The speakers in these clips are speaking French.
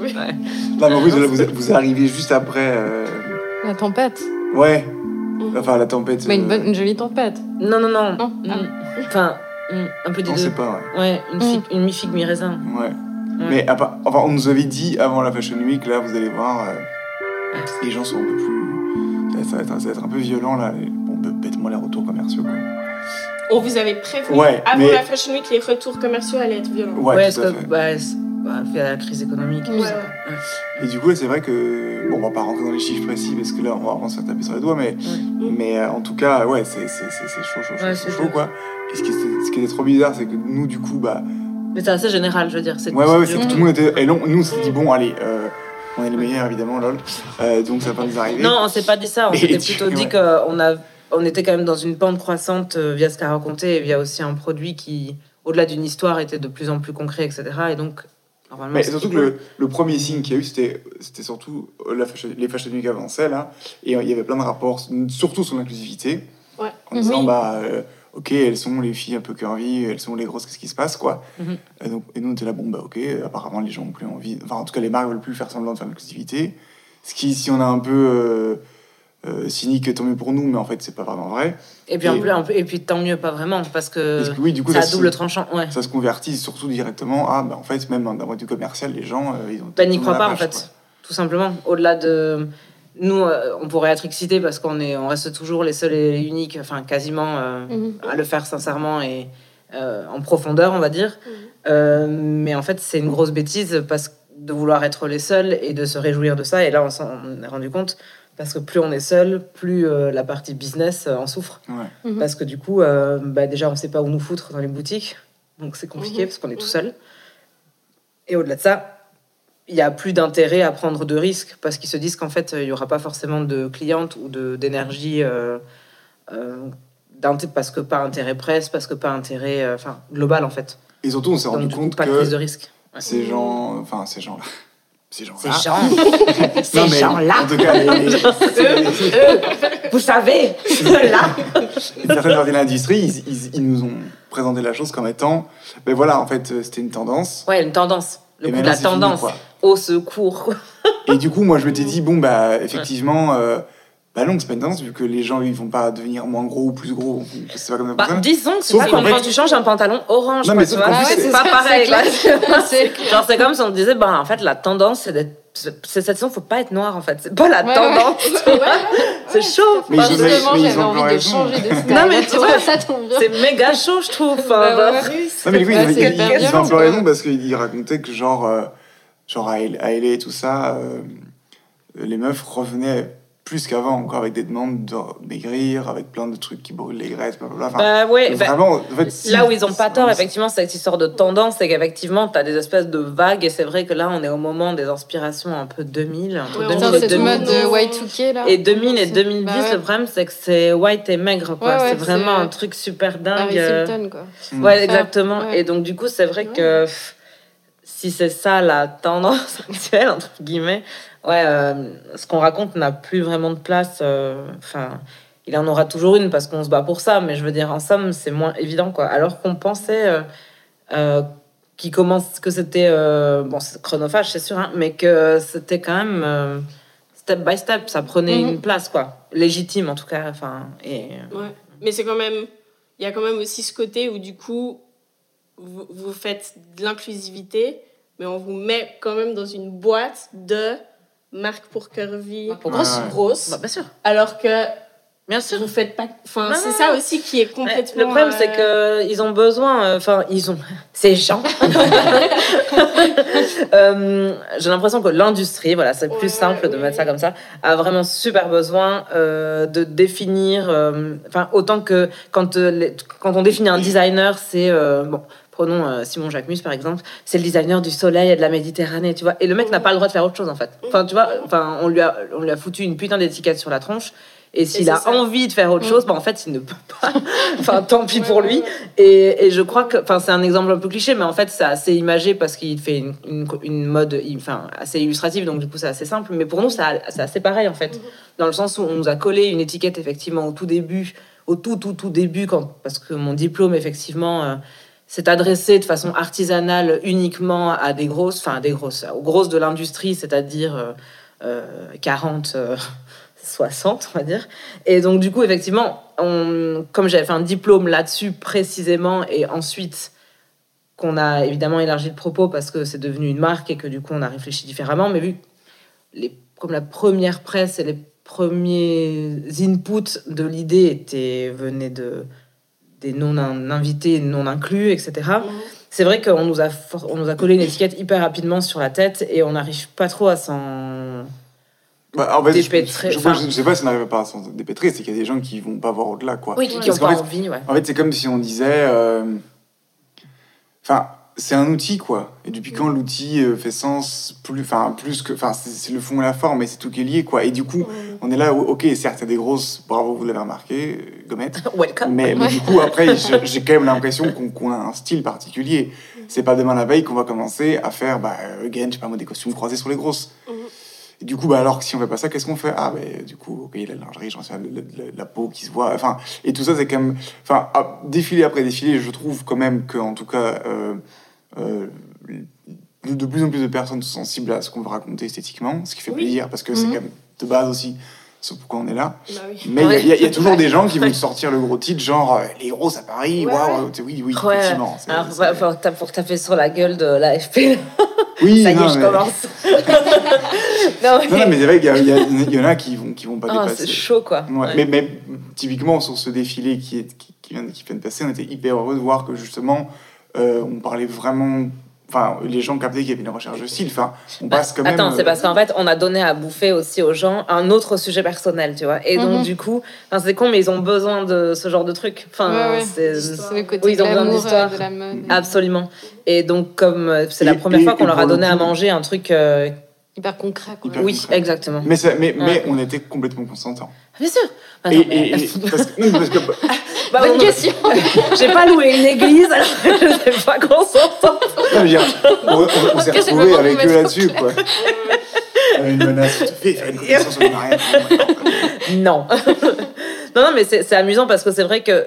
Ouais. Non, mais en plus, là, vous, vous arrivez juste après. euh, La tempête. Ouais. Enfin, la tempête. Mais une, euh, bonne- une jolie tempête. Non, non, non. Non Mm. Ah. Enfin, mm, un peu des On deux. sait pas, ouais. Ouais, une, Mm. figue, une mi-figue, mi-raisin. Ouais. Mais à part- enfin, on nous avait dit avant la Fashion Week, là, vous allez voir, euh, les gens sont un peu plus. Ça va, être, ça va être un peu violent, là. Et Bon, bah, bêtement les retours commerciaux, quoi. On vous avait prévenu Ouais, avant mais- la Fashion Week, les retours commerciaux allaient être violents. Ouais, Ouais, tout à parce fait. que bah, c'est- bah, fait la crise économique. et Ouais, tout ça. ouais. Et du coup, c'est vrai que. Bon, on va pas rentrer dans les chiffres précis parce que là, on va vraiment se faire taper sur les doigts, mais, mais euh, en tout cas, ouais, c'est c'est- c'est- c'est chaud, chaud, chaud, Ouais, chaud, c'est chaud, quoi. Et ce qui, était, ce qui était trop bizarre, c'est que nous, du coup, bah. Mais c'est assez général, je veux dire. Ouais, ouais, ouais, c'est que tout le monde était. Et non, nous, on s'est dit, bon, allez, euh, on est les meilleurs, évidemment, lol. Euh, donc, ça va pas nous arriver. Non, on s'est pas dit ça. On s'était plutôt dit ouais. qu'on a, on était quand même dans une pente croissante euh, via ce qu'a raconté et via aussi un produit qui, au-delà d'une histoire, était de plus en plus concret, etc. Et donc, normalement. Mais c'est surtout que le, le premier signe qu'il y a eu, c'était c'était surtout euh, la fashion- les Fashion Week avançaient, là. Et euh, il y avait plein de rapports, surtout sur l'inclusivité. Ouais. En disant, bah, euh, ok, elles sont les filles un peu curvy, elles sont les grosses, qu'est-ce qui se passe, quoi. Mhm. et, donc, et nous, on était là, bon, bah, ok, apparemment, les gens ont plus envie. Enfin, en tout cas, les marques veulent plus faire semblant de faire l'inclusivité. Ce qui, si on a un peu euh, euh, cynique, tant mieux pour nous, mais en fait, c'est pas vraiment vrai. Et puis, en Et- plus, peu- et puis tant mieux, pas vraiment, parce que Parce que oui, du coup, c'est à ça, se- double tranchant. Ouais. ça se convertit surtout directement à, bah, en fait, même d'un point de vue commercial, les gens, euh, ils ont. Ben, n'y crois pas, en fait, quoi. tout simplement. Au-delà de. Nous, euh, on pourrait être excités parce qu'on est, on reste toujours les seuls et les uniques, enfin quasiment, euh, Mhm. à le faire sincèrement et euh, en profondeur, on va dire. Euh, mais en fait, c'est une grosse bêtise parce que de vouloir être les seuls et de se réjouir de ça. Et là, on s'en est rendu compte parce que plus on est seul, plus euh, la partie business euh, en souffre. Ouais. Mhm. Parce que du coup, euh, bah, déjà, on ne sait pas où nous foutre dans les boutiques. Donc c'est compliqué Mhm. parce qu'on est tout Mhm. seul. Et au-delà de ça, il n'y a plus d'intérêt à prendre de risques parce qu'ils se disent qu'en fait, il n'y aura pas forcément de clientes ou d'énergie. euh, euh, parce que pas intérêt presse, parce que pas intérêt euh, enfin global en fait. Et surtout, on s'est rendu du coup, compte pas de prise de que risque. Ouais. ces gens, enfin, ces gens-là, ces gens-là. Ces gens, ces gens-là, En tout cas, les, les- vous savez, là. certaines parties de l'industrie, ils, ils- ils nous ont présenté la chose comme étant, ben voilà, en fait, euh, c'était une tendance. Ouais, une tendance. Le coup de la fini, tendance. Au secours. Et du coup, moi, je m'étais dit, bon, bah, effectivement, euh, bah non, c'est pas une tendance, vu que les gens, ils vont pas devenir moins gros ou plus gros. C'est pas comme Bah, disons que c'est Sauf pas comme quand tu changes un pantalon orange. Non, mais ouais, c'est- pas pareil. Genre, c'est comme si on disait, bah, en fait, la tendance, c'est d'être. c'est- Cette saison, faut pas être noir, en fait. C'est pas la Ouais, tendance. tu vois. c'est chaud. Mais Justement, j'avais ont envie de changer de style. Non, mais tu vois, ça tombe bien. c'est méga chaud, je trouve. Enfin, Bah genre, ouais. Non, mais Ouais, c'est ils, hyper ils ont violent, un peu raison parce qu'ils racontaient que, genre, euh, genre à à LA et tout ça, euh, les meufs revenaient plus qu'avant, encore avec des demandes de maigrir, avec plein de trucs qui brûlent les graisses, blablabla. Enfin, Bah ouais, bah, vraiment, en fait, si- Là où ils ont pas tort, effectivement, c'est cette histoire de tendance, c'est qu'effectivement, tu as des espèces de vagues, et c'est vrai que là, on est au moment des inspirations un peu 2000, entre Ouais, 2000 et cette 2010. mode de Y2K là. Et 2000 et C'est- 2010, bah ouais. le problème, c'est que c'est white et maigre, quoi. Ouais, ouais, c'est vraiment un truc super dingue. Euh, Hilton, quoi. Mm. Ouais, exactement. Ouais. Et donc, du coup, c'est vrai Ouais. que si c'est ça la tendance actuelle, entre guillemets, ouais, euh, ce qu'on raconte n'a plus vraiment de place. euh, Enfin, il en aura toujours une parce qu'on se bat pour ça, mais je veux dire, en somme, c'est moins évident, quoi. Alors qu'on pensait euh, qu'il commence, que c'était. euh, bon, c'est chronophage, c'est sûr, hein, mais que c'était quand même. euh, Step by step, ça prenait Mhm. une place, quoi. Légitime, en tout cas. Enfin, et... Ouais. Mais c'est quand même. Il y a quand même aussi ce côté où, du coup, vous, vous faites de l'inclusivité, mais on vous met quand même dans une boîte de marque pour curvy Pour grosse. Ouais. grosse. Bah, bien sûr. Alors que Bien sûr. vous faites pas. Enfin, c'est ça aussi qui est complètement. Le problème, c'est euh, que ils ont besoin. euh, Enfin, ils ont. Ces gens. Euh, J'ai l'impression que l'industrie, voilà, c'est plus Ouais, simple de mettre ça comme ça, a vraiment super besoin euh, de définir. euh, Enfin, autant que quand, euh, les- quand on définit un designer, c'est euh, bon. Prenons euh, Simon Jacquemus par exemple, c'est le designer du soleil et de la Méditerranée, tu vois. Et le mec n'a pas le droit de faire autre chose en fait. Enfin, tu vois, enfin, on lui a, on lui a foutu une putain d'étiquette sur la tronche. Et s'il a ça. envie de faire autre chose, bah, en fait, il ne peut pas. enfin, tant pis Ouais, pour lui. ouais. Et, et je crois que, enfin, c'est un exemple un peu cliché, mais en fait, c'est assez imagé parce qu'il fait une, une, une mode, enfin, assez illustrative, donc du coup, c'est assez simple. Mais pour nous, c'est assez pareil, en fait. Dans le sens où on nous a collé une étiquette, effectivement, au tout début, au tout, tout, tout début, quand, parce que mon diplôme, effectivement, euh, c'est adressé de façon artisanale uniquement à des grosses, enfin à des grosses, aux grosses de l'industrie, c'est-à-dire euh, euh, 40, euh, 60, on va dire. Et donc, du coup, effectivement, on, comme j'avais fait un diplôme là-dessus précisément, et ensuite qu'on a évidemment élargi le propos parce que c'est devenu une marque et que du coup, on a réfléchi différemment, mais vu les, comme la première presse et les premiers inputs de l'idée étaient, venaient de, des non-invités, non inclus, etc. C'est vrai qu'on nous, a, for- on nous a collé une étiquette hyper rapidement sur la tête et on n'arrive pas trop à s'en... Bah, en fait, je, Dépêtrer, je, enfin- je sais pas si on n'arrive pas à s'en dépêtrer, c'est qu'il y a des gens qui vont pas voir au-delà, quoi. Oui, qui n'ont pas fait- envie, ouais. En fait, c'est comme si on disait. euh, Enfin, c'est un outil, quoi. Et depuis quand l'outil euh, fait sens plus, enfin, plus que, enfin, c'est le fond et la forme, et c'est tout qui est lié, quoi. Et du coup, on est là, où, ok, certes, il y a des grosses, bravo, vous l'avez remarqué, Gommette. Welcome. Mais, mais du coup, après, j'ai quand même l'impression qu'on a un style particulier. C'est pas demain la veille qu'on va commencer à faire, bah, again, je sais pas moi, des costumes croisés sur les grosses. Et du coup, bah, alors que si on fait pas ça, qu'est-ce qu'on fait? Ah, ben, du coup, ok, la lingerie, j'en sais, la, la- la peau qui se voit. Enfin, et tout ça, c'est quand même. Enfin, ah, défilé après défilé, je trouve quand même que, en tout cas, euh, de, de plus en plus de personnes sont sensibles à ce qu'on veut raconter esthétiquement, ce qui fait Oui. plaisir parce que c'est quand même de base aussi ce pourquoi on est là. Bah oui. Mais il y a- il y, il y a Ouais. toujours des gens qui vont sortir le gros titre, genre euh, les grosses à Paris, Ouais, waouh, ouais. oui, oui, Ouais. effectivement. c'est- Alors, c'est- bah, pour, ta- pour taper sur la gueule de l'AFP, oui, ça y est, je mais- commence. non, mais, Non, non, mais c'est vrai qu'il y, a- il y y en a qui vont, qui vont pas Ah, dépasser. c'est chaud, quoi. Ouais, Ouais. Mais, mais typiquement sur ce défilé qui, est, qui, qui vient, qui vient de passer, on était hyper heureux de voir que justement, euh, on parlait vraiment. Enfin, les gens captaient qu'il y avait une recherche de style. Enfin, on passe quand même. Attends, c'est parce qu'en fait, on a donné à bouffer aussi aux gens un autre sujet personnel, tu vois. Et donc, Mhm. du coup, enfin, c'est con, mais ils ont besoin de ce genre de truc. Enfin, Ouais, c'est C'est le côté Oui, ils ont besoin d'histoire. euh, de la mode. absolument. Et donc, comme euh, c'est la première et- fois qu'on leur a donné à manger un truc. euh, Hyper concret, quoi. Hyper- Oui, concret. exactement. Mais, mais, Ouais. mais on était complètement consentants. Bien sûr. Ah Et, non, mais- et- et- parce que, non, parce que- Bah, Bonne on- question. J'ai pas loué une église, alors je sais pas non, dire, on, on- on s'est retrouvés avec eux là-dessus, quoi. Euh, Une menace, tu fais faire une connaissance sur le mariage. Non. non, non, mais c'est c'est amusant parce que c'est vrai que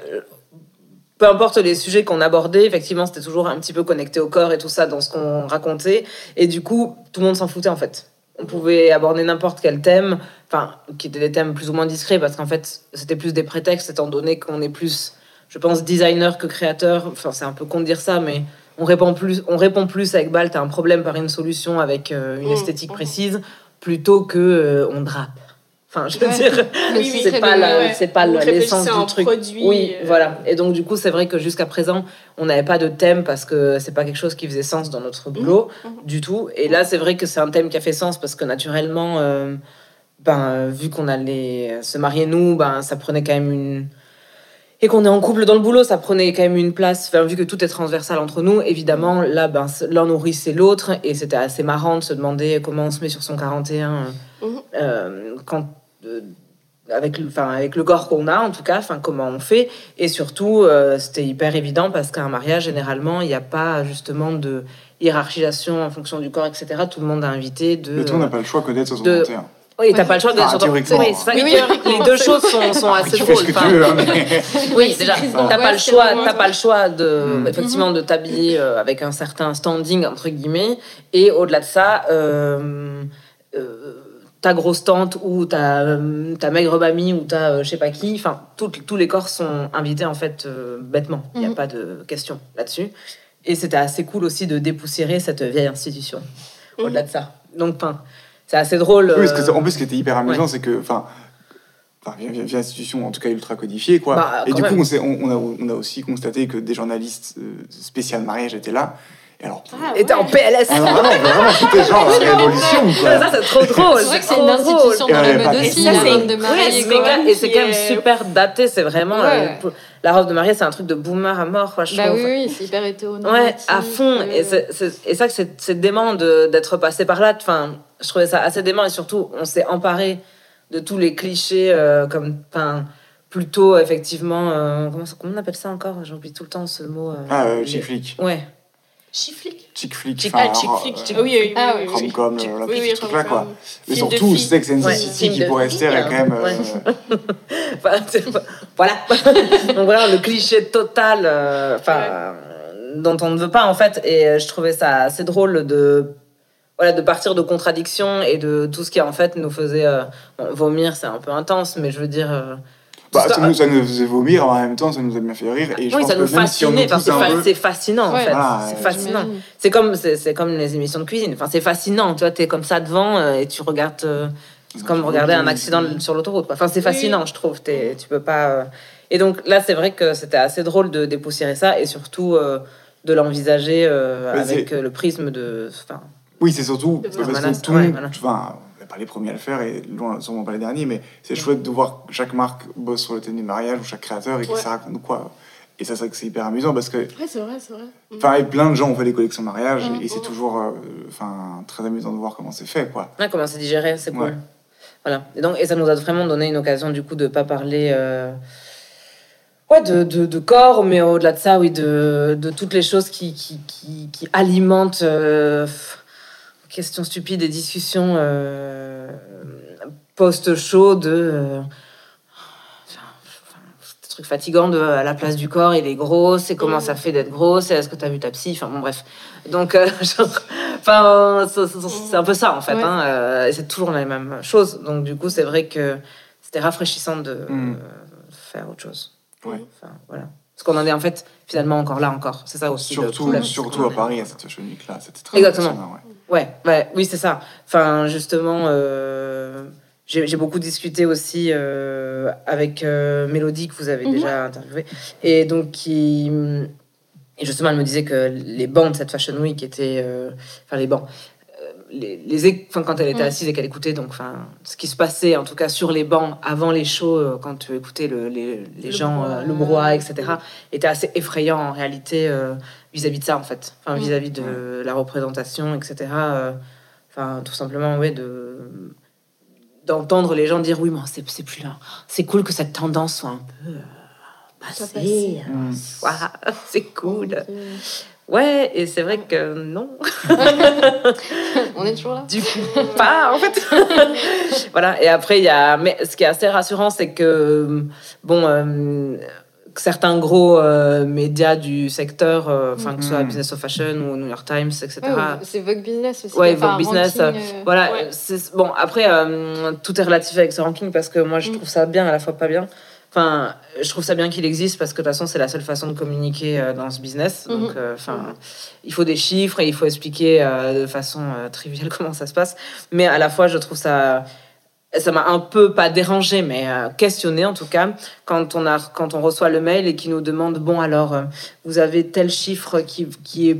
peu importe les sujets qu'on abordait, effectivement, c'était toujours un petit peu connecté au corps et tout ça dans ce qu'on racontait. Et du coup, tout le monde s'en foutait en fait. On pouvait aborder n'importe quel thème, enfin, qui étaient des thèmes plus ou moins discrets parce qu'en fait, c'était plus des prétextes étant donné qu'on est plus, je pense, designer que créateur. Enfin, c'est un peu con de dire ça, mais on répond plus, on répond plus avec balle, t'as un problème par une solution avec euh, une Mm. esthétique précise plutôt que euh, on drape. Enfin, je veux Ouais. dire, Oui, oui, c'est pas, ouais. c'est pas l'essence du truc. produit, oui, euh. voilà. Et donc, du coup, c'est vrai que jusqu'à présent, on n'avait pas de thème parce que c'est pas quelque chose qui faisait sens dans notre boulot Mhm. du tout. Et là, c'est vrai que c'est un thème qui a fait sens parce que naturellement, euh, ben, euh, vu qu'on allait se marier nous, ben, ça prenait quand même une. Et qu'on est en couple dans le boulot, ça prenait quand même une place. Enfin, vu que tout est transversal entre nous, évidemment, là, ben, l'un nourrissait l'autre. Et c'était assez marrant de se demander comment on se met sur son 41 Mhm. euh, quand, avec, le- enfin, avec le corps qu'on a, en tout cas, enfin, comment on fait. Et surtout, euh, c'était hyper évident parce qu'à un mariage, généralement, il n'y a pas justement de hiérarchisation en fonction du corps, etc. Tout le monde a invité de. Mais toi, on n'a pas le choix que d'être sur son de- 31. Oui, t'as pas le choix de. Théoriquement. Oui, c'est ça. Oui, oui. Les deux choses sont, sont assez Tu fais drôles. ce que enfin, tu veux, hein, mais... oui, déjà, t'as pas le choix, t'as pas le choix de, Mm. effectivement, de t'habiller euh, avec un certain standing entre guillemets, et au-delà de ça, euh, euh, ta grosse tante ou ta, euh, ta maigre mamie ou ta euh, je sais pas qui, enfin, tous les corps sont invités en fait euh, bêtement. Il n'y a Mhm. pas de question là-dessus. Et c'était assez cool aussi de dépoussiérer cette vieille institution. Au-delà de ça, donc, c'est assez drôle. Oui, parce que c'est- en plus, ce qui était hyper amusant, ouais. c'est que, enfin, enfin, via, via- via institution en tout cas ultra codifiée, quoi. Bah, et du même. coup, on, a, on a aussi constaté que des journalistes spécial mariage étaient là. Et alors, Ah, t'es en. PLS. ah non, vraiment, vraiment, c'était genre la révolution, quoi. Ça, c'est trop drôle. C'est vrai que c'est trop une institution dans pas- mode aussi, ça, la c'est- robe de mariée. et c'est quand même est- super daté, c'est vraiment. Euh, la robe de mariée, c'est un truc de boomer à mort, quoi, je Bah trouve. oui, oui, c'est hyper. Ouais, à fond. Et, c'est- et ça, que c'est c'est dément de- d'être passé par là. Enfin, je trouvais ça assez dément. Et surtout, on s'est emparé de tous les clichés, euh, comme. Enfin, plutôt, effectivement. euh, comment, on appelle ça encore J'oublie tout le temps ce mot. euh, Ah, euh, chick flick. Ouais. Chick flick. Chick- enfin, chick alors, flick, euh, chick- oui, oui, oui. Ah oui, oui. Rom-com, oui, petit oui, truc là, rom-com. quoi. Mais surtout, filles. Sex and the Ouais, City, qui de pour Esther filles, est quand même. ouais. euh, Enfin, c'est- voilà. Donc voilà, le cliché total, euh, enfin, dont on ne veut pas en fait. Et euh, je trouvais ça assez drôle de voilà de partir de contradictions et de tout ce qui en fait nous faisait euh, bon, vomir, c'est un peu intense, mais je veux dire. euh, Bah, ça, nous, ça nous faisait vomir, en même temps, ça nous a bien fait rire. Et je oui, pense ça que nous si fascinait. c'est un fa- peu- c'est fascinant en fait. Voilà, c'est fascinant. C'est comme c'est c'est comme les émissions de cuisine. Enfin, c'est fascinant. Tu vois, t'es comme ça devant euh, et tu regardes. euh, c'est comme regarder un accident sur l'autoroute. quoi. Enfin, c'est fascinant, je trouve. T'es- tu peux pas. euh, Et donc là, c'est vrai que c'était assez drôle de dépoussiérer ça et surtout euh, de l'envisager euh, avec euh, le prisme de. Enfin, Oui, c'est surtout De parce que tout, ouais, voilà. Pas les premiers à le faire et loin, sûrement pas les derniers, mais c'est chouette de voir que chaque marque bosse sur le thème du mariage ou chaque créateur et que Ouais. ça raconte quoi. Et ça, c'est vrai que c'est hyper amusant parce que, Ouais, c'est vrai, c'est vrai. Mm. enfin, et plein de gens ont fait des collections mariage Mhm. et c'est toujours, euh, enfin, très amusant de voir comment c'est fait, quoi. ouais, comment c'est digéré, c'est cool. Ouais. Voilà. Et, donc, et ça nous a vraiment donné une occasion, du coup, de pas parler. euh, Ouais, de, de, de corps, mais au-delà de ça, oui, de, de toutes les choses qui, qui, qui, qui alimentent. euh, questions stupides et discussions euh, post-show de. euh, des trucs fatigants de à la place du corps, il est gros, c'est comment ça fait d'être gros, c'est est-ce que tu as vu ta psy, enfin bon, bref. Donc, euh, enfin, c'est- un peu ça en fait, Ouais. hein, euh, c'est toujours la même chose. Donc, du coup, c'est vrai que c'était rafraîchissant de Mm. euh, faire autre chose. Ouais. Enfin, voilà. Parce qu'on en est en fait finalement encore là encore. C'est ça aussi. Surtout, à Paris, à cette week là, c'était très Exactement. impressionnant, ouais. Ouais, ouais, oui, c'est ça. Enfin, justement, euh, j'ai beaucoup discuté aussi euh, avec euh, Mélodie, que vous avez Mhm. déjà interviewé. Et donc, qui. Et justement, elle me disait que les bancs de cette Fashion Week étaient. Enfin, les bancs. Les, enfin, quand elle était Mhm. assise et qu'elle écoutait, donc, enfin, ce qui se passait en tout cas sur les bancs avant les shows, quand tu écoutais le, les, les Le gens, brouhaha. le brouhaha, etc., était assez effrayant en réalité vis-à-vis de ça, en fait. Enfin, Mhm. vis-à-vis de la représentation, etc. euh, Enfin, tout simplement, ouais, de d'entendre les gens dire oui, mais c'est c'est plus là. C'est cool que cette tendance soit un peu euh, passée. Mm. soit- c'est cool. Ouais, et c'est vrai que non, On est toujours là. du coup, pas en fait. voilà, et après, il y a. Mais ce qui est assez rassurant, c'est que, bon, euh, que certains gros euh, médias du secteur, euh, enfin, que ce soit Mhm. Business of Fashion ou New York Times, etc. C'est Vogue Business aussi. Ouais, Vogue Business, ranking, euh, Voilà, Ouais. c'est- bon, après, euh, tout est relatif avec ce ranking parce que moi, je Mm. trouve ça bien, à la fois pas bien. Enfin, je trouve ça bien qu'il existe parce que de toute façon, c'est la seule façon de communiquer euh, dans ce business. Donc, Mhm. euh, enfin, il faut des chiffres et il faut expliquer euh, de façon euh, triviale comment ça se passe. Mais à la fois, je trouve ça. Ça m'a un peu, pas dérangé, mais euh, questionné en tout cas, quand on, a, quand on reçoit le mail et qui nous demande Bon, alors, euh, vous avez tel chiffre qui, qui, est,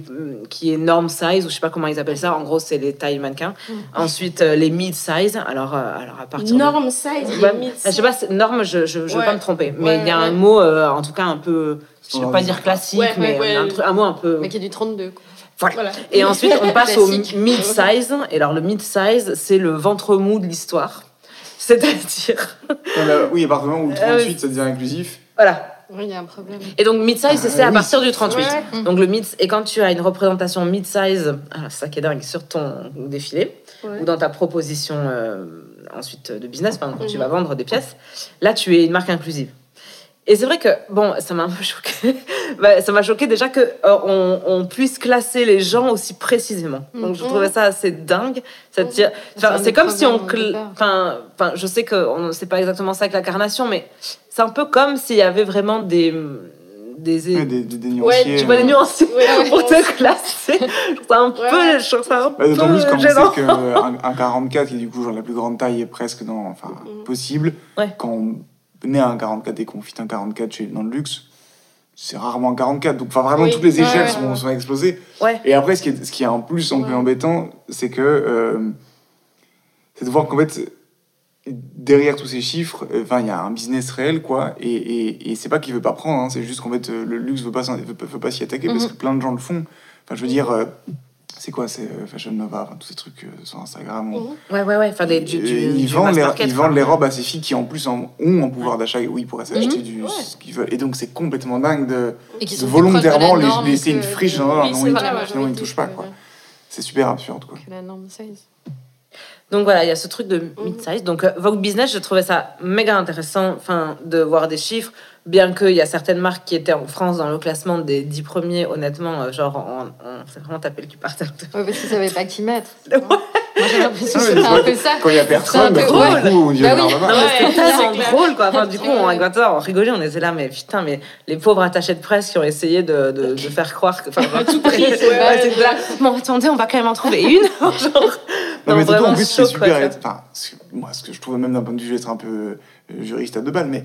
qui est norm size, ou je sais pas comment ils appellent ça, en gros, c'est les tailles mannequins. Mhm. Ensuite, euh, les mid size. Alors, euh, alors à partir de- Norme size, Ouais, les mythes. je sais pas, norme, je, je, je veux pas me tromper, mais Ouais, il y a un mot, euh, en tout cas, un peu, je vais pas dire classique, Ouais, mais ouais, un, ouais. truc- un mot un peu. Mais qui est du 32. Quoi. Voilà. Et ensuite, on passe au mid-size. Et alors, le mid-size, c'est le ventre mou de l'histoire. C'est-à-dire, oui, à partir du moment où le Ah oui. 38 ça devient inclusif, voilà. Oui, il y a un problème. Et donc, mid-size, c'est Ah, à oui. partir du 38. Ouais. Donc, le mid, et quand tu as une représentation mid-size, ah, c'est ça qui est dingue, sur ton défilé, Ouais. ou dans ta proposition euh, ensuite de business, quand tu Mhm. vas vendre des pièces, là, tu es une marque inclusive. Et c'est vrai que, bon, ça m'a un peu choqué. Bah, ça m'a choqué déjà que euh, on, puisse classer les gens aussi précisément. Donc, je Mhm. trouvais ça assez dingue. C'est-à-dire, C'est c'est des comme si on, cl- enfin, je sais que c'est pas exactement ça avec l'incarnation, mais c'est un peu comme s'il y avait vraiment des, des, ouais, des, des, des Ouais, nuanciers, tu vois les euh, nuanciers Ouais, pour te classer. Ça un peu, je trouve ça un Bah, D'autant plus quand on sait qu'un un 44, qui est du coup genre la plus grande taille est presque dans, enfin, Mhm. possible, Ouais. quand on à un 44 et qu'on fit un 44 chez, dans le luxe, c'est rarement un 44. Donc enfin, vraiment, Oui. toutes les Ouais, échelles ouais, sont, ouais. sont explosées. Et après, ce qui est, ce qui est en plus un peu embêtant, c'est que euh, c'est de voir qu'en fait, derrière tous ces chiffres, enfin, il y a un business réel, quoi. Et, et, et c'est pas qu'il veut pas prendre, hein, c'est juste qu'en fait, euh, le luxe veut pas, s'en- veut, pas- veut pas s'y attaquer parce Mhm. que plein de gens le font. Enfin, je veux dire, euh, c'est quoi, c'est euh, Fashion Nova, enfin, tous ces trucs euh, sur Instagram. ou- Mhm. Ouais, ouais, ouais. Enfin, des, du, du, et ils, du vendent mass les, market, ils vendent quoi. les robes à ces filles qui en plus en- ont un pouvoir d'achat où ils pourraient s'acheter Mhm. du, Ouais. ce qu'ils veulent. Et donc c'est complètement dingue de, Et volontairement les laisser une friche Oui, leur c'est non, ils, ne touchent pas. quoi. C'est super absurde. Quoi. La norme. Donc voilà, il y a ce truc de mid-size. Donc euh, Vogue Business, je trouvais ça méga intéressant enfin, de voir des chiffres. Bien qu'il y a certaines marques qui étaient en France dans le classement des 10 premiers, honnêtement, euh, genre, on, on s'est vraiment tapé le cul par terre. Ouais, parce qu'ils savaient pas qui mettre. Ouais. Moi, j'ai l'impression que Ah, c'était c'est un peu ça. Quand il y a personne, C'est bah, ouais. coup, on dit Bah oui. c'était tellement drôle, quoi. Enfin, du coup, on, on rigolait, on était là, mais putain, mais les pauvres attachés de presse qui ont essayé de, de, de faire croire que. Enfin, tout prix, ouais, ouais, c'est ouais. là. Bon, attendez, on va quand même en trouver une. Genre. Non, mais vraiment en plus, c'est super. quoi, être- Enfin, que- moi, ce que je trouve même d'un point de vue, être un peu euh, juriste à deux balles, mais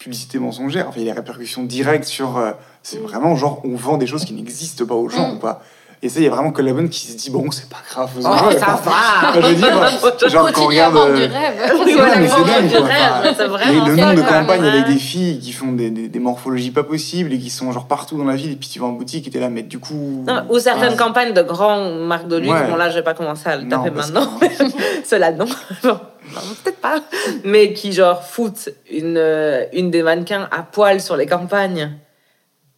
publicité mensongère, enfin, il y a des répercussions directes sur. euh, c'est vraiment genre, on vend des choses qui n'existent pas aux gens, Mm. quoi. Et ça, il y a vraiment que la bonne qui se dit, bon, c'est pas grave, Oh, ça Enfin, va. enfin, je veux dire, genre, quand on regarde. vendre du euh, rêve. Oui, Ouais, voilà, mais c'est dingue, du quoi. rêve, Enfin, c'est Et vraiment le ça, nombre de campagnes avec des filles qui font des, des, des morphologies pas possibles et qui sont genre partout dans la ville, et puis tu vas en boutique et t'es là, mais du coup. Non, ou certaines Ouais. campagnes de grandes marques de luxe, Ouais. bon là je vais pas commencer à le taper maintenant, cela non, peut-être pas, mais qui genre foutent une, euh, une des mannequins à poil sur les campagnes.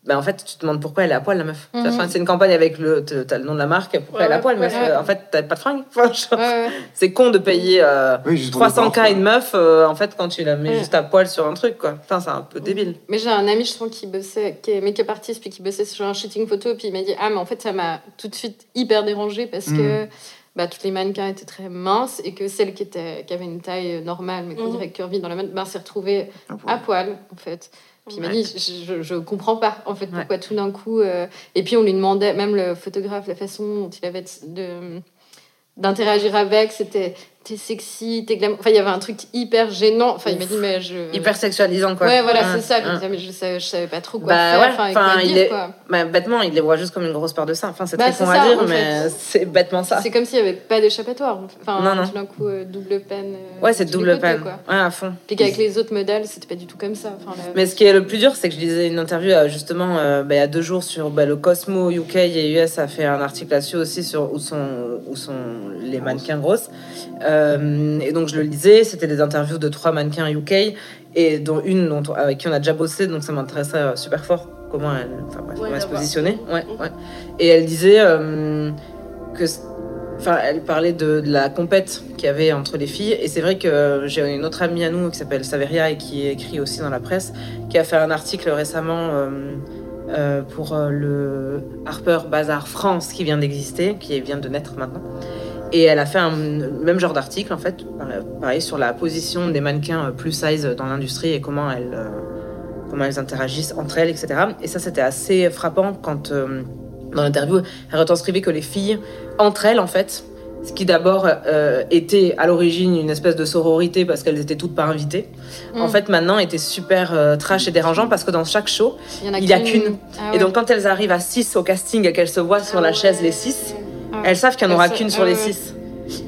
Ben, en fait, tu te demandes pourquoi elle est à poil, la meuf. Mhm. Enfin, c'est une campagne avec le, t'as le nom de la marque, pourquoi Ouais, elle est à poil, ouais, euh, en fait, t'as pas de fringues. Enfin, genre, Ouais, ouais. C'est con de payer euh, Oui, juste pour les 300K parfums. une meuf, euh, en fait, quand tu la mets Ouais. juste à poil sur un truc, quoi. Putain, c'est un peu débile. Mais j'ai un ami, je sens, qui bossait, qui est make-up artist, puis qui bossait sur un shooting photo, puis il m'a dit Ah, mais en fait, ça m'a tout de suite hyper dérangé parce que bah, toutes les mannequins étaient très minces et que celle qui, était, qui avait une taille normale, mais qu'on Mhm. dirait curvy dans la mode, bah, s'est retrouvée Ah, pour- à poil, en fait. Puis il m'a dit, je, je, comprends pas, en fait, Ouais. pourquoi tout d'un coup... euh, Et puis on lui demandait, même le photographe, la façon dont il avait de d'interagir avec, c'était t'es sexy, t'es glamour. Enfin, il y avait un truc hyper gênant. Enfin, il m'a dit, mais je... Hyper sexualisant, quoi. Ouais, voilà, c'est ça. Puis il ouais. disait, mais je savais, je savais pas trop quoi Bah faire. ouais, enfin, et enfin, quoi il dire, est- quoi. Bah, bêtement, il les voit juste comme une grosse paire de seins. Enfin, c'est Bah, très con ça, à dire, mais c'est bêtement ça. C'est comme s'il n'y avait pas d'échappatoire. Enfin, Non, non. tout d'un coup, euh, double peine. euh, Ouais, c'est double côtés, peine. quoi. Ouais, à fond. Puis qu'avec les autres modèles, c'était pas du tout comme ça. Enfin, Mais ce qui est le plus dur, c'est que je lisais une interview euh, justement euh, bah, il y a deux jours sur bah, le Cosmo UK et US a fait un article là-dessus aussi sur où sont, où sont les mannequins grosses. Euh, et donc je le lisais, c'était des interviews de trois mannequins UK et dont une dont, on- avec qui on a déjà bossé, donc ça m'intéressait euh, super fort comment elle, enfin, bref, Ouais, comment elle se positionnait. Ouais, Mhm. ouais. Et elle disait euh, que Enfin, elle parlait de, de la compète qu'il y avait entre les filles. Et c'est vrai que j'ai une autre amie à nous qui s'appelle Saveria et qui écrit aussi dans la presse, qui a fait un article récemment euh, euh, pour le Harper Bazaar France qui vient d'exister, qui vient de naître maintenant. Et elle a fait un même genre d'article, en fait, pareil, sur la position des mannequins euh, plus size dans l'industrie et comment elles, euh, comment elles interagissent entre elles, etc. Et ça, c'était assez frappant quand, euh, dans l'interview, elle retranscrivait que les filles, entre elles, en fait, ce qui d'abord euh, était à l'origine une espèce de sororité parce qu'elles étaient toutes pas invitées, en Mm. fait, maintenant était super euh, trash et dérangeant parce que dans chaque show, il y en a qu'une. Ah et donc quand elles arrivent à 6 au casting et qu'elles se voient sur Ah la chaise les 6, Ah ouais. elles savent qu'il n'y en aura qu'une sur ah les ouais. 6.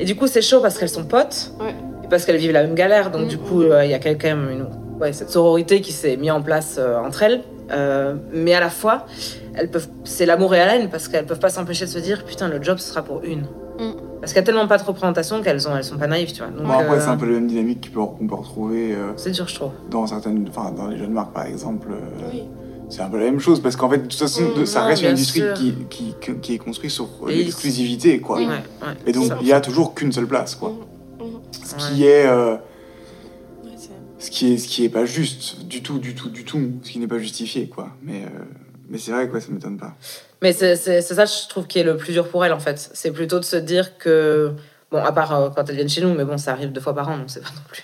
Et du coup, c'est chaud parce qu'elles sont potes, Ouais. et parce qu'elles vivent la même galère. Donc, Mm. du coup, euh, il y a quand même une, ouais, cette sororité qui s'est mise en place euh, entre elles. Euh, mais à la fois, elles peuvent, c'est l'amour et la haine parce qu'elles peuvent pas s'empêcher de se dire putain, le job ce sera pour une. Mm. Parce qu'il y a tellement pas de représentation qu'elles ont, elles sont pas naïves, tu vois. Donc, Bon, après, euh, c'est un peu la même dynamique qu'on peut, qu'on peut retrouver euh, c'est dur, je trouve. dans certaines, enfin, dans les jeunes marques, par exemple. euh, Oui. C'est un peu la même chose parce qu'en fait, de toute façon, Mm, ça non, reste une industrie qui, qui, qui, est construite sur Et l'exclusivité, quoi. Oui. Ouais, ouais. Et donc, il y a toujours qu'une seule place, quoi. Mhm. Ce qui est, euh, ce qui est, ce qui est pas juste du tout, du tout, du tout, ce qui n'est pas justifié, quoi. Mais, euh, mais c'est vrai, quoi, ça m'étonne pas. Mais c'est ça, je trouve, qui est le plus dur pour elles, en fait. C'est plutôt de se dire que. Bon, à part euh, quand elles viennent chez nous, mais bon, ça arrive deux fois par an, donc c'est pas non plus.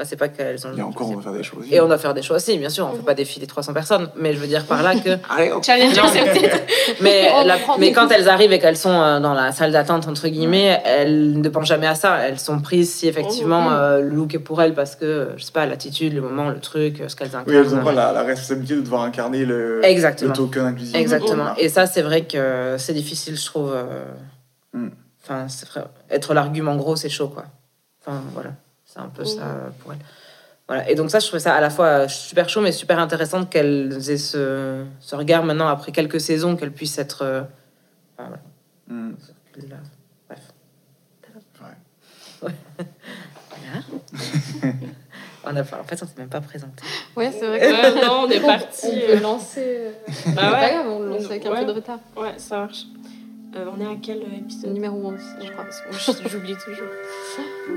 Enfin, c'est pas qu'elles ont. Et encore, on va faire des choses. Et on doit faire des choix aussi, bien sûr. On fait pas défiler 300 personnes, mais je veux dire par là que. Challenge accepted. Mais, la- mais quand elles arrivent et qu'elles sont euh, dans la salle d'attente, entre guillemets, elles ne pensent jamais à ça. Elles sont prises si effectivement Mhm. euh, le look est pour elles parce que, je sais pas, l'attitude, le moment, le truc, ce qu'elles incarnent. Oui, elles ont pas la, la responsabilité de devoir incarner le, Exactement. le token inclusif. Exactement. Voilà. Et ça, c'est vrai que c'est difficile, je trouve. euh, Mm. Enfin, c'est vrai. Être l'argument gros, c'est chaud, quoi. Enfin, voilà. C'est un peu ça pour elle. Voilà. Et donc, ça, je trouvais ça à la fois euh, super chaud, mais super intéressant qu'elles aient ce, ce regard maintenant, après quelques saisons, qu'elles puissent être. euh, enfin, voilà. Mm. Là. Bref. Ouais. On a, en fait, on s'est même pas présenté. Ouais, c'est vrai que. Ouais, non, on est parti. On peut lancer. euh, Bah pas ouais. grave, on lance avec un Ouais. peu de retard. Ouais, ça marche. Euh, on est à quel épisode Numéro 11, je crois. J'oublie toujours.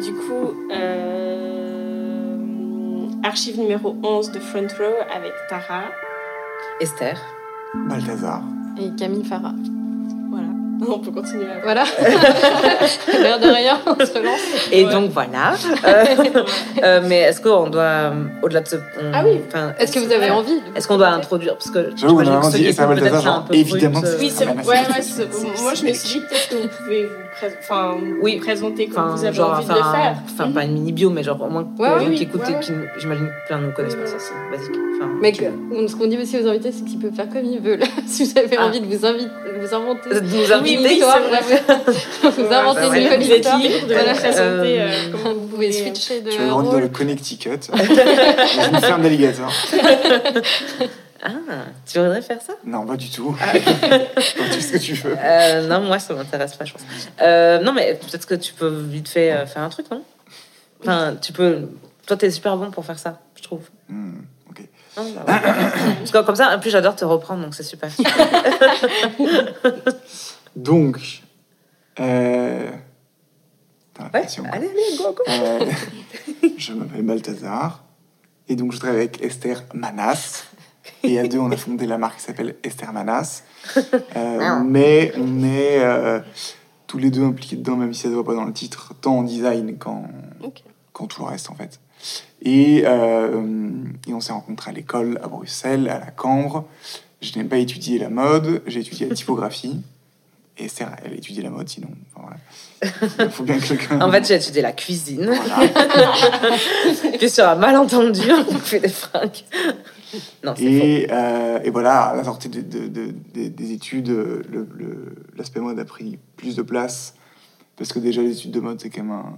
Du coup, euh, archive numéro 11 de Front Row avec Tara. Esther. Balthazar. Et Camille Farah. On peut continuer. à- Voilà. L'air de rien, on se relance. Et Ouais. donc voilà. Euh, euh, mais est-ce qu'on doit, euh, au-delà de ce. on- Ah oui. Est-ce que vous avez envie Est-ce qu'on doit introduire Parce que J'avoue, on a dit Balthazar, un genre, peu évidemment, Oui, moi je me suis dit peut-être que vous pouvez enfin, Oui. vous présenter comme Enfin, vous avez genre, envie de enfin, le faire. Enfin, pas une mini bio, mais genre au moins Ouais, oui, les gens qui oui, écoutent ouais, et qui, j'imagine que plein ne connaissent pas ça, c'est basique. Enfin, Mais que- ce qu'on dit aussi aux invités, c'est qu'ils peuvent faire comme ils veulent. si vous avez Ah. envie de vous, inviter, de vous inventer de nous une inviter, oui, histoire, c'est ouais, vous Ouais, inventez bah une ouais. nouvelle Vous histoire. de présenter Euh, euh, comme Vous pouvez switcher de Tu veux grandi dans le Connecticut, dans une ferme d'alligators. Ah, tu voudrais faire ça? Non, pas du tout. tu fais ce que tu veux. Euh, Non, moi ça m'intéresse pas, je pense. Euh, non, mais peut-être que tu peux vite fait euh, faire un truc, non? Enfin, tu peux. Toi, t'es super bon pour faire ça, je trouve. Hmm, ok. Non, bah ouais. Parce que comme ça, en plus, j'adore te reprendre, donc c'est super. Donc, Ouais, allez, allez, go, go. Je m'appelle Balthazar. Et donc, je travaille avec Esther Manas. Et à deux, on a fondé la marque qui s'appelle Esther Manas. Euh, mais on est euh, tous les deux impliqués dedans, même si ça ne se voit pas dans le titre, tant en design qu'en Ok. qu'en tout le reste, en fait. Et, euh, et on s'est rencontrés à l'école à Bruxelles, à la Cambre. Je n'ai pas étudié la mode, j'ai étudié la typographie. Et Esther, elle a étudié la mode, sinon. Enfin, voilà. Il faut bien que quelqu'un. En fait, j'ai étudié la cuisine. Voilà. Puis sur un malentendu, on fait des fringues. Non. Et, euh, et voilà, à la sortie de- de- de- des- des études, le- le- l'aspect mode a pris plus de place. Parce que déjà, les études de mode, c'est quand même un.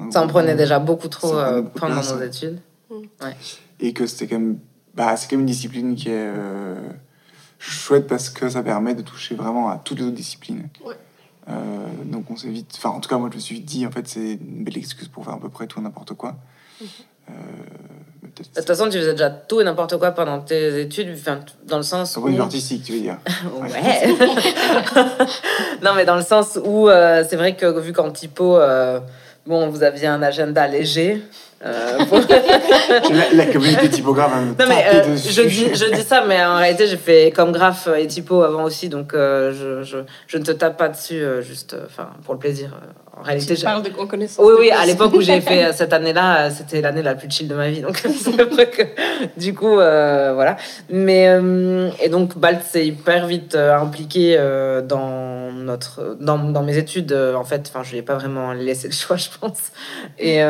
un- un Ça en prenait déjà beaucoup trop euh, beaucoup pendant place, nos ouais. études. Et que c'était quand même. Bah, c'est quand même une discipline qui est euh, chouette parce que ça permet de toucher vraiment à toutes les autres disciplines. Ouais. Euh, donc on s'est vite. Enfin, en tout cas, moi, je me suis dit, en fait, c'est une belle excuse pour faire à peu près tout et n'importe quoi. Euh, peut-être- De toute façon, tu faisais déjà tout et n'importe quoi pendant tes études, enfin, dans le sens D'un où... artistique, tu veux dire. Ouais. non, mais dans le sens où euh, c'est vrai que vu qu'en typo, euh, bon, vous aviez un agenda léger. euh, pour- la, la communauté typographe Non mais euh, dessus. je, dis, je dis ça, mais en réalité j'ai fait comme graphe et typo avant aussi, donc je, je, je ne te tape pas dessus juste, enfin pour le plaisir. En réalité, Tu j'ai- parles de en connaissance. oui oui, à l'époque où j'ai fait euh, cette année-là, euh, c'était l'année la plus chill de ma vie, donc c'est que du coup euh, voilà. Mais euh, et donc Balt s'est hyper vite impliqué euh, dans notre, dans, dans mes études. en fait, enfin je lui ai pas vraiment laissé le choix, je pense. Et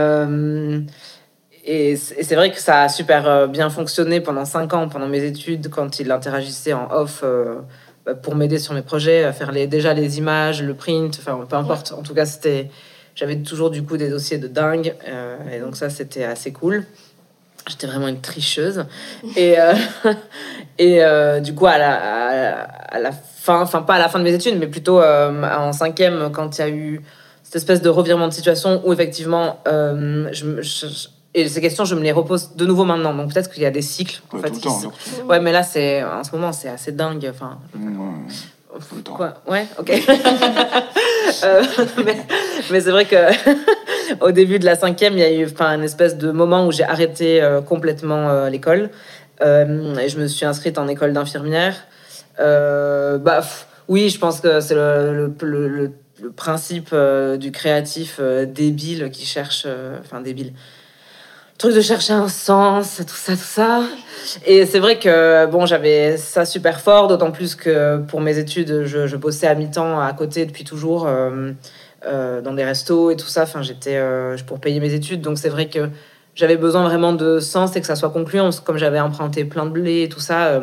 et c'est vrai que ça a super bien fonctionné pendant cinq ans, pendant mes études, quand il interagissait en off pour m'aider sur mes projets, à faire les, déjà les images, le print, enfin peu importe. En tout cas, c'était, j'avais toujours du coup des dossiers de dingue, euh, et donc ça c'était assez cool. J'étais vraiment une tricheuse. Et, euh, et euh, du coup, à la, à, à la fin, enfin pas à la fin de mes études, mais plutôt en cinquième, quand il y a eu cette espèce de revirement de situation où effectivement, je, me- je- je- et ces questions, je me les repose de nouveau maintenant. Donc peut-être qu'il y a des cycles. En Ouais, fait, temps. se- surtout. Ouais, mais là, c'est en ce moment, c'est assez dingue. Enfin, ouais. Temps. Quoi? Ouais, ok. Euh, mais mais c'est vrai que au début de la cinquième, il y a eu enfin, une espèce de moment où j'ai arrêté euh, complètement euh, l'école. Et je me suis inscrite en école d'infirmière. Bah, pff, oui, je pense que c'est le, le, le- le- le principe du créatif débile qui cherche. Enfin, débile. Truc de chercher un sens, tout ça, tout ça. Et c'est vrai que bon, j'avais ça super fort, d'autant plus que pour mes études, je, je bossais à mi-temps à côté depuis toujours euh, euh, dans des restos et tout ça. Enfin, j'étais euh, pour payer mes études, donc c'est vrai que j'avais besoin vraiment de sens et que ça soit concluant. Comme j'avais emprunté plein de blé et tout ça,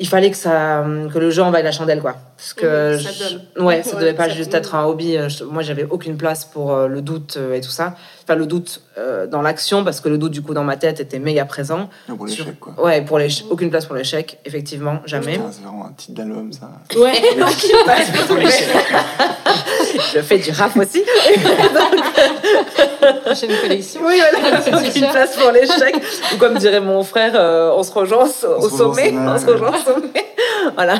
il fallait que ça, que le jeu en vaille la chandelle, quoi. Parce que ça je- ouais, ça Ouais, devait pas ça- juste être un hobby. Euh, je- Moi, j'avais aucune place pour euh, le doute euh, et tout ça. Enfin, le doute euh, dans l'action, parce que le doute du coup dans ma tête était méga présent. Non, pour Sur- l'échec, quoi. Ouais, pour l'échec, aucune place pour l'échec, effectivement, jamais. C'est vraiment un titre d'album, ça. Ouais, Je fais du rap aussi. Prochaine collection. Oui, voilà, aucune place pour l'échec. Ou comme dirait mon frère, euh, on se rejoint au, sommet. On se rejoint au sommet. voilà.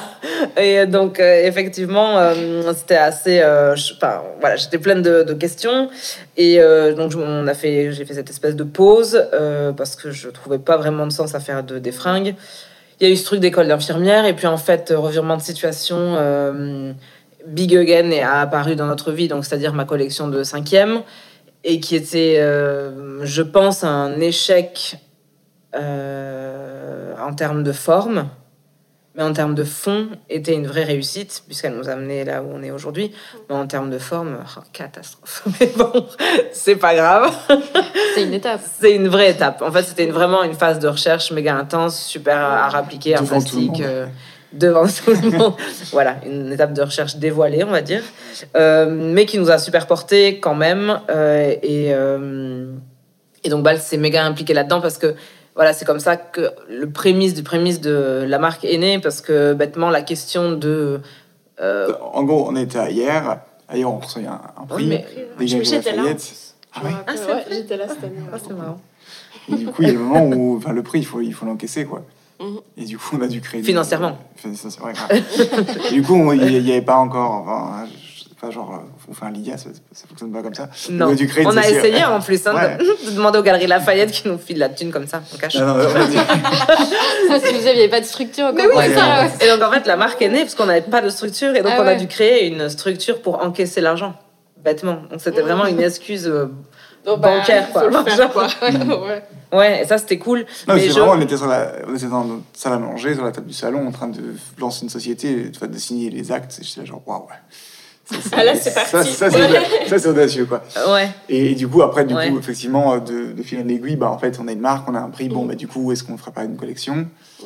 Et donc, euh, effectivement, euh, c'était assez. euh, je- Enfin, voilà, j'étais pleine de, de questions. Et euh, donc, on a fait, j'ai fait cette espèce de pause euh, parce que je trouvais pas vraiment de sens à faire de, des fringues. Il y a eu ce truc d'école d'infirmière. Et puis, en fait, euh, revirement de situation. Big Again est apparu dans notre vie, donc c'est-à-dire ma collection de cinquième, et qui était, euh, je pense, un échec euh, en termes de forme, mais en termes de fond, était une vraie réussite, puisqu'elle nous a amené là où on est aujourd'hui. Mais en termes de forme, oh, catastrophe. Mais bon, c'est pas grave. C'est une étape. C'est une vraie étape. En fait, c'était une- vraiment une phase de recherche méga intense, super à appliquer en Devant tout devant tout le monde. voilà, une étape de recherche dévoilée, on va dire. Euh, mais qui nous a super porté quand même. euh, et, euh, et donc, Bal s'est méga impliqué là-dedans parce que voilà, c'est comme ça que le prémisse du prémisse de la marque est né parce que bêtement, la question de. euh, En gros, on était à hier. Ailleurs, on reçoit un, un prix. mais- des J'étais là. Ah ouais Ah, c'est ouais, vrai j'étais là cette année. ah, c'est marrant. Et du coup, il y a le moment où enfin, le prix, il faut il faut l'encaisser. quoi. Mhm. Et du coup, on a dû créer. des- Financièrement. Grave. Et du coup, on- il n'y avait pas encore. Enfin, je sais pas, genre, on fait un Lydia, ça, ça fonctionne pas comme ça. Non, On a dû créer on a essayé en plus hein, Ouais. de, de demander aux Galeries Lafayette qui nous filent la thune comme ça, on cache. Non, non, on a dû- si vous aviez pas de structure, Mais oui, ça ça. Et donc en fait, la marque est née parce qu'on n'avait pas de structure et donc Ah on a ouais. dû créer une structure pour encaisser l'argent, bêtement. Donc c'était vraiment une excuse. euh, Donc, bah, Bancaire, quoi. Faut le faire, quoi. Ouais. Ouais, et ça c'était cool. Non, mais c'est je- vraiment, on était, sur la, on était dans notre salle à manger, sur la table du salon, en train de lancer une société, de signer les actes. Et j'étais là, genre, waouh, ouais. Ça, Ah, là, c'est parti. Ça, ça, c'est audacieux, quoi. Ouais, Et, et du coup, après, du Ouais. coup, effectivement, de, de fil en aiguille, bah, en fait, on a une marque, on a un prix. Bon, Mm. bah, du coup, est-ce qu'on ne ferait pas une collection? Mm.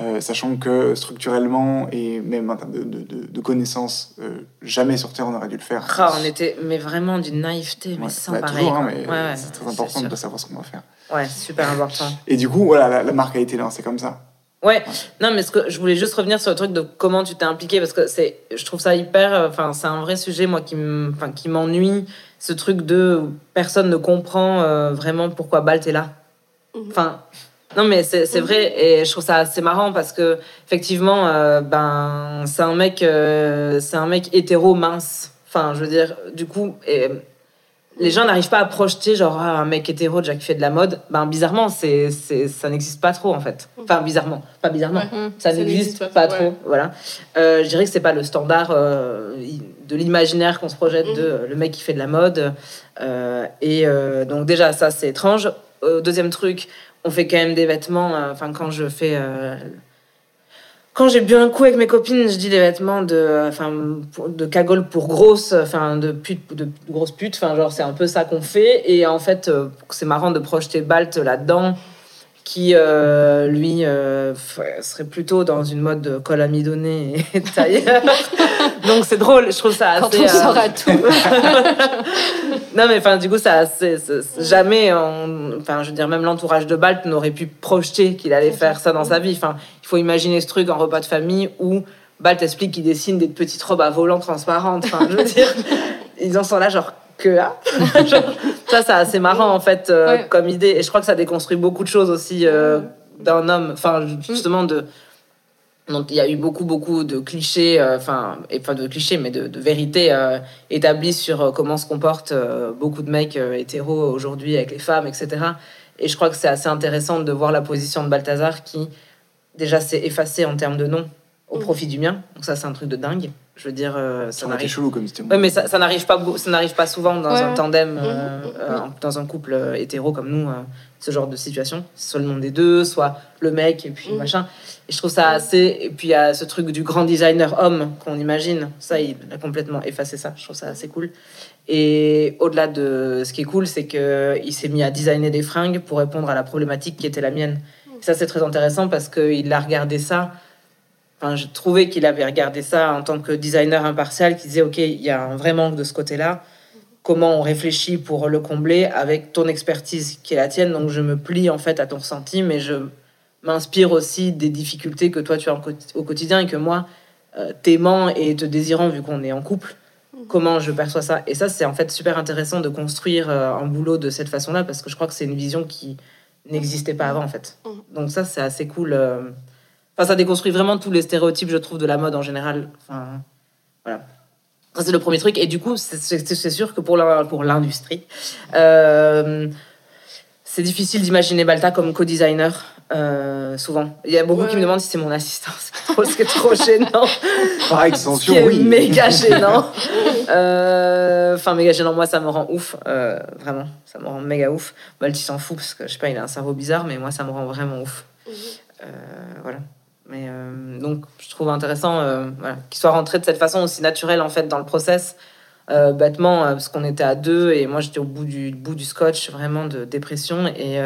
Euh, Sachant que structurellement et même en termes de, de, de- de connaissances, euh, jamais sur Terre on aurait dû le faire. Ah, on était mais vraiment d'une naïveté, mais Ouais, sans bah, pareil. toujours, hein, quoi. mais ouais, ouais, c'est très important de savoir ce qu'on va faire. Ouais, super important. Et du coup, voilà, la, la marque a été lancée comme ça. Ouais, non, mais ce que je voulais juste revenir sur le truc de comment tu t'es impliqué parce que c'est, je trouve ça hyper, euh, enfin, c'est un vrai sujet moi qui m- enfin, qui m'ennuie, ce truc de personne ne comprend euh, vraiment pourquoi Balt est là. Mhm. Enfin, non, mais c'est vrai et je trouve ça assez marrant parce que effectivement, euh, ben, c'est un mec, euh, c'est un mec hétéro mince. Enfin, je veux dire, du coup, et, les gens n'arrivent pas à projeter genre ah, un mec hétéro déjà qui fait de la mode. Ben bizarrement, c'est, c'est, ça n'existe pas trop en fait. Enfin bizarrement, pas bizarrement. Ouais. Hum. Ça Ça n'existe pas, trop. ouais. Voilà. Euh, je dirais que c'est pas le standard euh, de l'imaginaire qu'on se projette de Mhm. le mec qui fait de la mode. Et donc déjà ça c'est étrange. Deuxième truc, on fait quand même des vêtements. euh, Enfin quand je fais euh, quand j'ai bu un coup avec mes copines, je dis des vêtements de, enfin, pour- de cagole pour grosse, enfin, de pute, de grosse pute, enfin, genre, c'est un peu ça qu'on fait. Et en fait, euh, c'est marrant de projeter Balt là-dedans, qui, euh, lui, euh, serait plutôt dans une mode de col amidonné et tailleur. Donc, c'est drôle, je trouve ça assez. Quand on euh, saura tout. non, mais enfin, du coup, ça, c'est, jamais, enfin, je veux dire, même l'entourage de Balt n'aurait pu projeter qu'il allait faire ça dans sa vie. Enfin, il faut imaginer ce truc en repas de famille où Balt explique qu'il dessine des petites robes à volants transparentes. Enfin, je veux dire, ils en sont là, genre, que là. Ça, c'est assez marrant, en fait, euh, Ouais. comme idée. Et je crois que ça déconstruit beaucoup de choses aussi euh, d'un homme. Enfin, justement, de. Donc, il y a eu beaucoup, beaucoup de clichés, euh, enfin, pas de clichés, mais de, de vérités euh, établies sur euh, comment se comportent euh, beaucoup de mecs euh, hétéros aujourd'hui avec les femmes, etc. Et je crois que c'est assez intéressant de voir la position de Balthazar qui, déjà, s'est effacé en termes de nom au Mm. profit du mien. Donc, ça, c'est un truc de dingue. Je veux dire, euh, ça n'arrive chelou comme c'était. Ouais, mais ça, ça n'arrive pas, beau- ça n'arrive pas souvent dans Ouais, un tandem, euh, Mhm, euh, dans un couple hétéro comme nous, euh, ce genre de situation. Soit le nom des deux, soit le mec et puis machin. Et je trouve ça assez. Et puis il y a ce truc du grand designer homme qu'on imagine. Ça, il a complètement effacé ça. Je trouve ça assez cool. Et au-delà de ce qui est cool, c'est qu'il s'est mis à designer des fringues pour répondre à la problématique qui était la mienne. Et ça, c'est très intéressant parce qu'il a regardé ça. Enfin, je trouvais qu'il avait regardé ça en tant que designer impartial, qui disait Ok, il y a un vrai manque de ce côté-là. Comment on réfléchit pour le combler avec ton expertise qui est la tienne? Donc, je me plie en fait à ton ressenti, mais je m'inspire aussi des difficultés que toi tu as au quotidien et que moi, euh, t'aimant et te désirant, vu qu'on est en couple, comment je perçois ça? Et ça, c'est en fait super intéressant de construire euh, un boulot de cette façon-là parce que je crois que c'est une vision qui n'existait pas avant en fait. Mhm. Donc, ça, c'est assez cool. euh, Enfin, ça déconstruit vraiment tous les stéréotypes, je trouve, de la mode en général. Enfin, voilà. Ça, c'est le premier truc. Et du coup, c'est- sûr que pour l'industrie, euh, c'est difficile d'imaginer Balta comme co-designer. euh, souvent. Il y a beaucoup qui me demandent si c'est mon assistant. C'est trop, c'est trop gênant. Par Ce extension, qui est oui. méga gênant. Euh, Enfin, méga gênant. Moi, ça me rend ouf. euh, vraiment, ça me rend méga ouf. Balti s'en fout parce que je sais pas, il a un cerveau bizarre, mais moi, ça me rend vraiment ouf. Euh, voilà. Mais euh, donc, je trouve intéressant euh, voilà, qu'il soit rentré de cette façon aussi naturelle en fait dans le process. Euh, bêtement, parce qu'on était à deux et moi j'étais au bout du, bout du scotch, vraiment de dépression. Et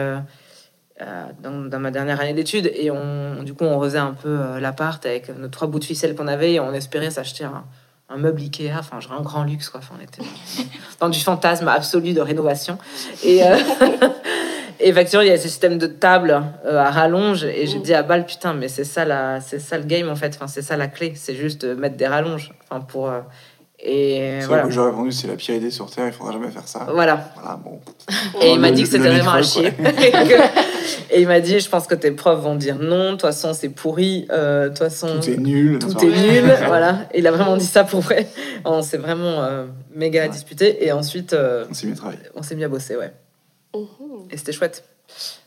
dans, dans ma dernière année d'études, et on, du coup, on faisait un peu l'appart avec nos trois bouts de ficelle qu'on avait et on espérait s'acheter un, un meuble Ikea, enfin, genre un grand luxe, quoi. Enfin, on était dans du fantasme absolu de rénovation. Et. euh, Et effectivement, il y a ce système de table euh, à rallonge. Et j'ai Mm. dit à Bal, putain, mais c'est ça, la, c'est ça le game en fait. Enfin, c'est ça la clé. C'est juste de mettre des rallonges. Enfin, pour, euh, et voilà. j'aurais répondu c'est la pire idée sur Terre, il faudra jamais faire ça. Voilà. Voilà, bon. Et il m'a dit que c'était vraiment à chier. et il m'a dit, je pense que tes profs vont dire non. De toute façon, c'est pourri. Euh, De toute façon, Tout est nul. tout est nul. voilà. Et il a vraiment dit ça pour vrai. On s'est vraiment euh, méga Ouais. disputé. Et ensuite, euh, On s'est mis à travailler. on s'est mis à bosser, ouais. Mhm. Et c'était chouette.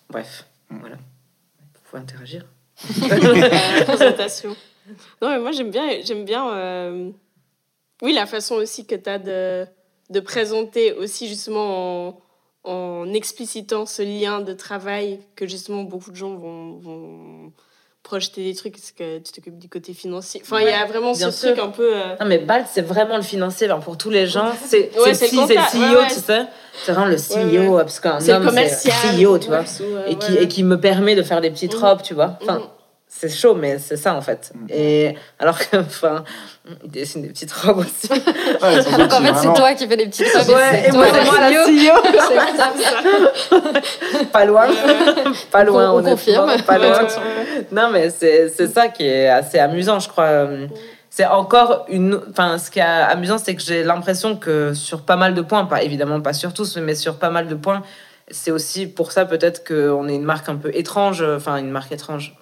Bref, voilà. Vous pouvez interagir. présentation. Non, mais moi, j'aime bien, j'aime bien euh, oui, la façon aussi que tu as de, de présenter aussi justement en, en explicitant ce lien de travail que justement beaucoup de gens vont, vont projeter des trucs parce que tu t'occupes du côté financier. Enfin, il y a vraiment ce sûr. truc un peu... euh, Non, mais BALT, c'est vraiment le financier. Ben, pour tous les gens, c'est Ouais, le le le CEO, ouais, ouais. tu sais. C'est vraiment le CEO, parce qu'un homme, c'est. CEO, tu vois. Et qui, et qui me permet de faire des petites Mhm. robes, tu vois. Enfin, Mhm. C'est chaud, mais c'est ça, en fait. Mhm. Et alors que, enfin, il dessine des petites robes aussi. Ouais, fait, c'est toi qui fais des petites robes. Ouais, et moi, c'est moi la CEO. pas loin. pas loin, On confirme. Pas loin. Non, mais c'est c'est ça qui est assez amusant, je crois. C'est encore une. Enfin, ce qui est amusant, c'est que j'ai l'impression que sur pas mal de points, pas évidemment pas sur tous, mais sur pas mal de points, c'est aussi pour ça peut-être qu'on est une marque un peu étrange, enfin une marque étrange.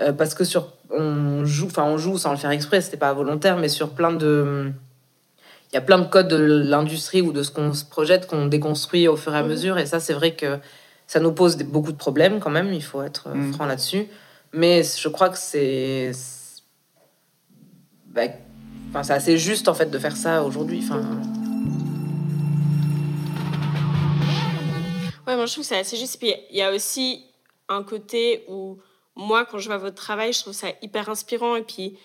Euh, parce que sur. On joue, enfin on joue sans le faire exprès, c'était pas volontaire, mais sur plein de. Il y a plein de codes de l'industrie ou de ce qu'on se projette qu'on déconstruit au fur et à Mhm. mesure. Et ça, c'est vrai que ça nous pose des- beaucoup de problèmes quand même, il faut être euh, Mhm. franc là-dessus. Mais je crois que c'est. bah, Enfin, c'est assez juste en fait de faire ça aujourd'hui. Enfin, Ouais, moi je trouve que c'est assez juste. Puis il y a aussi un côté où moi, quand je vois votre travail, je trouve ça hyper inspirant. Et puis,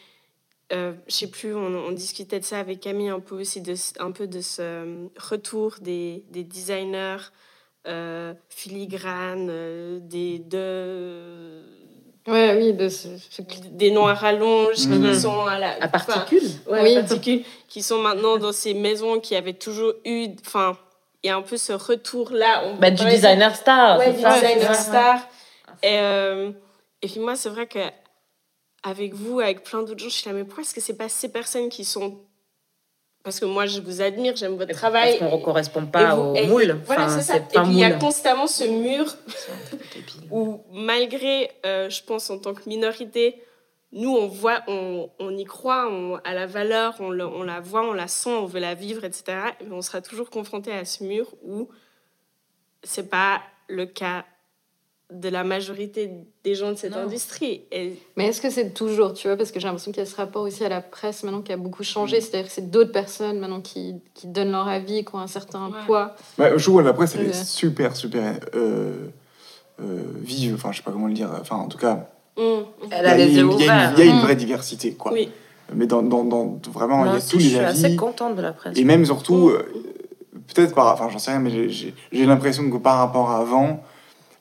euh, je sais plus, on, on discutait de ça avec Camille un peu aussi, de, ce- un peu de ce euh, retour des, des designers euh, filigranes, euh, des, de, Ouais, oui, de ce, ce- des noms à rallonge Mhm. qui sont à la. à particules. ouais, Oui. particules, qui sont maintenant dans ces maisons qui avaient toujours eu. Enfin, il y a un peu ce retour-là. On Bah, du designer star. Ouais, du designer Ouais, star. Et, euh, et puis moi, c'est vrai que avec vous, avec plein d'autres gens, je suis là, mais pourquoi est-ce que c'est pas ces personnes qui sont. Parce que moi, je vous admire, j'aime votre travail. Parce qu'on ne correspond pas vous- au et- moule. Voilà, c'est ça. Et puis, il y a constamment ce mur où, malgré, euh, je pense, en tant que minorité, nous, on voit, on, on y croit on- à la valeur, on, le- on la voit, on la sent, on veut la vivre, etc. Mais on sera toujours confronté à ce mur où c'est pas le cas de la majorité des gens de cette Non. industrie. Et Mais est-ce que c'est toujours, tu vois, parce que j'ai l'impression qu'il y a ce rapport aussi à la presse maintenant qui a beaucoup changé, c'est-à-dire que c'est d'autres personnes maintenant qui, qui donnent leur avis, qui ont un certain Ouais. poids. Ouais, je que la presse, elle est Ouais. super, super euh, euh, vive. Enfin, je sais pas comment le dire. Enfin, en tout cas, hum, Elle il y a il y a une- Mm. vraie diversité, quoi. oui. Mais dans, dans, dans- vraiment, il y a tous je les suis assez avis. contente de la presse. Et même surtout, euh, peut-être par. Enfin, j'en sais rien, mais j'ai l'impression que par rapport à avant,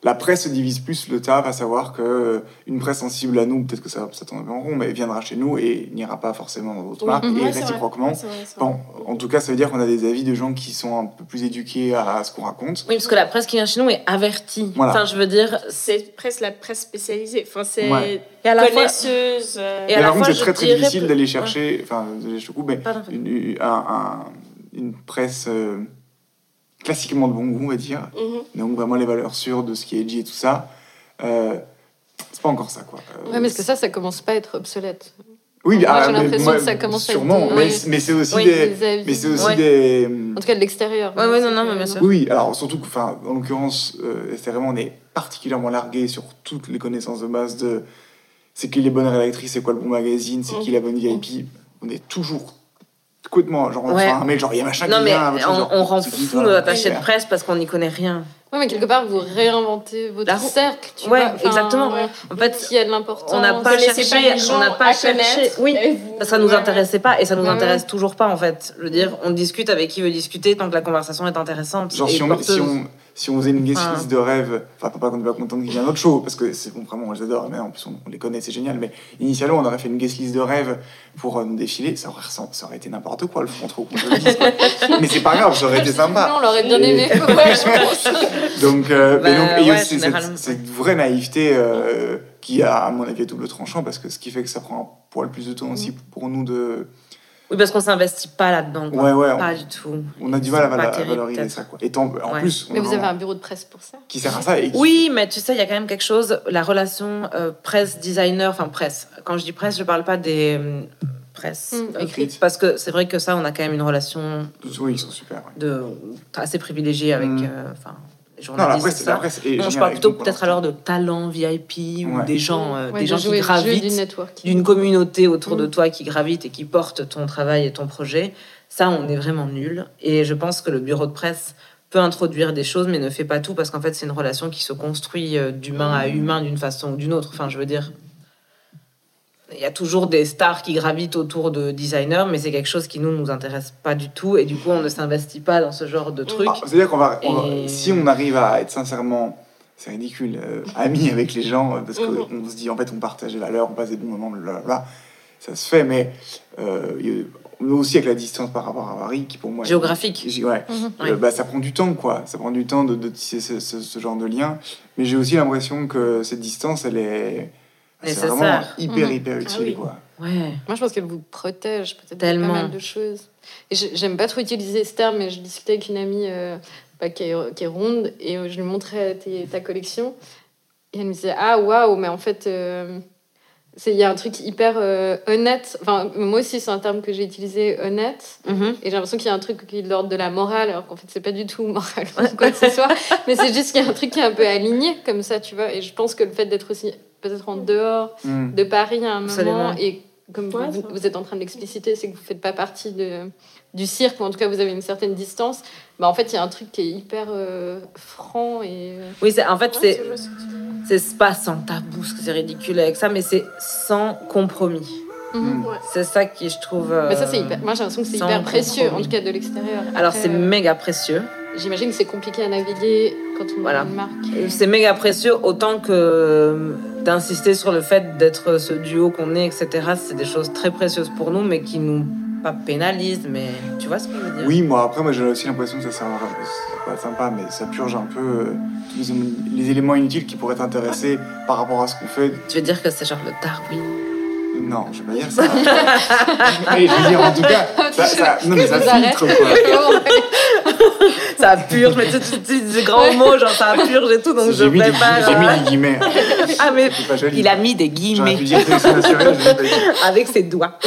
la presse se divise plus le taf, à savoir que euh, une presse sensible à nous, peut-être que ça, ça peu en rond, mais viendra chez nous et n'ira pas forcément dans d'autres Oui. marques, et Ouais, c'est réciproquement. Ouais, c'est vrai, c'est vrai. Bon, en tout cas, ça veut dire qu'on a des avis de gens qui sont un peu plus éduqués à, ce qu'on raconte. Oui, parce que la presse qui vient chez nous est avertie. Voilà. Enfin, je veux dire, C'est presque la presse spécialisée. Enfin, c'est Ouais. et à la fois. connaisseuse. euh, Et à la fois, c'est je très très difficile d'aller chercher, enfin, désolé, je te coupe, mais Pardon. une, un- un- une presse euh, classiquement de bon goût, on va dire, mhm. donc vraiment les valeurs sûres de ce qui est dit et tout ça, euh, c'est pas encore ça, quoi. Euh, Ouais, mais est-ce que ça, ça commence pas à être obsolète Oui, ah, j'ai mais l'impression que ça commence à être- Sûrement, mais, Oui. mais c'est aussi Oui, des. Mais c'est aussi Ouais. des. En tout cas, de l'extérieur. Ouais, ouais, non, non, mais bien sûr. Oui, alors surtout que, enfin, en l'occurrence, euh, c'est vraiment, on est particulièrement largué sur toutes les connaissances de base de c'est qui les bonnes rédactrices, c'est quoi le bon magazine, c'est qui la bonne VIP. On est toujours complètement, genre, on Ouais. un mail, genre, il y a machin Non, qui mais vient, machin, on, genre, on rend fou nos attachés de Ouais. presse parce qu'on n'y connaît rien. Ouais, mais quelque part, vous réinventez votre La- cercle, tu Ouais, vois. Enfin, exactement. ouais. En fait, Qui a de l'importance. on n'a pas cherché, pas on n'a pas cherché. Oui, parce que ça nous Ouais. intéressait pas et ça nous Ouais, intéresse ouais. toujours pas en fait. Je veux dire, on discute avec qui veut discuter tant que la conversation est intéressante. Genre, et si on, porteuse. si, on, si on faisait une guest Enfin. list de rêve, enfin, pas qu'on n'est pas content qu'il y ait un autre show, parce que c'est bon, vraiment, on les adore, mais en plus, on, on les connaît, c'est génial. Mais initialement, on aurait fait une guest list de rêve pour euh, nous défiler, ça aurait, ça, aurait été n'importe quoi, le front trop qu'on se le dise, quoi. Mais c'est pas grave, ça aurait été sympa. Non, on l'aurait bien aimé. Et- Ouais, je pense. Donc, euh, Bah, donc, ouais, généralement, cette, cette vraie naïveté euh, qui a, à mon avis, double tranchant, parce que ce qui fait que ça prend un poil plus de temps aussi pour nous de. Oui, parce qu'on s'investit pas là-dedans. Ouais, ouais, on- Pas du tout. On a du mal à, valoriser ça, quoi. Et tant- en Ouais. plus, on Mais a vous avez un bureau de presse pour ça? Qui sert à ça. Et qui- Oui, mais tu sais, il y a quand même quelque chose, la relation euh, presse-designer, enfin presse. Quand je dis presse, je parle pas des euh, presse Mm, écrites, écrites. parce que c'est vrai que ça, on a quand même une relation Oui, ils sont super. ouais. de, assez privilégiée avec Mm. euh, enfin, Non, la journalistes. presse, la ça. presse est Non, je parle plutôt peut-être alors de talents VIP ou Ouais. des gens, euh, Ouais, des de gens qui gravitent d'une communauté autour de Mm. toi qui gravite et qui porte ton travail et ton projet. Ça, on est vraiment nul. Et je pense que le bureau de presse peut introduire des choses, mais ne fait pas tout parce qu'en fait, c'est une relation qui se construit euh, d'humain à humain d'une façon ou d'une autre. Enfin, je veux dire, il y a toujours des stars qui gravitent autour de designers, mais c'est quelque chose qui nous nous intéresse pas du tout. Et du coup, on ne s'investit pas dans ce genre de trucs. Ah, C'est-à-dire qu'on va, on va- Et- si on arrive à être sincèrement, c'est ridicule, euh, amis avec les gens, euh, parce Mhm. qu'on se dit en fait on partage des valeurs, on passe des bons moments, blablabla, ça se fait, mais euh, mais aussi avec la distance par rapport à Paris, qui pour moi Géographique. Ouais. Mhm. Euh, Ouais. bah, ça prend du temps, quoi. Ça prend du temps de, de tisser ce, ce- ce genre de lien. Mais j'ai aussi l'impression que cette distance, elle est. C'est vraiment hyper, Mhm. hyper utile, Ah oui. quoi. Ouais. Moi, je pense qu'elle vous protège peut-être Tellement. pas mal de choses. Et j'aime pas trop utiliser ce terme, mais je discutais avec une amie euh, bah, qui, est, qui est ronde et euh, je lui montrais tes- ta collection. Et elle me disait Ah, waouh, mais en fait, euh, c'est- il y a un truc hyper euh, honnête. Enfin, moi aussi, c'est un terme que j'ai utilisé, honnête. Mhm. Et j'ai l'impression qu'il y a un truc qui est de l'ordre de la morale, alors qu'en fait, c'est pas du tout moral ou quoi que ce soit. Mais c'est juste qu'il y a un truc qui est un peu aligné comme ça, tu vois. Et je pense que le fait d'être aussi peut-être en dehors Mm. de Paris à un moment, et comme Ouais, vous, êtes en train de l'expliciter, c'est que vous faites pas partie de, du cirque, ou en tout cas, vous avez une certaine distance. Bah, en fait, il y a un truc qui est hyper euh, franc et. euh, Oui, c'est en fait, Ouais, c'est c'est pas sans tabou, c'est ridicule avec ça, mais c'est sans compromis. Mm. Ouais. C'est ça qui, je trouve. euh, Mais ça, c'est hyper... Moi, j'ai l'impression que c'est hyper précieux, en tout cas de l'extérieur. Alors, c'est euh, méga précieux. J'imagine que c'est compliqué à naviguer quand on Voilà. une marque. C'est méga précieux, autant que euh, d'insister sur le fait d'être ce duo qu'on est, etc. C'est des choses très précieuses pour nous, mais qui nous pas pénalisent, mais tu vois ce que je veux dire? Oui, moi après, moi j'ai aussi l'impression que ça sert à c'est pas sympa, mais ça purge un peu euh, tous les, les éléments inutiles qui pourraient t'intéresser par rapport à ce qu'on fait. Tu veux dire que c'est genre le Darwin? Non, je vais pas dire ça. mais je veux dire, en tout cas, ça, ça- non, mais ça filtre quoi. Ça purge, mais tu dis des grands mots, genre ça purge et tout, donc je prépare. j'ai mis des guillemets. Ah, mais joli. il a mis des guillemets avec ses doigts.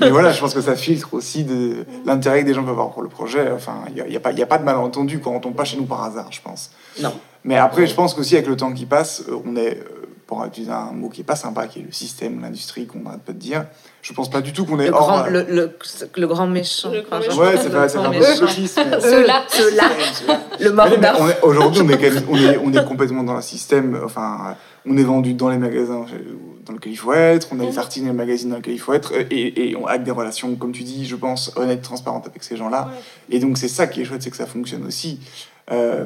Mais voilà, je pense que ça filtre aussi de l'intérêt que des gens peuvent avoir pour le projet. Enfin, il n'y a, y a pas- y a pas de malentendu quand on tombe pas chez nous par hasard, je pense. Non. Mais après, je pense qu'aussi avec le temps qui passe, euh, on est, euh, pour utiliser un mot qui est pas sympa, qui est le système, l'industrie, qu'on arrête pas de dire, je pense pas du tout qu'on est Le hors... grand, euh, le, le, le grand méchant. Le grand méchant. Ouais, c'est pas, c'est un Ceux-là. Ceux-là, le mais mordant. on est- Aujourd'hui, on est, quand même- on, est, on est complètement dans le système. Enfin, on est vendu dans les magasins dans lesquels il faut être, on a les tartines et les magazines dans lesquels il faut être, et, et on a des relations, comme tu dis, je pense, honnêtes, transparentes avec ces gens-là. Et donc, c'est ça qui est chouette, c'est que ça fonctionne aussi. Euh,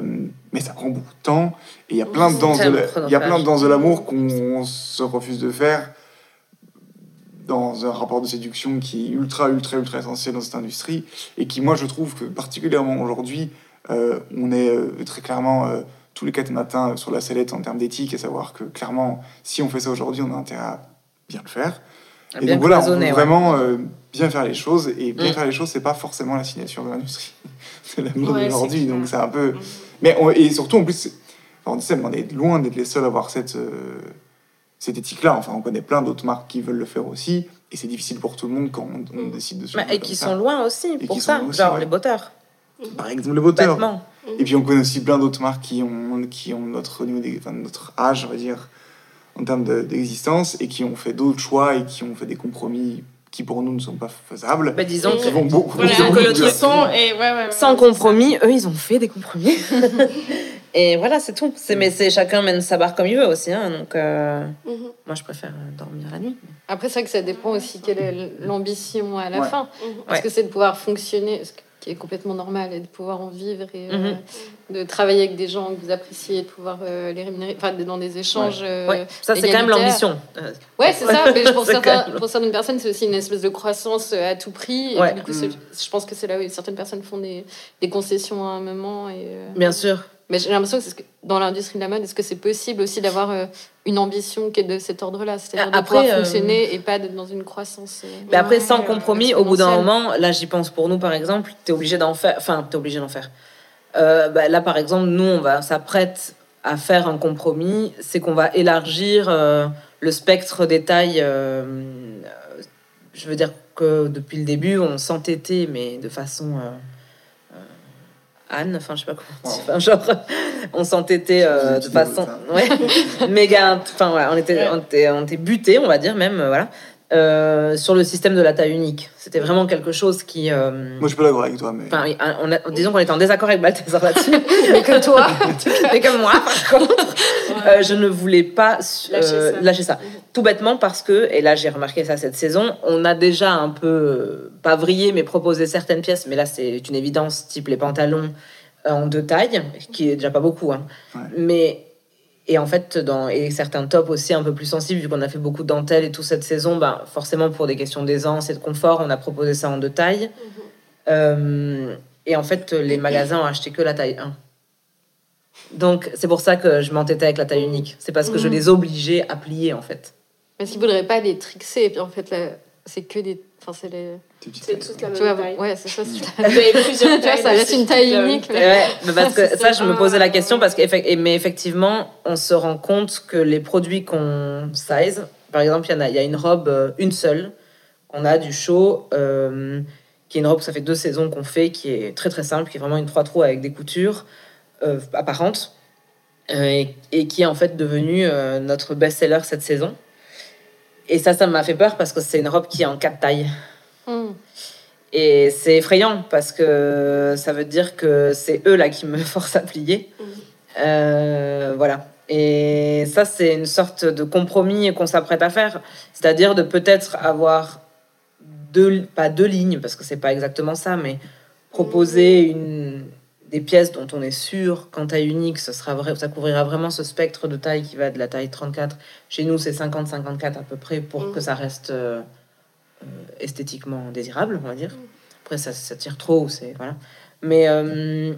mais ça prend beaucoup de temps, et il y a plein de danses de, tellement la- il y a plein de chronophage. danses de l'amour qu'on se refuse de faire dans un rapport de séduction qui est ultra, ultra, ultra essentiel dans cette industrie, et qui, moi, je trouve que particulièrement aujourd'hui, euh, on est euh, très clairement euh, tous les quatre matins sur la sellette en termes d'éthique, et savoir que clairement, si on fait ça aujourd'hui, on a intérêt à bien le faire. Et Bien donc voilà, on veut vraiment euh, bien faire les choses, et bien Mm. faire les choses, c'est pas forcément la signature de l'industrie. c'est la mode Ouais, aujourd'hui, donc c'est un peu. Mais on- et surtout, en plus, on est loin d'être les seuls à avoir cette, euh, cette éthique-là. Enfin, on connaît plein d'autres marques qui veulent le faire aussi. Et c'est difficile pour tout le monde quand on, on décide de se Bah, et qui sont loin aussi Et pour ça. aussi, Genre ouais. les botteurs. Par exemple, les botteurs. Bêtement. Et puis on connaît aussi plein d'autres marques qui ont, qui ont notre, au niveau des, enfin, notre âge, on va dire, en termes de- d'existence, et qui ont fait d'autres choix et qui ont fait des compromis qui pour nous ne sont pas faisables. Bah, disons Et- que Qui vont beaucoup. Voilà, sont et ouais, ouais, ouais, sans compromis, eux, ils ont fait des compromis. et voilà, c'est tout. C'est, mais c'est chacun mène sa barre comme il veut aussi. Hein, donc, euh. Mhm, moi, je préfère euh, dormir la nuit. Après, c'est vrai que ça dépend aussi quelle est l'ambition à la Ouais. fin. mhm. Parce Ouais. que c'est de pouvoir fonctionner, ce qui est complètement normal, et de pouvoir en vivre et euh, Mhm. de travailler avec des gens que vous appréciez, et de pouvoir euh, les rémunérer, enfin, dans des échanges. ouais, ça, c'est quand même l'ambition. Ouais, c'est ça. Mais pour, C'est certains, pour certaines personnes, c'est aussi une espèce de croissance à tout prix. Et Ouais. du coup, Mm. je pense que c'est là où certaines personnes font des, des concessions à un moment. Et, euh, bien sûr. Mais j'ai l'impression que, dans l'industrie de la mode, est-ce que c'est possible aussi d'avoir euh, une ambition qui est de cet ordre-là? C'est-à-dire de pouvoir euh, fonctionner et pas d'être dans une croissance. euh, Mais après, Ouais, sans compromis, au bout d'un moment, là, j'y pense pour nous, par exemple, t'es obligé d'en faire. Enfin, t'es obligé d'en faire. Bah, là, par exemple, nous, on va s'apprête à faire un compromis, c'est qu'on va élargir le spectre des tailles. je veux dire que depuis le début, on s'entêtait, mais de façon. Anne, enfin, je sais pas comment on dit, enfin, genre, on s'entêtait euh, de façon. mot, Ouais, méga. Enfin, voilà, on était, Ouais. on était, on était butés, on va dire, même, euh, voilà, euh, sur le système de la taille unique. C'était vraiment quelque chose qui. euh, Moi, je suis pas d'accord avec toi, mais. Enfin, oui, on a- disons qu'on était en désaccord avec Balthazar là-dessus. Mais que toi, Mais comme moi, par contre, euh, je ne voulais pas euh, Lâcher ça. lâcher ça. Tout bêtement parce que, et là j'ai remarqué ça cette saison, on a déjà un peu, pas vrillé, mais proposé certaines pièces, mais là c'est une évidence, type les pantalons en deux tailles, qui est déjà pas beaucoup. Hein. Ouais. Mais, et en fait, dans, et certains tops aussi un peu plus sensibles, vu qu'on a fait beaucoup de dentelles et tout cette saison, ben, forcément pour des questions d'aisance et de confort, on a proposé ça en deux tailles. Euh, et en fait, les magasins ont acheté que la taille 1. Donc, c'est pour ça que je m'entêtais avec la taille unique. C'est parce que je Mhm. les obligeais à plier, en fait. Est-ce qu'il faudrait pas les trixer Et puis en fait, là, c'est que des. Enfin, c'est les. C'est toute la Tu même vois, taille. ouais, c'est ça. plusieurs Tu vois, ça reste une taille la unique, mais-. Ouais, mais parce que ça, je me posais la question parce que, mais effectivement, on se rend compte que les produits qu'on size, par exemple, il y, en a, il y a une robe, euh, une seule, on a du show, euh, qui est une robe, ça fait deux saisons qu'on fait, qui est très très simple, qui est vraiment une trois trous avec des coutures euh, apparentes, euh, et, et qui est en fait devenue notre best-seller cette saison. Et ça, ça m'a fait peur parce que c'est une robe qui est en quatre tailles. Hmm. Et c'est effrayant parce que ça veut dire que c'est eux là qui me forcent à plier. Mhm. Euh, voilà. Et ça, c'est une sorte de compromis qu'on s'apprête à faire. C'est-à-dire de peut-être avoir deux, pas deux lignes, parce que c'est pas exactement ça, mais proposer une, des pièces dont on est sûr qu'en taille unique, ce sera vrai, ça couvrira vraiment ce spectre de taille qui va de la taille 34. Chez nous, c'est 50-54 à peu près pour Mhm. que ça reste euh, euh, esthétiquement désirable, on va dire. Après, ça, ça tire trop, c'est voilà. Mais euh,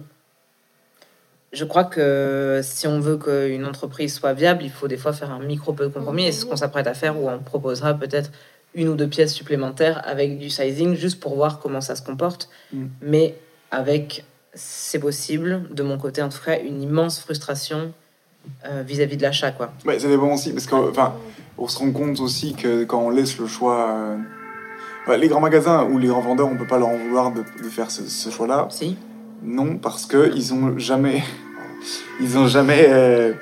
je crois que si on veut qu'une entreprise soit viable, il faut des fois faire un micro peu de compromis. Et c'est ce qu'on s'apprête à faire, où on proposera peut-être une ou deux pièces supplémentaires avec du sizing, juste pour voir comment ça se comporte. Mm. Mais avec, c'est possible, de mon côté en tout cas, une immense frustration euh, vis-à-vis de l'achat, quoi. Ouais, ça dépend aussi, parce qu'on enfin, on se rend compte aussi que quand on laisse le choix. euh, les grands magasins ou les grands vendeurs, on peut pas leur en vouloir de, de faire ce, ce choix-là. Si Non, parce que ils ont jamais. Ils ont jamais. euh,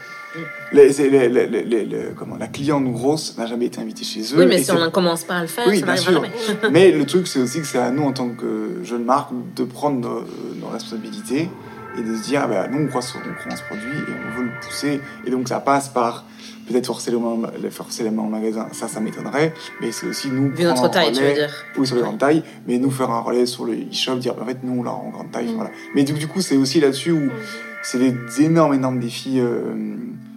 les, c'est- les- les- les- les- les- comment, la cliente grosse n'a jamais été invitée chez eux. Oui, mais si on ne commence pas à le faire, Oui, ça bien sûr. jamais. Mais le truc, c'est aussi que c'est à nous, en tant que jeune marque, de prendre nos, nos responsabilités et de se dire, ah ben, nous, on croit, sur- on croit en ce produit et on veut le pousser. Et donc, ça passe par peut-être forcer les mains, forcer les mains au magasin. Ça, ça m'étonnerait. Mais c'est aussi nous. Vu prendre notre un taille, tu veux relais- dire. Oui, sur les grandes tailles. Mais nous faire un relais sur le e-shop, dire, en fait, nous, on l'a en grande taille. Mm. Voilà. Mais du, du coup, c'est aussi là-dessus où c'est des énormes, énormes défis euh,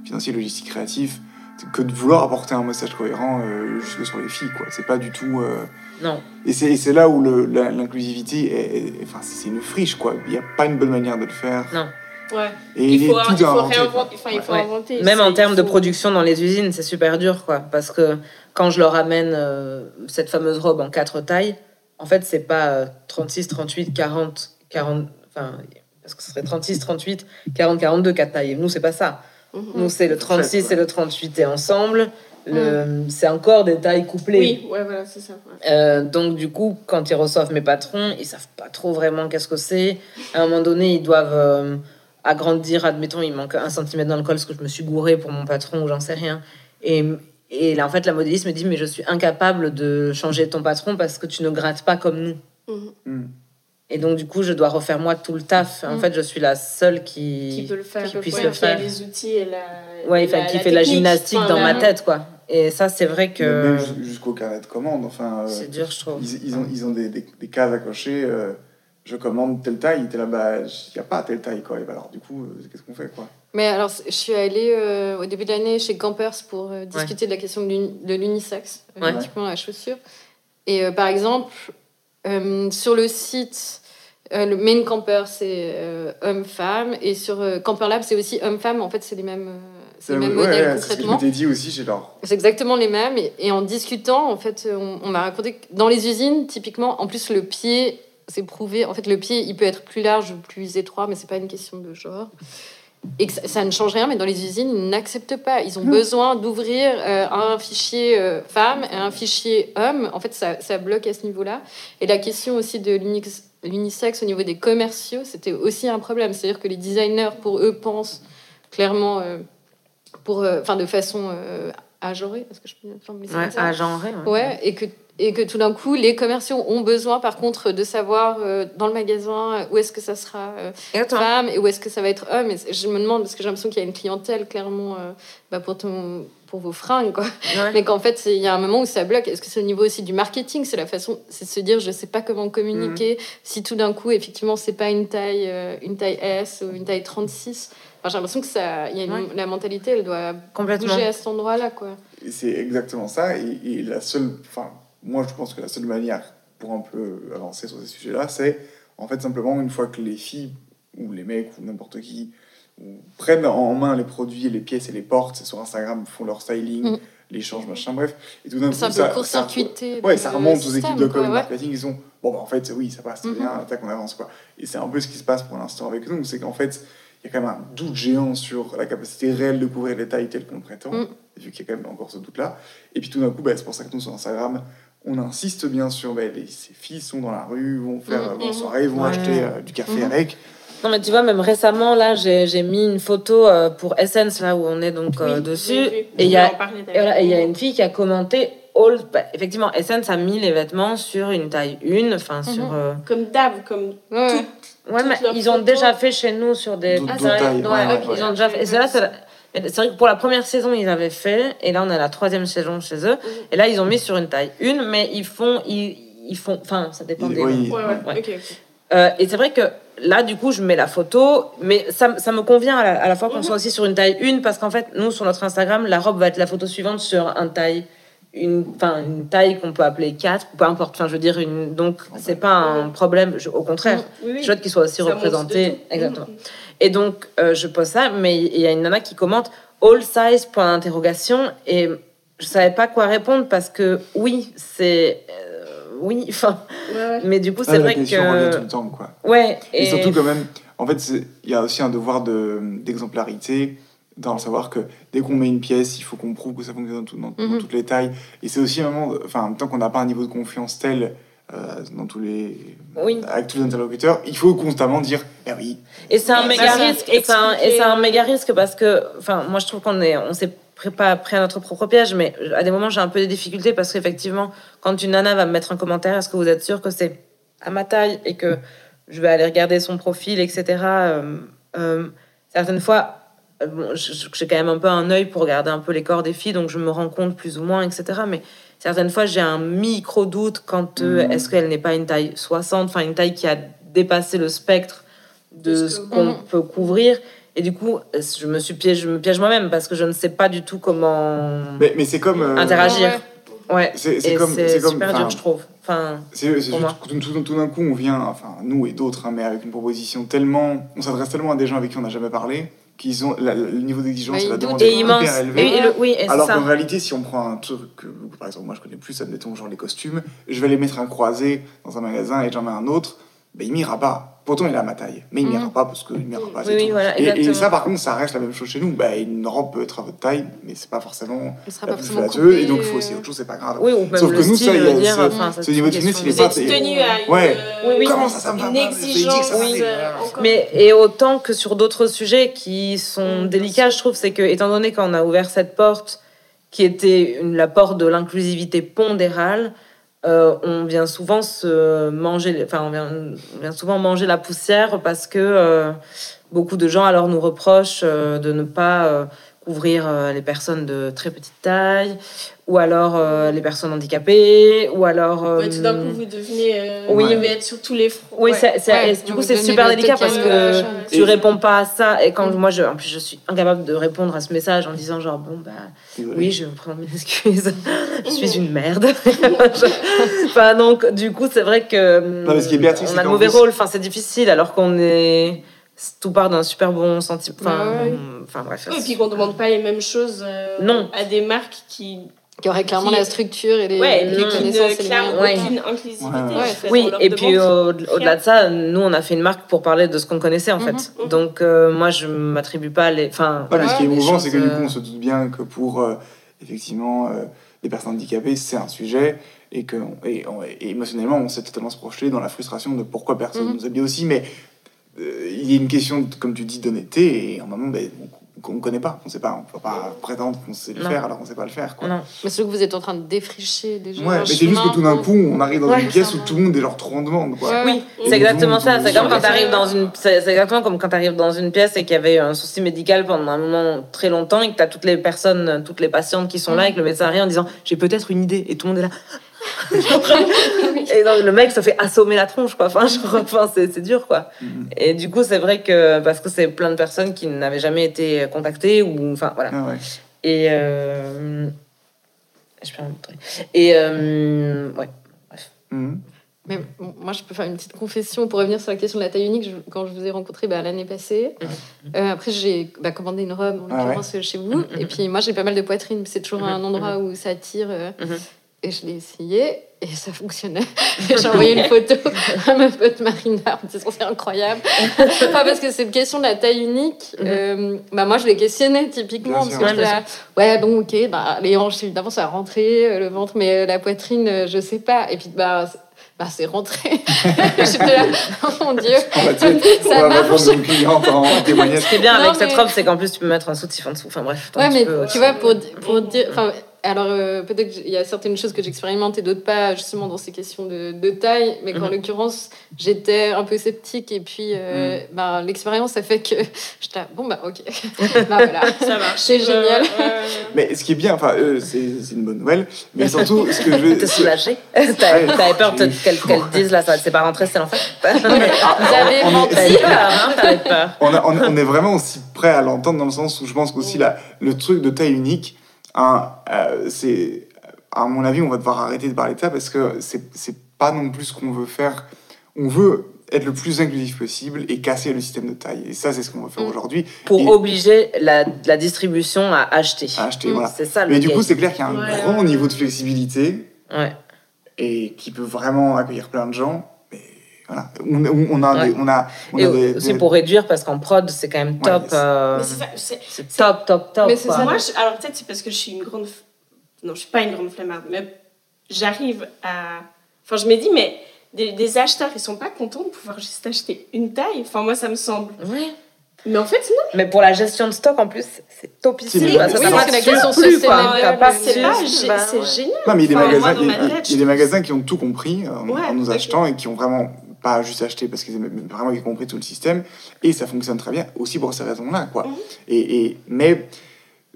financiers, logistiques, créatifs que de vouloir apporter un message cohérent euh, jusque sur les filles, quoi. C'est pas du tout. euh, Non. et c'est et c'est là où le- la- l'inclusivité, est, est- enfin, c'est une friche, quoi. Il n'y a pas une bonne manière de le faire. Non. Ouais. Et Il est faut, il faut à inventer, réinventer. quoi. Enfin, il faut Ouais. inventer. Même en termes de production dans les usines, c'est super dur, quoi. Parce que quand je leur amène euh, cette fameuse robe en quatre tailles, en fait, c'est pas euh, 36, 38, 40, 40. Enfin, parce que ce serait 36, 38, 40, 42, quatre tailles. Et nous, c'est pas ça. Mhm. Nous, c'est le 36 Fourchette, et le 38 et ensemble. Le... C'est encore des tailles couplées. Oui, ouais, voilà, c'est ça. ouais. Euh, donc, du coup, quand ils reçoivent mes patrons, ils savent pas trop vraiment qu'est-ce que c'est. À un moment donné, ils doivent euh, agrandir. Admettons, il manque un centimètre dans le col parce que je me suis gourée pour mon patron ou j'en sais rien. Et, et là, en fait, la modéliste me dit Mais je suis incapable de changer ton patron parce que tu ne grattes pas comme nous. Mhm. Hmm. Et donc, du coup, je dois refaire moi tout le taf. En Mm. fait, je suis la seule qui. Qui peut le faire, qui puisse ouais, le qui a faire. les outils et la. Ouais, la- qui la fait la gymnastique Enfin, dans ma tête, quoi. Et ça, c'est vrai Mais que Même jus- jusqu'au carnet de commande. Enfin, euh, c'est dur, je trouve. ils, ils ont, ils ont des, des, des cases à cocher. euh, je commande telle taille. T'es là, bah, il n'y a pas telle taille, quoi. Et bah, alors, du coup, euh, qu'est-ce qu'on fait, quoi? Mais alors, je suis allée euh, au début de l'année chez Campers pour euh, discuter de la question de l'uni- de l'unisex, Ouais. uniquement la chaussure. Et euh, par exemple, sur le site, euh, le main camper, c'est euh, homme-femme. Et sur euh, Camper Lab, c'est aussi homme-femme. En fait, c'est les mêmes, euh, c'est les mêmes ouais, modèles ouais, c'est ce concrètement. dit aussi chez leur. C'est exactement les mêmes. Et, et en discutant, en fait, on, on m'a raconté que dans les usines, typiquement, en plus, le pied, c'est prouvé. En fait, le pied, il peut être plus large ou plus étroit, mais c'est pas une question de genre. Et que ça, ne change rien, mais dans les usines, ils n'acceptent pas. Ils ont besoin d'ouvrir euh, un fichier euh, femme et un fichier homme. En fait, ça, ça bloque à ce niveau-là. Et la question aussi de l'unix- l'unisex au niveau des commerciaux, c'était aussi un problème. C'est-à-dire que les designers, pour eux, pensent clairement, euh, pour, euh, enfin, de façon euh, agenrée, est-ce que je peux ouais. Ouais, et que, et que tout d'un coup, les commerciaux ont besoin, par contre, de savoir euh, dans le magasin euh, où est-ce que ça sera euh, femme et où est-ce que ça va être homme. Et je me demande, parce que j'ai l'impression qu'il y a une clientèle, clairement, euh, bah, pour, ton, pour vos fringues, quoi. Ouais. Mais qu'en fait, il y a un moment où ça bloque. Est-ce que c'est au niveau aussi du marketing? C'est la façon, c'est de se dire, je sais pas comment communiquer. Si tout d'un coup, effectivement, c'est pas une taille, euh, une taille S ou une taille 36. Enfin, j'ai l'impression que ça, il y a une- Ouais. la mentalité, elle doit Complètement. bouger à cet endroit-là, quoi. C'est exactement ça. Et, et la seule. Enfin, moi, je pense que la seule manière pour un peu avancer sur ces sujets-là, c'est en fait simplement une fois que les filles ou les mecs ou n'importe qui ou prennent en main les produits, les pièces et les portent sur Instagram, font leur styling, Mm. les changent, machin, bref. Et tout d'un coup, C'est un ça, peu court-circuité. Ouais, le ça remonte aux équipes de com et ouais. marketing, ils sont bon, bah, en fait, oui, ça passe très Mhm. bien, tac, on avance quoi. Et c'est un peu ce qui se passe pour l'instant avec nous, c'est qu'en fait, il y a quand même un doute géant sur la capacité réelle de couvrir les tailles telles qu'on le prétend, Mhm. vu qu'il y a quand même encore ce doute-là. Et puis tout d'un coup, bah, c'est pour ça que nous, sur Instagram, on insiste bien sur bah, les, ces filles sont dans la rue, vont faire Mhm. euh, vont en soirée, vont Ouais. acheter euh, du café Mhm. avec. Non, mais tu vois, même récemment, là, j'ai j'ai mis une photo euh, pour Essence, là où on est donc euh, Oui, dessus. Et il y a en parler Et d'ailleurs. voilà, et il y a une fille qui a commenté all. bah, effectivement, Essence a mis les vêtements sur une taille 1, enfin sur. Mhm. euh, Comme d'hab, comme Ouais, mais ils ont déjà fait chez nous sur des tailles. tailles, ouais, ouais, ouais, ouais. Ils ont déjà fait. Et là, c'est vrai que pour la première saison, ils avaient fait, et là, on est à la troisième saison chez eux. Et là, ils ont mis sur une taille 1, mais ils font. Ils, ils font enfin, ça dépend des. Oui, Ouais, ouais. Euh, et c'est vrai que là, du coup, je mets la photo, mais ça, ça me convient à la, à la fois qu'on Mhm. soit aussi sur une taille 1, parce qu'en fait, nous, sur notre Instagram, la robe va être la photo suivante sur un taille, une, enfin, une taille qu'on peut appeler 4, ou peu importe, enfin, je veux dire, une, donc c'est pas un problème, je- au contraire. Oui, oui. Je souhaite qu'il soit aussi Ça représenté. Exactement. Mhm. Et donc, euh, je pose ça, mais il y a une nana qui commente all size, point d'interrogation, et je savais pas quoi répondre parce que oui, c'est. euh, oui, enfin. Ouais, ouais. Mais du coup, Ah, c'est la vrai question revient tout que. le temps, quoi. Ouais, Et, surtout quand même, en fait, il y a aussi un devoir de- d'exemplarité dans le savoir que dès qu'on met une pièce, il faut qu'on prouve que ça fonctionne dans, tout- dans- dans Mhm. toutes les tailles. Et c'est aussi un moment, de- enfin, tant qu'on n'a pas un niveau de confiance tel euh, dans tous les, Oui. avec tous les interlocuteurs, il faut constamment dire, eh oui, Et c'est un méga risque. Et c'est un, et expliquer. c'est un méga risque parce que, enfin, moi je trouve qu'on est, on s'est pas pris à notre propre piège, mais à des moments j'ai un peu des difficultés parce qu'effectivement, quand une nana va me mettre un commentaire, est-ce que vous êtes sûr que c'est à ma taille et que je vais aller regarder son profil, etc. euh, euh, certaines fois, euh, bon, j'ai quand même un peu un œil pour regarder un peu les corps des filles, donc je me rends compte plus ou moins, etc. Mais certaines fois, j'ai un micro doute quant euh, Mhm. est-ce qu'elle n'est pas une taille 60, enfin une taille qui a dépassé le spectre de ce qu'on Mhm. peut couvrir. Et du coup, je me suis piège, je me piège moi-même parce que je ne sais pas du tout comment mais, mais c'est comme. euh, interagir. Ouais. Ouais. C'est comme. c'est comme super dur, je trouve. Enfin, C'est tout, tout- tout d'un coup, on vient, enfin nous et d'autres, hein, mais avec une proposition tellement, on s'adresse tellement à des gens avec qui on n'a jamais parlé, qu'ils ont la- la- le niveau d'exigence et la demande est hyper élevé. et le- oui, et c'est Alors qu'en réalité, si on prend un truc que, par exemple, moi je connais plus, admettons genre les costumes, je vais les mettre un croisé dans un magasin et j'en mets un autre, ben il m'ira pas. Pourtant il a ma taille, mais il Mhm. m'ira pas parce qu'il m'ira pas. Oui, c'est oui, tout. voilà, et, ça, par contre, ça reste la même chose chez nous. Bah, une robe peut être à votre taille, mais c'est pas forcément la pas plus forcément flatteuse, coupé, et donc il faut euh, aussi autre chose, c'est pas grave. Oui, ou même Sauf que nous, style, ça, il y a ce- niveau de finesse, il est pas- Vous êtes c'est- tenu à une, Ouais. euh, Oui, oui. Comment ça, ça me va une exigence euh, encore Mais et autant que sur d'autres sujets qui sont Mm, délicats, je trouve, c'est que étant donné qu'on a ouvert cette porte, qui était la porte de l'inclusivité pondérale, euh, on vient souvent se manger, enfin la poussière parce que euh, beaucoup de gens alors nous reprochent euh, de ne pas couvrir euh, les personnes de très petite taille, ou alors euh, les personnes handicapées, ou alors euh, Ouais, tout d'un coup, vous devenez. euh, oui. devez être sur tous les fronts. oui, Ouais. c'est- c'est- Ouais, et du coup, c'est super délicat parce euh, que tu réponds pas à ça. Et quand Mm. moi, je, en plus, je suis incapable de répondre à ce message en disant genre, bon, bah, oui, je prends mes excuses. je suis une merde. Je- enfin, donc, du coup, c'est vrai que. Non, mais ce qui est bien, c'est on a mauvais rôle. Enfin, c'est difficile alors qu'on est. Tout part d'un super bon sentiment. Enfin, Ouais, ouais. enfin, bref. Oui, et puis qu'on demande pas les mêmes choses euh, Non. à des marques qui, Qui aurait clairement Qui- la structure et les, ouais, les qui connaissances ne moyens. Ouais. aucune inclusivité. Ouais. Oui, et puis au-delà de ça, nous, on a fait une marque pour parler de ce qu'on connaissait en fait. Mhm. Donc, euh, moi, je m'attribue pas les. Enfin, Voilà, ce qui est émouvant, c'est que du coup, on se doute bien que pour euh, effectivement euh, les personnes handicapées, c'est un sujet et que et, on- et émotionnellement, on s'est totalement se projeté dans la frustration de pourquoi personne Mhm. nous habille aussi. Mais euh, il y a une question, comme tu dis, d'honnêteté et un moment, ben, on- ne connaît pas. On sait pas, on peut pas prétendre qu'on sait le Non. faire alors qu'on sait pas le faire. Quoi. Non. Mais c'est que vous êtes en train de défricher déjà. Ouais, mais c'est juste que tout d'un coup, on arrive dans Ouais, une pièce où tout le monde est genre trop en demande. Quoi. Oui, c'est exactement ça. C'est comme quand t'arrives dans une, c'est c'est exactement comme quand t'arrives dans une pièce et qu'il y avait un souci médical pendant un moment très longtemps et que t'as toutes les personnes, toutes les patientes qui sont là et que le médecin arrive en disant j'ai peut-être une idée et tout le monde est là. et donc le mec se fait assommer la tronche quoi. Enfin, genre, enfin c'est c'est dur quoi. Mhm. Et du coup c'est vrai que parce que c'est plein de personnes qui n'avaient jamais été contactées ou enfin voilà. Ah ouais. Et euh, je peux. Et euh, ouais. Mais bon, moi, je peux faire une petite confession pour revenir sur la question de la taille unique. Je- quand je vous ai rencontré bah, l'année passée, euh, après j'ai bah, commandé une robe, en Ah l'occurrence chez vous. Et puis moi, j'ai pas mal de poitrine. C'est toujours un endroit où ça tire. euh. Et je l'ai essayé et ça fonctionnait. J'ai envoyé une photo à ma pote Marina en disant c'est incroyable. pas parce que c'est une question de la taille unique. Mhm. euh, bah moi, je l'ai questionné typiquement. Parce que là, ouais, bon, ok, bah, les hanches, évidemment, ça a rentré, euh, le ventre, mais euh, la poitrine, je sais pas. Et puis, bah, c'est- bah, c'est rentré. J'étais là, oh mon Dieu. On va, tu sais, on Ça va marche. une cliente en témoignage. Ce qui est bien Non, avec cette robe, c'est qu'en plus tu peux mettre un soutif en dessous. Enfin bref. Ouais, mais tu vois, pour, pour dire. Enfin, alors, euh, peut-être qu'il y a certaines choses que j'expérimente et d'autres pas, justement, dans ces questions de, de taille. Mais qu'en Mhm. l'occurrence, j'étais un peu sceptique. Et puis, euh, bah, l'expérience a fait que j'étais bon, bah, ok. bah, voilà. Ça marche. C'est génial. Ouais, ouais, ouais. Mais ce qui est bien, enfin, euh, c'est c'est une bonne nouvelle, mais surtout, ce que je veux. T'es soulagée. T'avais peur qu'elle qu'elle dise là, ça c'est pas rentré, c'est l'enfer Vous avez on est- menti. T'avais peur, on, a- on- on est vraiment aussi prêt à l'entendre dans le sens où je pense qu'aussi la- le truc de taille unique, hein, euh, c'est, à mon avis, on va devoir arrêter de parler de ça parce que c'est pas non plus ce qu'on veut faire. On veut être le plus inclusif possible et casser le système de taille. Et ça, c'est ce qu'on va faire Mm. aujourd'hui. Pour Et- obliger la, la distribution à acheter. À acheter, voilà. C'est ça le Mais du coup, c'est clair qu'il y a un Ouais, grand niveau de flexibilité Ouais. et qui peut vraiment accueillir plein de gens. Voilà, on, on a, Ouais. des- on a, on Et a des- aussi des- pour réduire, parce qu'en prod, c'est quand même Ouais, top. c'est- euh, c'est top, top, top. Mais c'est quoi. ça. Moi, je- alors peut-être c'est parce que je suis une grande. f- Non, je suis pas une grande flemmarde, mais j'arrive à. Enfin, je me dis, mais des, des acheteurs, ils sont pas contents de pouvoir juste acheter une taille. Enfin, moi, ça me semble. Ouais. Mais en fait, non. Mais pour la gestion de stock, en plus, c'est topissime. C'est- parce que oui, que la question quoi. ouais, ouais, de C'est bah, ouais. génial. Non, mais il y a des Enfin, magasins, dans il y ma a- il y a tête, des magasins qui ont tout compris euh, en, Ouais, en nous achetant et qui ont vraiment pas juste acheté parce qu'ils avaient vraiment compris tout le système et ça fonctionne très bien aussi pour ces raisons-là, quoi. Mhm. Et, et mais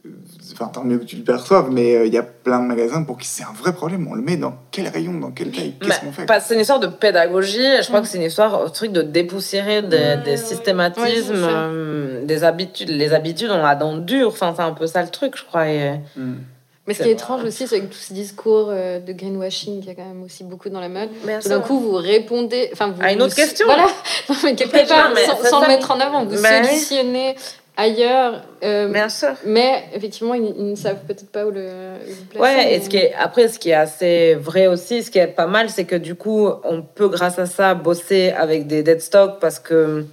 euh, enfin tant mieux que tu le perçoives, mais euh, il y a plein de magasins pour qui c'est un vrai problème. On le met dans quel rayon, dans quelle taille, qu'est-ce qu'on fait pas- C'est une histoire de pédagogie. Je crois que c'est une histoire, un truc de dépoussiérer des, systématismes, Ouais, euh, des habitudes. Les habitudes, on l'a dans le dur. Enfin, c'est un peu ça le truc, je crois. Et... Mais ce qui est étrange aussi, c'est avec tout ce discours euh, de greenwashing, qu'il y a quand même aussi beaucoup dans la mode. Tout d'un coup, vous répondez. Enfin, vous, À une autre vous- question. Voilà. Non, mais quelque part, mais sans, sans ça. mettre en avant, vous Bah solutionnez ailleurs. euh, Bien sûr. mais effectivement, ils, ils ne savent peut-être pas où le, placer. Ouais, et ce qui est, après, ce qui est assez vrai aussi, ce qui est pas mal, c'est que du coup, on peut, grâce à ça, bosser avec des dead stock parce que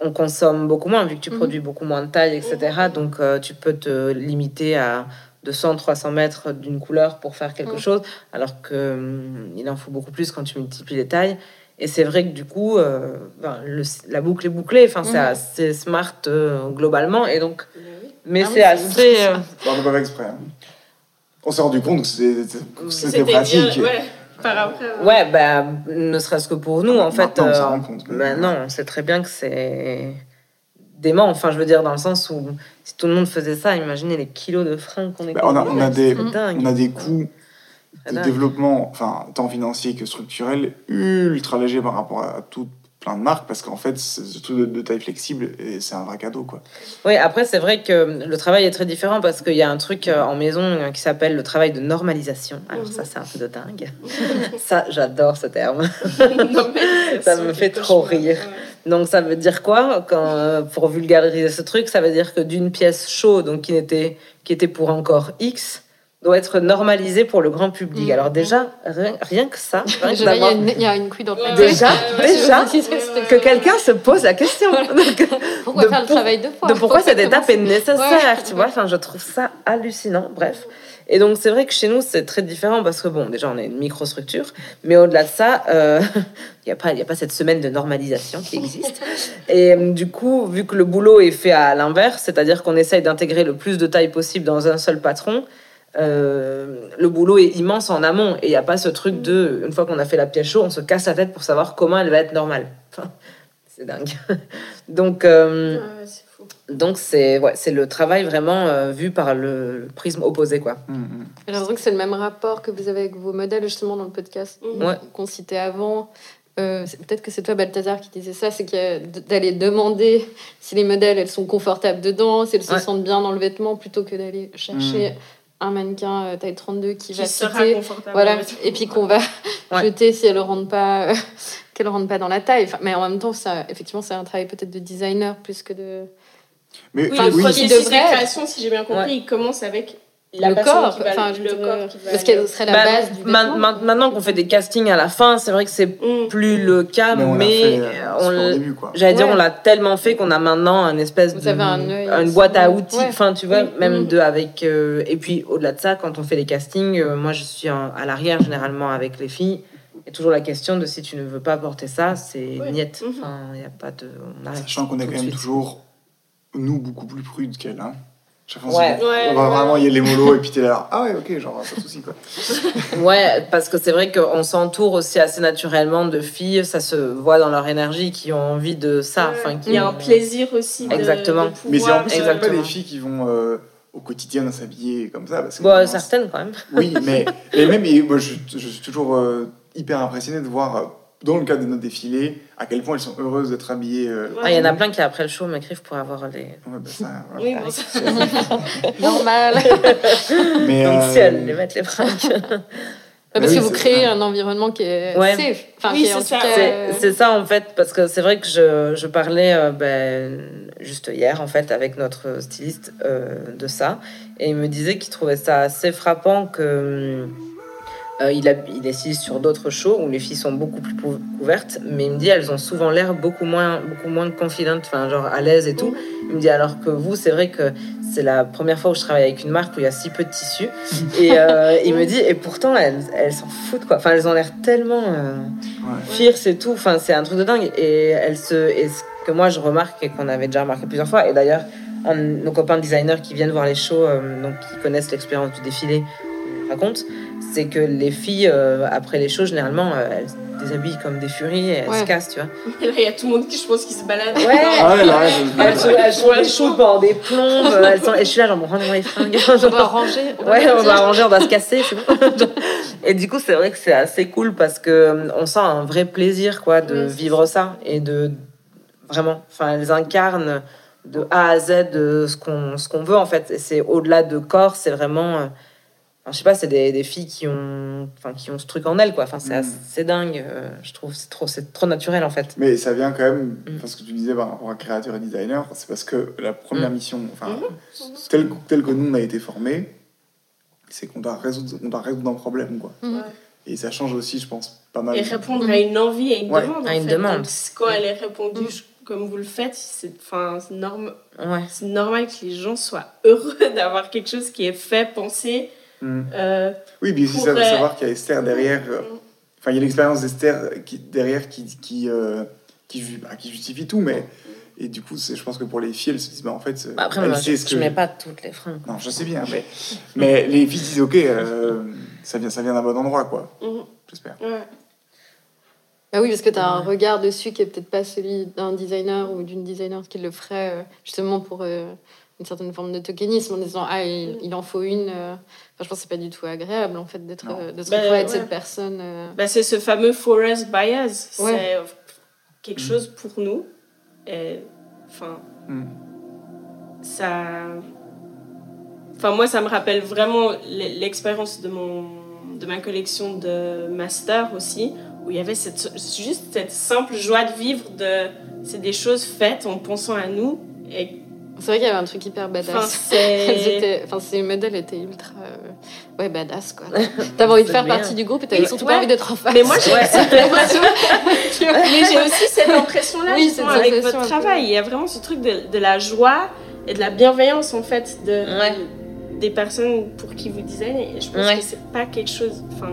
on consomme beaucoup moins, vu que tu Mhm. produis beaucoup moins de taille, etc. Donc, euh, tu peux te limiter à 200, 300 mètres d'une couleur pour faire quelque chose, alors que hum, il en faut beaucoup plus quand tu multiplies les tailles. Et c'est vrai que du coup, euh, ben, le- la boucle est bouclée, enfin, c'est Mhm. assez smart euh, globalement, et donc, mais Ah c'est c'est- assez. euh, Bon, on n'a pas fait exprès. hein. On s'est rendu compte que c'était- que c'était C'était pratique. bien, ouais, par après. ouais. Ouais, bah, ne serait-ce que pour nous, en fait. Maintenant, on euh, compte. bah non, on sait très bien que c'est dément. Enfin, je veux dire, dans le sens où si tout le monde faisait ça, imaginez les kilos de fringues qu'on est Bah, on, a, on, a des, on a des coûts de développement, enfin, tant financier que structurel, ultra légers par rapport à tout plein de marques, parce qu'en fait, c'est ce truc de, de taille flexible, et c'est un vrai cadeau, quoi. Oui, après, c'est vrai que le travail est très différent parce qu'il y a un truc euh, en maison euh, qui s'appelle le travail de normalisation. Alors, ça, c'est un peu de dingue. ça, j'adore ce terme. Ça me fait trop rire. Donc ça veut dire quoi quand, euh, Pour vulgariser ce truc, ça veut dire que d'une pièce chaude, donc qui était, qui était pour encore X, doit être normalisée pour le grand public. Mhm. Alors déjà, rien, rien que ça, rien que il y, a une- il y a une couille dans le déjà, ouais, déjà, que quelqu'un se pose la question Donc, Pourquoi de faire le travail deux fois? de pourquoi cette étape est nécessaire, Ouais. tu vois? Enfin, je trouve ça hallucinant. Bref. Et donc, c'est vrai que chez nous, c'est très différent parce que, bon, déjà, on est une microstructure, mais au-delà de ça, euh, il n'y a, pas- a pas cette semaine de normalisation qui existe. Et euh, du coup, vu que le boulot est fait à l'inverse, c'est-à-dire qu'on essaye d'intégrer le plus de taille possible dans un seul patron, euh, le boulot est immense en amont et il n'y a pas ce truc de, une fois qu'on a fait la pièce chaude, on se casse la tête pour savoir comment elle va être normale. C'est dingue. Donc, euh. Donc c'est ouais, c'est le travail vraiment euh, vu par le, le prisme opposé quoi. Mm, mm. J'ai l'impression que c'est le même rapport que vous avez avec vos modèles, justement, dans le podcast. Ouais. qu'on citait avant. Euh, Peut-être que c'est toi, Balthazar, qui disait ça, c'est d'aller demander si les modèles, elles sont confortables dedans, si elles se Ouais. sentent bien dans le vêtement, plutôt que d'aller chercher un mannequin euh, taille 32 qui, Qui va sera citer, confortable. voilà, et puis qu'on va Ouais. jeter si elles ne rentrent pas, euh, qu'elles rentrent pas dans la taille. Enfin, mais en même temps, ça, effectivement, c'est un travail peut-être de designer plus que de... Mais Oui, le oui. processus de création, si j'ai bien compris, Ouais. il commence avec la le corps, qui va enfin, le corps qui va parce qu'elle serait la Bah, base du ma- vêtement. ma- maintenant qu'on fait des castings à la fin, c'est vrai que c'est Mm. plus le cas, Mais mais, on euh, j'allais dire on l'a tellement fait qu'on a maintenant un espèce Vous de avez un œil une boîte à outils. Ouais. Enfin tu vois Oui. même Mhm. de avec euh, et puis au-delà de ça quand on fait les castings, euh, moi je suis en- à l'arrière généralement avec les filles. Il y a toujours la question de si tu ne veux pas porter ça, c'est Oui. niette. Mhm. Enfin, il n'y a pas de. On Sachant qu'on est quand même toujours, nous, beaucoup plus prudes qu'elle. Hein. Ouais. dit, Ouais, on va ouais. vraiment y aller mollo, et puis t'es là, ah ouais, ok, genre, pas de soucis, quoi. Ouais, parce que c'est vrai qu'on s'entoure aussi assez naturellement de filles, ça se voit dans leur énergie, qui ont envie de ça. Enfin, qui Il y a un plaisir aussi. de- Exactement. de Mais c'est en pouvoir, plus, c'est pas les filles qui vont euh, au quotidien s'habiller comme ça. Parce que Bon, certaines quand même. Oui, mais et même, et moi, je, je suis toujours euh, hyper impressionné de voir, euh, dans le cadre de nos défilés, à quel point elles sont heureuses d'être habillées. euh, Ah, Il y en a plein qui, après le show, m'écrivent pour avoir les. Ouais, bah, ça, voilà. Oui, bon, ça- Normal. Mais, Donc, euh, si elles les mettent les fringues. Parce oui, que vous créez un environnement qui est Ouais. safe. Enfin, Oui, c'est ça. cas, C'est euh, ça en fait, parce que c'est vrai que je, je parlais euh, ben, juste hier en fait avec notre styliste euh, de ça, et il me disait qu'il trouvait ça assez frappant que euh, il, a, il styliste sur d'autres shows où les filles sont beaucoup plus couvertes, mais il me dit elles ont souvent l'air beaucoup moins, beaucoup moins confidentes, enfin genre à l'aise et tout. Il me dit alors que vous, c'est vrai que c'est la première fois où je travaille avec une marque où il y a si peu de tissu, et euh, il me dit et pourtant elles, elles s'en foutent quoi, enfin elles ont l'air tellement euh, Ouais. et tout, enfin c'est un truc de dingue. Et elles se, et ce que moi je remarque et qu'on avait déjà remarqué plusieurs fois, et d'ailleurs nos copains designers qui viennent voir les shows, euh, donc qui connaissent l'expérience du défilé, racontent, c'est que les filles euh, après les shows généralement euh, elles se déshabillent comme des furies et elles Ouais. se cassent, tu vois. Et là, il y a tout le monde qui, je pense, qui se balade. Ouais. Ah ouais, là, je- Elles sont, elles sont des shows pendant des plombes, euh, elles sont, et je suis là genre bon, rendez-moi les fringues. on doit ranger. on Ouais, on va arranger, on va se casser, c'est bon. Et du coup, c'est vrai que c'est assez cool parce que on sent un vrai plaisir, quoi, de vivre ça et de vraiment, enfin, elles incarnent de A à Z de ce qu'on ce qu'on veut en fait. Et c'est au-delà de corps, c'est vraiment euh, Enfin, je sais pas, c'est des, des filles qui ont, enfin, qui ont ce truc en elles, quoi. Enfin, c'est Mm. assez dingue, euh, je trouve. C'est trop, c'est trop naturel, en fait. Mais ça vient quand même, Mm. parce que tu disais par rapport à créateur et designer, c'est parce que la première Mm. mission, enfin, Mhm. telle, telle que nous on a été formés, c'est qu'on doit résoudre, on doit résoudre un problème, quoi. Mhm. Ouais. Et ça change aussi, je pense, pas mal. Et répondre à une envie et une Ouais. demande. À en une fait. demande. Donc, quand elle est répondue Mm. je- comme vous le faites, c'est enfin, c'est norm- Ouais. c'est normal que les gens soient heureux d'avoir quelque chose qui est fait, pensé. Mm. euh, Oui, puis aussi ça- euh, savoir qu'il y a Esther derrière. euh, Enfin, il y a l'expérience d'Esther qui, derrière qui, qui, euh, bah, qui justifie tout, mais. Et du coup, c'est- je pense que pour les filles, elles se disent, bah, en fait, euh, Bah, après, elle moi, sait je, ce je mets pas toutes les freins. Non, je sais bien, mais, mais les filles disent, ok, euh, ça vient, ça vient d'un bon endroit, quoi. mhm. J'espère. Ouais. Bah oui, parce que tu as un regard dessus qui est peut-être pas celui d'un designer ou d'une designer qui le ferait euh, justement pour euh, une certaine forme de tokenisme en disant Ah, il, il en faut une. euh. Enfin, je pense que c'est pas du tout agréable en fait d'être euh, de se Bah, avec ouais. cette personne. Bah, c'est ce fameux forest bias. Ouais. C'est quelque chose pour nous. Et, enfin, Mm. ça. Enfin, moi, ça me rappelle vraiment l'expérience de, mon, de ma collection de master aussi, où il y avait cette, juste cette simple joie de vivre. De, c'est des choses faites en pensant à nous. Et, C'est vrai qu'il y avait un truc hyper badass. Elles c'est. étaient- Enfin, ces modèles étaient ultra. euh, Ouais, badass quoi. T'avais envie de faire bien. partie du groupe et t'avais surtout ouais. pas envie d'être en face. Mais moi, j'ai Ouais. cette impression. Mais j'ai aussi cette impression-là Oui, cette avec sensation votre travail. Il y a vraiment ce truc de, de la joie et de la bienveillance en fait de, Ouais. des personnes pour qui vous designez. Et je pense Ouais. que c'est pas quelque chose. Enfin,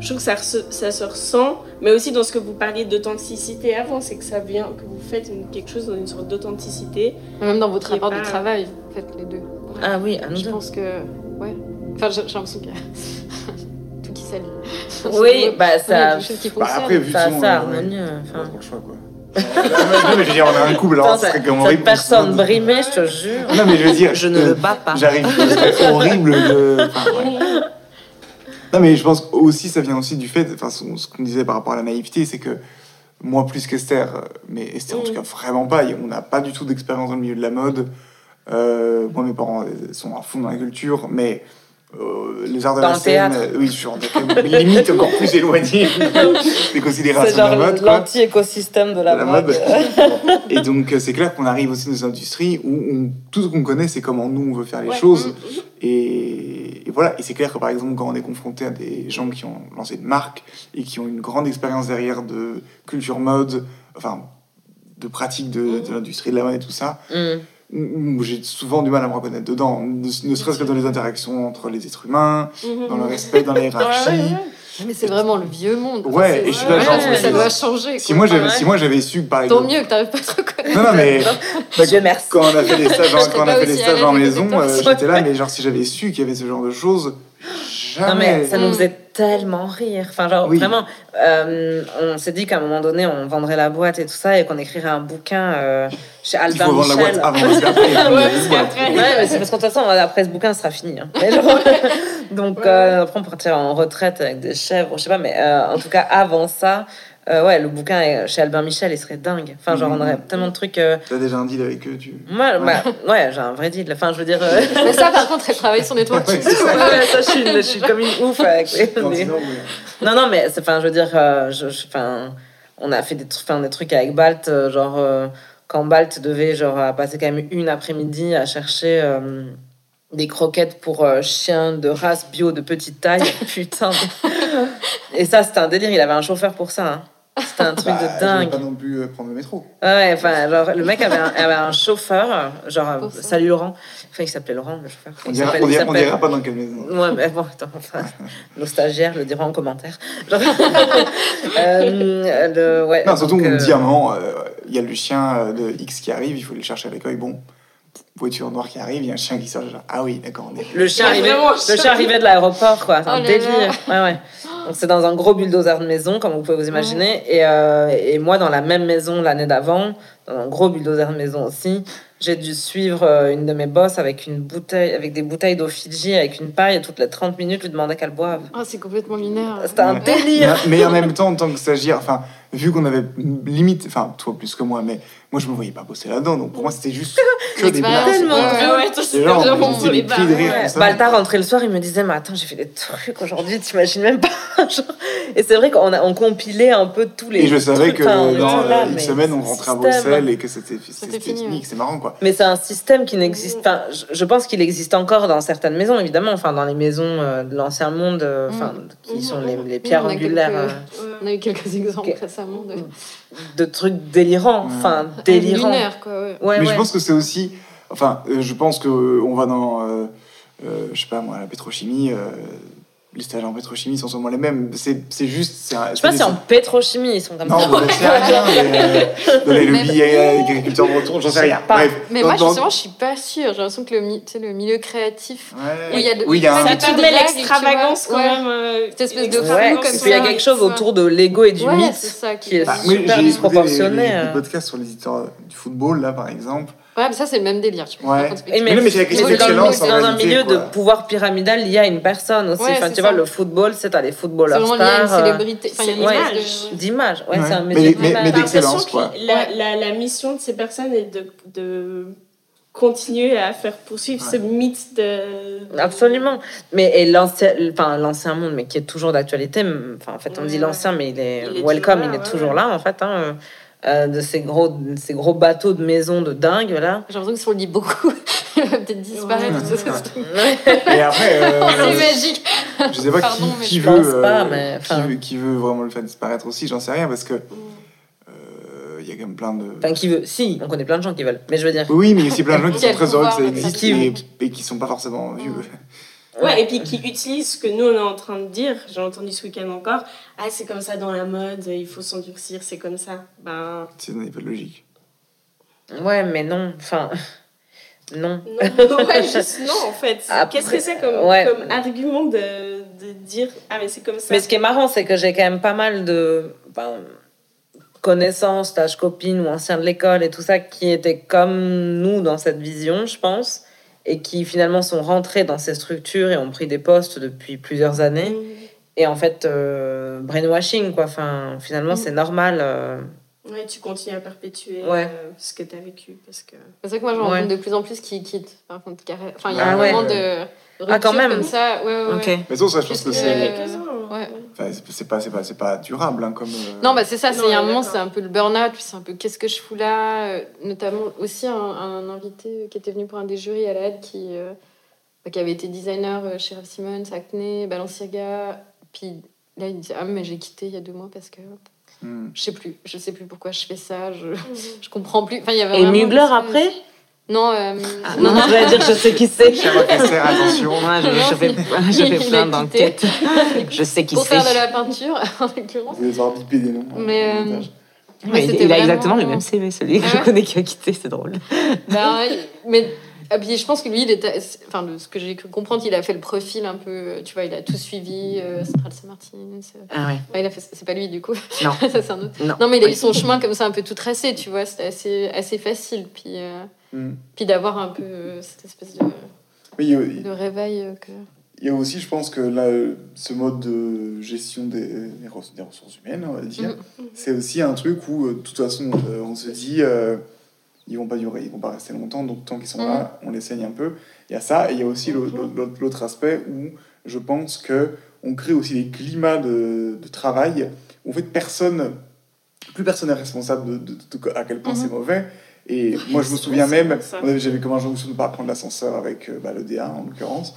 je trouve que ça, ça se ressent, mais aussi dans ce que vous parliez d'authenticité avant, c'est que ça vient, que vous faites une- quelque chose dans une sorte d'authenticité. Même dans votre rapport de pas- travail, vous faites les deux. Ah oui, à nous Je deux. pense que. Ouais. Enfin, j'ai l'impression qu'il y a tout qui s'allie. Oui, bah ça. qui Bah, après, vu Ça, son, ça harmonieux. On a Enfin, trop le choix, quoi. non, mais je veux dire, on a un couple, alors ce serait horrible. personne brimée, je te jure. Non, mais je veux dire. Je ne le bats pas. J'arrive, ce serait horrible de. Enfin, ouais. Non, mais je pense aussi, ça vient aussi du fait, enfin, ce qu'on disait par rapport à la naïveté, c'est que moi, plus qu'Esther, euh, mais Esther en tout Mm. cas vraiment pas, on n'a pas du tout d'expérience dans le milieu de la mode. Euh, moi, mes parents euh, sont à fond dans la culture, mais euh, les arts de Dans la scène, euh, oui, je suis en limite encore plus éloigné des considérations de la mode. l'anti-écosystème de la, de la mode. mode. Et donc, euh, c'est clair qu'on arrive aussi dans une industrie où on- tout ce qu'on connaît, c'est comment nous, on veut faire les Ouais. choses. Mhm. Et, et voilà. Et c'est clair que, par exemple, quand on est confronté à des gens qui ont lancé une marque et qui ont une grande expérience derrière de culture mode, enfin, de pratique de, de l'industrie de la mode et tout ça, Mm. Où j'ai souvent du mal à me reconnaître dedans. Ne, ne serait-ce que dans les interactions entre les êtres humains, Mhm. dans le respect, dans la hiérarchie. Ouais, ouais, ouais. Mais c'est vraiment le vieux monde. Ouais, et je suis là, ouais, genre, ça c'est- doit changer. Si moi j'avais Ouais. si moi j'avais su par Tant exemple mieux que t'arrives pas à te reconnaître. non non mais Dieu merci. quand on a fait des stages, en- Je serais quand on a fait à stages en maison, euh, j'étais là, mais genre si j'avais su qu'il y avait ce genre de choses, Non mais ça nous faisait tellement rire. Enfin genre Oui. vraiment, euh, on s'est dit qu'à un moment donné on vendrait la boîte et tout ça et qu'on écrirait un bouquin euh, chez Il Albin faut vendre la boîte Michel. avant parce qu'après. il Ouais, parce Ouais, mais c'est parce qu'en toute façon, après ce bouquin sera fini. hein. Mais genre, donc, euh, après, on partirait en retraite avec des chèvres, je sais pas, mais euh, en tout cas, avant ça, euh, ouais, le bouquin est- chez Albin Michel, il serait dingue. Enfin, genre, on aurait Mhm. tellement de trucs. euh, T'as déjà un deal avec eux, tu. Moi, bah, ouais, j'ai un vrai deal. Enfin, je veux dire. euh, Mais ça, par contre, elle travaille son networking. Ouais, ça. ouais, ça, je suis, je suis comme une ouf avec les-. Non, non, mais c'est- enfin, je veux dire, euh, je, on a fait des, trucs avec Balt, euh, genre, euh, quand Balt devait genre, passer quand même une après-midi à chercher euh, des croquettes pour euh, chiens de race bio de petite taille. Putain. Et ça, c'était un délire, il avait un chauffeur pour ça. hein. C'était un truc Bah, de je vais dingue. pas non plus euh, prendre le métro. Ouais, enfin, genre, le mec avait un, avait un chauffeur, genre, salut Laurent. Enfin, il s'appelait Laurent, le chauffeur. On dira, on dira, on s'appelle- dira pas dans quelle maison. Ouais, mais bon, attends, enfin, nos stagiaires le diront en commentaire. Genre, euh, le, ouais, Non, surtout donc, on me euh, dit à un moment, euh, il y a le chien euh, de X qui arrive, il faut le chercher avec eux. Bon, voiture noire qui arrive, il y a un chien qui sort. Genre, ah oui, d'accord, on est. Le chien, arrivait, le chien arrivait de l'aéroport, quoi. C'est Oh un là délire. Ouais, ouais. Donc, c'est dans un gros bulldozer de maison, comme vous pouvez vous imaginer. Et, euh, et moi, dans la même maison l'année d'avant, dans un gros bulldozer de maison aussi, j'ai dû suivre euh, une de mes bosses avec, une bouteille, avec des bouteilles d'eau Fidji, avec une paille, et toutes les 30 minutes, lui demander qu'elle boive. Oh, c'est complètement lunaire. C'était un Ouais. délire. Mais, mais en même temps, en tant que stagiaire, enfin, vu qu'on avait limite, enfin, toi plus que moi, mais moi, je me voyais pas bosser là-dedans. Donc, pour moi, c'était juste que des blagues. tellement ouais, Ouais. c'était là, on des cris de rire. Ouais. rentrait le soir, il me disait Mais attends, j'ai fait des trucs aujourd'hui, t'imagines même pas. Genre. Et c'est vrai qu'on a, on compilait un peu tous les. Et je savais trucs, que enfin, on dans était là, euh, une semaine, on c'est rentrait à. Bruxelles et que c'était fini, c'est marrant, quoi. Mais c'est un système qui n'existe. Enfin, je, je pense qu'il existe encore dans certaines maisons, évidemment. Enfin, dans les maisons euh, de l'ancien monde, enfin, qui sont les, les pierres angulaires. On a eu quelques exemples récemment de de trucs délirants, enfin délirants. quoi. Ouais. Ouais, mais ouais. je pense que c'est aussi. Enfin, euh, je pense qu'on va dans. euh, euh, je sais pas moi, la pétrochimie. Les stages en pétrochimie sont sûrement les mêmes. C'est c'est juste. c'est un- Je sais pas c'est si en pétrochimie ils sont comme Non, ça. mais j'en sais rien. mais, euh, Dans les lobbies agriculteurs breton, j'en sais rien. pas. Bref. Mais dans- moi, dans- justement, je suis pas sûre. J'ai l'impression que le, mi- tu sais, le milieu créatif, Ouais. où il y a de- Oui, il y a un. Ça Ça Habitude permet de blague, l'extravagance quand même. euh, Cette espèce de comme et puis il y a ça. quelque chose autour de l'ego et du Ouais, mythe c'est ça qui est Bah, super j'ai disproportionné. les euh. podcasts sur les histoires du football, là, par exemple. Ouais, mais ça, c'est le même délire. Tu vois. Ouais. Et Mais mais c'est la question c'est dans, le- un milieu quoi. de pouvoir pyramidal lié à une personne aussi. Ouais, enfin, tu vois, le football, c'est à des footballeurs une stars. euh, célébrité. Enfin, il y a une image de- D'image, ouais, Ouais. c'est un Mais- métier mais- mais d'excellence, quoi. La, la, la mission de ces personnes est de, de continuer à faire poursuivre Ouais. ce mythe de. Absolument. Mais et l'ancien, enfin l'ancien monde, mais qui est toujours d'actualité. Enfin, en fait, on Ouais, dit l'ancien, mais il est, Il est welcome, toujours là, il est ouais, toujours ouais. là en fait. hein, euh, de ces gros, de ces gros bateaux de maison de dingue là. J'ai l'impression que si on le lit beaucoup, il va peut-être disparaître. Ouais. c'est- Et après, euh, C'est magique. je sais pas Pardon, qui, mais qui je veut, pense pas, euh, mais, qui, enfin. veut, qui veut vraiment le faire disparaître aussi, j'en sais rien, parce que euh, il y a quand même plein de. Enfin, qui veut. Si, on connaît plein de gens qui veulent. Mais je veux dire. Oui, mais il y a aussi plein de gens qui sont très heureux que ça existe et, et qui sont pas forcément vieux. Ouais, et puis qui utilisent ce que nous on est en train de dire, j'ai entendu ce week-end encore, ah c'est comme ça dans la mode, il faut s'endurcir, c'est comme ça. Ben Ça n'a pas de logique. Ouais, mais non. Enfin. Non. non, ouais, juste non en fait. Qu'est-ce que c'est comme, ouais. comme argument de, de dire, ah mais c'est comme ça. Mais ce qui est marrant, c'est que j'ai quand même pas mal de ben, connaissances, tâches copines ou anciens de l'école et tout ça qui étaient comme nous dans cette vision, je pense, et qui finalement sont rentrés dans ces structures et ont pris des postes depuis plusieurs années. Mm. Et en fait, euh, brainwashing, quoi. Enfin, finalement, Mm. c'est normal. euh, Ouais, tu continues à perpétuer Ouais. euh, ce que tu as vécu. Parce que... C'est vrai que moi, j'en Ouais. rencontre de plus en plus qui quittent. Par contre, carré- Enfin, il y a Ah ouais. vraiment de Ah, quand même. comme ça. Ouais, ouais, Ok. ouais. Mais ça, ça, je pense que c'est. ouais. Enfin, c'est- pas, c'est pas, c'est pas durable, hein, comme. euh, Non, bah c'est ça, c'est Non, il y a un moment, c'est un peu le burn-out, puis c'est un peu qu'est-ce que je fous là euh, Notamment aussi un, un invité qui était venu pour un des jurys à la HAD qui, euh, bah, qui avait été designer chez Ralph Simons, Acne, Balenciaga. Puis là, il dit Ah, mais j'ai quitté il y a deux mois parce que hmm. je sais plus, je sais plus pourquoi je fais ça, je, je comprends plus. Enfin, il y avait Et Mugler après Non, euh, Ah, Non, je dire, je sais qui c'est. Sherlock attention. Moi, je, je fais, je fais plein d'enquêtes. Je sais qui pour c'est. faire de la peinture, en l'occurrence. Vous allez devoir biper des noms. hein, Mais, euh. Ouais, Mais il, a vraiment- exactement le même CV, celui que Ah je ouais connais qui a quitté, c'est drôle. Ben, mais ah, puis je pense que lui, il était, enfin, de ce que j'ai cru comprendre, il a fait le profil un peu, tu vois, il a tout suivi, euh, Central Saint-Martin. c'est- Ah ouais. enfin, il a fait, c'est pas lui du coup. Non. ça c'est un autre. Non. Non, mais il a eu son chemin comme ça, un peu tout tracé, tu vois, c'était assez, assez facile. Puis, euh, Hmm. puis d'avoir un peu euh, cette espèce de, il de réveil euh, que. Il y a aussi, je pense que là, ce mode de gestion des, des res- des ressources humaines, on va dire, Mhm. c'est aussi un truc où, euh, de toute façon, euh, on se dit, euh, ils vont pas durer, ils vont pas rester longtemps, donc tant qu'ils sont là, on les saigne un peu. Il y a ça, et il y a aussi l'autre- aspect où je pense que on crée aussi des climats de, de travail où en fait personne, plus personne n'est responsable de, de- de- à quel point Mhm. c'est mauvais. Et moi, je me souviens même, j'avais comme injonction de ne pas prendre l'ascenseur avec euh, bah, le DA en l'occurrence.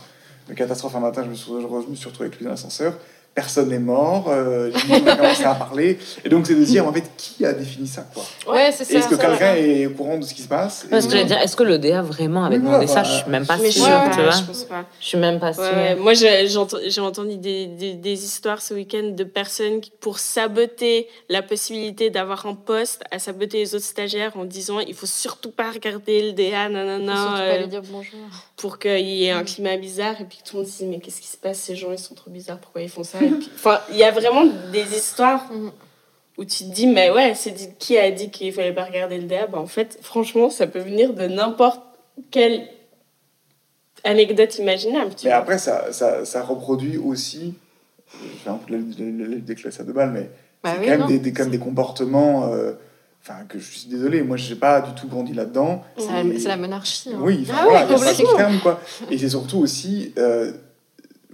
Le catastrophe un matin, je me suis, je me suis retrouvé avec lui dans l'ascenseur. Personne n'est mort, euh, on a commencé à parler. Et donc, c'est de dire, en fait, qui a défini ça quoi Ouais, c'est ça. Est-ce que quelqu'un est au courant de ce qui se passe Parce Et- que j'allais dire, est-ce que le DA vraiment avait demandé ça Je suis même pas sûre, tu vois. je pense pas. Je suis même pas sûre. Ouais, moi, j'ai j'ai ent- j'ai entendu des, des, des histoires ce week-end de personnes qui, pour saboter la possibilité d'avoir un poste, à saboter les autres stagiaires en disant il faut surtout pas regarder le DA, Faut nanana, surtout euh, pas lui dire bonjour. Pour qu'il y ait un climat bizarre et puis que tout le monde se dise mais qu'est-ce qui se passe ces gens ils sont trop bizarres pourquoi ils font ça Et puis- enfin il y a vraiment des histoires Mhm. où tu te dis mais ouais c'est dit- qui a dit qu'il fallait pas regarder le DA Bah, en fait franchement ça peut venir de n'importe quelle anecdote imaginable tu Mais vois. après, ça, ça, ça reproduit aussi, je fais un peu des classes à deux balles, mais Bah c'est oui, quand, même des, des, quand même des comportements. euh, Enfin, que je suis désolé, moi, j'ai pas du tout grandi là-dedans. C'est la, c'est la monarchie. hein. Oui, enfin, Ah voilà, oui, complètement. ce terme, quoi. Et c'est surtout aussi. euh,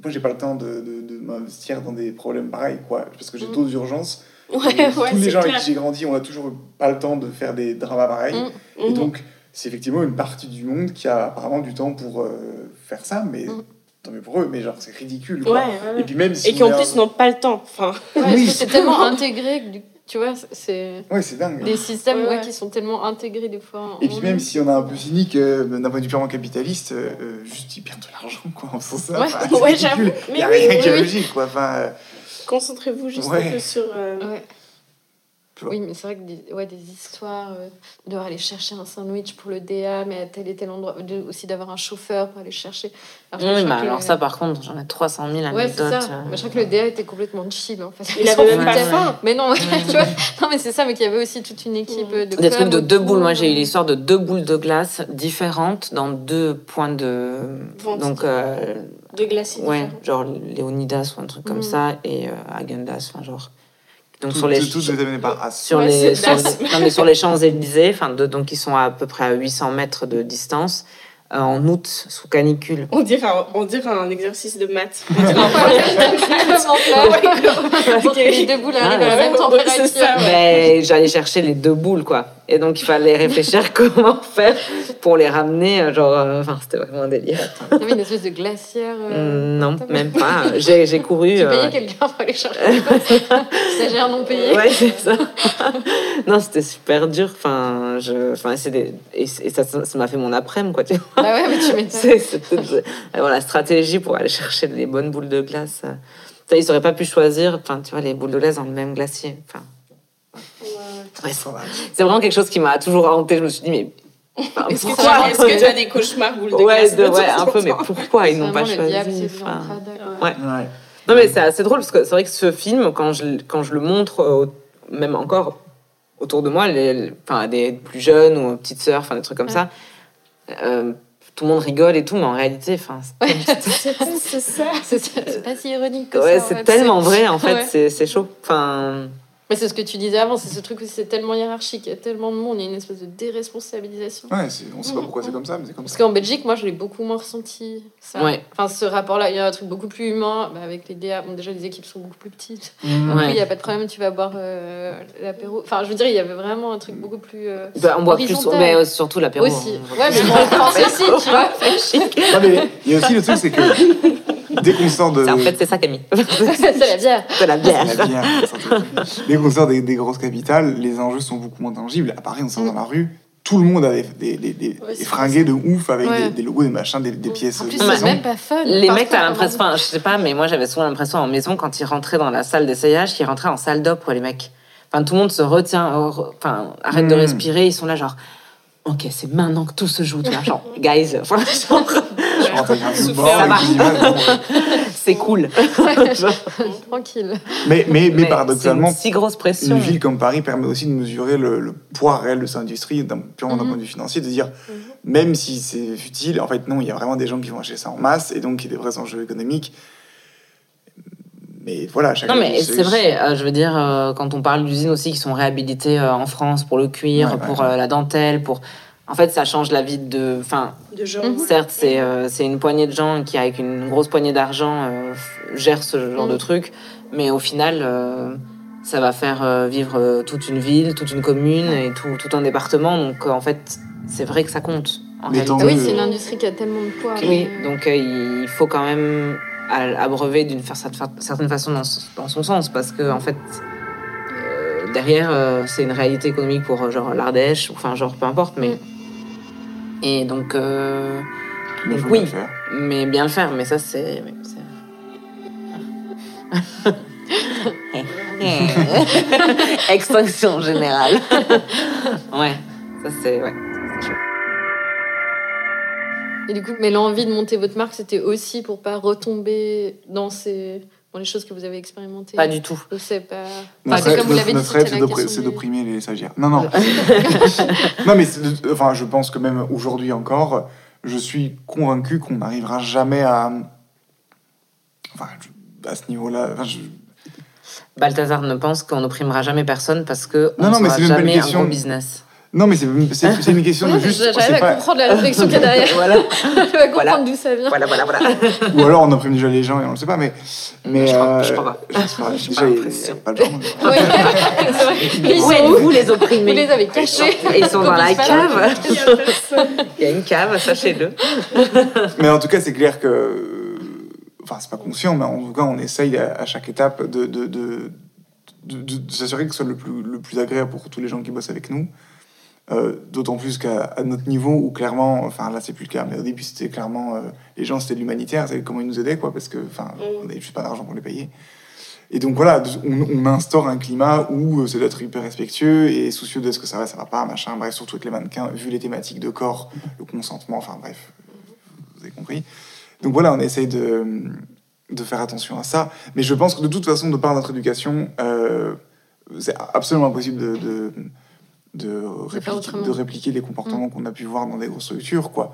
moi, j'ai pas le temps de, de, de m'investir dans des problèmes pareils, quoi. Parce que j'ai Mm. d'autres urgences. Ouais, Et ouais, Tous les c'est gens avec qui j'ai grandi, on a toujours pas le temps de faire des dramas pareils. Mm. Et Mhm. donc, c'est effectivement une partie du monde qui a apparemment du temps pour euh, faire ça, mais Mm. tant mieux pour eux, mais genre, c'est ridicule, Ouais, quoi. ouais. Et puis même si Et qui en plus n'ont pas le temps. Enfin, Oui. c'est tellement intégré que du- tu vois, c'est Ouais, c'est dingue. des systèmes Ouais, ouais, ouais. qui sont tellement intégrés des fois. en- Et puis même si on est un peu cynique euh, d'un point de vue purement capitaliste, euh, euh, juste ils perdent de l'argent quoi en faisant ça. Ouais. Enfin, j'avoue. Il n'y a Mais oui, rien qui est oui, oui. logique quoi. Enfin, euh, concentrez-vous juste Ouais. un peu sur. Ouais. Tu vois. Oui, mais c'est vrai que des, ouais, des histoires, euh, de devoir aller chercher un sandwich pour le DA, mais à tel et tel endroit, de- aussi d'avoir un chauffeur pour aller chercher. Alors, je Oui, que alors le- ça, par contre, j'en ai 300 000 Ouais, c'est anecdotes. ça. euh. Mais je crois que le DA était complètement chill en fait. Il avait même pas faim. Mais non, ouais, tu vois. Non, mais c'est ça, mais qu'il y avait aussi toute une équipe euh, de. Des trucs de deux boules. Moi, j'ai eu l'histoire de deux boules de glace différentes dans deux points de. Vente. Donc, euh, de glaciers. ouais, genre Léonidas ou un truc comme Mhm. ça, et euh, Agendas, enfin, genre. Donc, tout, sur les. tout, tout par As. sur Ouais, les, sur non, mais sur les Champs-Élysées, enfin, de- donc ils sont à, peu près à 800 mètres de distance, euh, en août, sous canicule. On dirait, un, on dirait un exercice de maths. On dirait un pour que les deux boules arrivent à la même ouais, température ouais. Ben, j'allais chercher les deux boules, quoi. Et donc, il fallait réfléchir comment faire pour les ramener. euh, Genre, euh, enfin, c'était vraiment un délire. Avait une espèce de glacière. euh, Hum, non, même pas. J'ai j'ai couru. Tu payais quelqu'un pour aller chercher. Stagiaire non payé. Ouais, c'est ça. non, c'était super dur. Enfin, je, enfin, c'est des, et, et ça, ça m'a fait mon après-midi, quoi. Tu vois. Bah ouais, mais tu m'étonnes. La stratégie pour aller chercher les bonnes boules de glace. Ils n'auraient pas pu choisir, enfin, tu vois, les boules de glace dans le même glacier. Enfin, ouais, c'est, c'est vraiment quelque chose qui m'a toujours hanté. Je me suis dit, mais enfin, Est-ce que pourquoi tu est-ce que as des cauchemars Ouais, de- un peu, mais pourquoi ils n'ont pas choisi enfin. Ouais. Ouais. Non, mais c'est assez drôle parce que c'est vrai que ce film, quand je, quand je le montre, euh, même encore autour de moi, les, les- enfin, à des plus jeunes ou aux petites sœurs, enfin, des trucs comme Ouais. ça, euh, tout le monde rigole et tout, mais en réalité, enfin, c'est C'est c'est ça. C'est c'est pas si ironique que ouais, ça. c'est tellement vrai, en fait, c'est chaud. Enfin, Mais c'est ce que tu disais avant, c'est ce truc où c'est tellement hiérarchique, il y a tellement de monde, il y a une espèce de déresponsabilisation. Ouais, c'est- on sait pas pourquoi c'est comme ça, mais c'est comme Parce ça. qu'en Belgique, moi, je l'ai beaucoup moins ressenti. Ça. Ouais. Enfin, ce rapport-là, il y a un truc beaucoup plus humain. Bah, avec les DA, bon, déjà, les équipes sont beaucoup plus petites. Mmh. Ouais. Il n'y a pas de problème, tu vas boire euh, l'apéro. Enfin, je veux dire, il y avait vraiment un truc beaucoup plus. euh, bah, on boit plus, Horizontal. mais euh, surtout l'apéro. Aussi. hein. Ouais, mais bon, en France aussi, tu vois. Non, mais il y a aussi le truc, c'est que dès qu'on sort de. C'est- En fait, c'est ça, Camille. c'est la bière. c'est la bière. la bière, dès qu'on sort des, des grosses capitales, les enjeux sont beaucoup moins tangibles. À Paris, on sort dans la rue, tout le monde a des, des, des, des- Ouais, des c'est fringués de ouf avec Ouais. des, des logos, des machins, des, des pièces. En plus, c'est même pas fun. Les mecs, t'as l'impression, enfin, je sais pas, mais moi j'avais souvent l'impression en maison quand ils rentraient dans la salle d'essayage, qu'ils rentraient en salle d'op, les mecs. Enfin, tout le monde se retient, euh, enfin, arrête de Mm. respirer, ils sont là, genre, ok, c'est maintenant que tout se joue, tu vois, genre, guys, enfin, genre, C'est cool. Tranquille. Mais, mais, mais, mais paradoxalement, une si grosse pression. une ville comme Paris permet aussi de mesurer le, le poids réel de cette industrie, d'un- purement d'un Mhm. point de vue financier, de dire, même si c'est futile, en fait, non, il y a vraiment des gens qui vont acheter ça en masse, et donc il y a des vrais enjeux économiques. Mais voilà, chacun. Non, mais c'est vrai, euh, je veux dire, euh, quand on parle d'usines aussi qui sont réhabilitées euh, en France pour le cuir, Ouais, ouais. pour euh, la dentelle, pour. En fait, ça change la vie de. Enfin, De genre. Mhm. Certes, c'est euh, c'est une poignée de gens qui, avec une grosse poignée d'argent, euh, gèrent ce genre Mm. de truc, mais au final, euh, ça va faire euh, vivre euh, toute une ville, toute une commune et tout, tout un département. Donc, euh, en fait, c'est vrai que ça compte. En Mais réalité. tant oui, c'est une industrie qui a tellement de poids. Oui, mais- donc euh, il faut quand même abreuver d'une certaine façon dans, dans son sens, parce que en fait, derrière, euh, c'est une réalité économique pour genre l'Ardèche, ou enfin genre peu importe, mais et donc euh, donc oui. mais bien le faire, mais ça c'est- Extinction générale. ouais, ça c'est ouais. Et du coup, mais l'envie de monter votre marque, c'était aussi pour pas retomber dans ces dans les choses que vous avez expérimentées. Pas du tout. Je sais pas. Enfin, rêve, comme vous l'avez dit, c'est c'est d'opprimer les stagiaires. Non, non. non, mais c'est de- enfin, je pense que même aujourd'hui encore, je suis convaincu qu'on n'arrivera jamais à. Enfin, à ce niveau-là. Enfin, je- Balthazar ne pense qu'on n'opprimera jamais personne parce que on Non, non, mais sera c'est même pas une jamais un question. gros business. Non, mais c'est une question de juste. J'arrive c'est à pas- comprendre la réflexion qu'il y a derrière. voilà, Je vais comprendre Voilà. d'où ça vient. voilà, voilà, voilà. Ou alors on opprime déjà les gens et on le sait pas, mais. mais Je crois- euh, je crois pas. je sais pas, J'ai déjà, pas il pas le genre. Oui, c'est vrai. Ils sont Où êtes-vous les opprimés Vous les avez cachés. Ils sont dans la pas cave. Il y a une cave, sachez-le. Mais en tout cas, c'est clair que. Enfin, c'est pas conscient, mais en tout cas, on essaye à, chaque étape de, de, de, de, de- de s'assurer que ce soit le plus, le plus agréable pour tous les gens qui bossent avec nous. Euh, D'autant plus qu'à notre niveau, où clairement, enfin là c'est plus le cas, mais au début c'était clairement, euh, les gens c'était de l'humanitaire, c'est comment ils nous aidaient, quoi, parce que enfin, Mm. on n'avait juste pas d'argent pour les payer. Et donc voilà, on, on instaure un climat où euh, c'est d'être hyper respectueux et soucieux de ce que ça va, ça va pas, machin, bref, surtout avec les mannequins, vu les thématiques de corps, le consentement, enfin bref, vous avez compris. Donc voilà, on essaye de, de faire attention à ça. Mais je pense que de toute façon, de par notre éducation, euh, c'est absolument impossible de, de, de, répliquer, de répliquer les comportements qu'on a pu voir dans des grosses structures, quoi.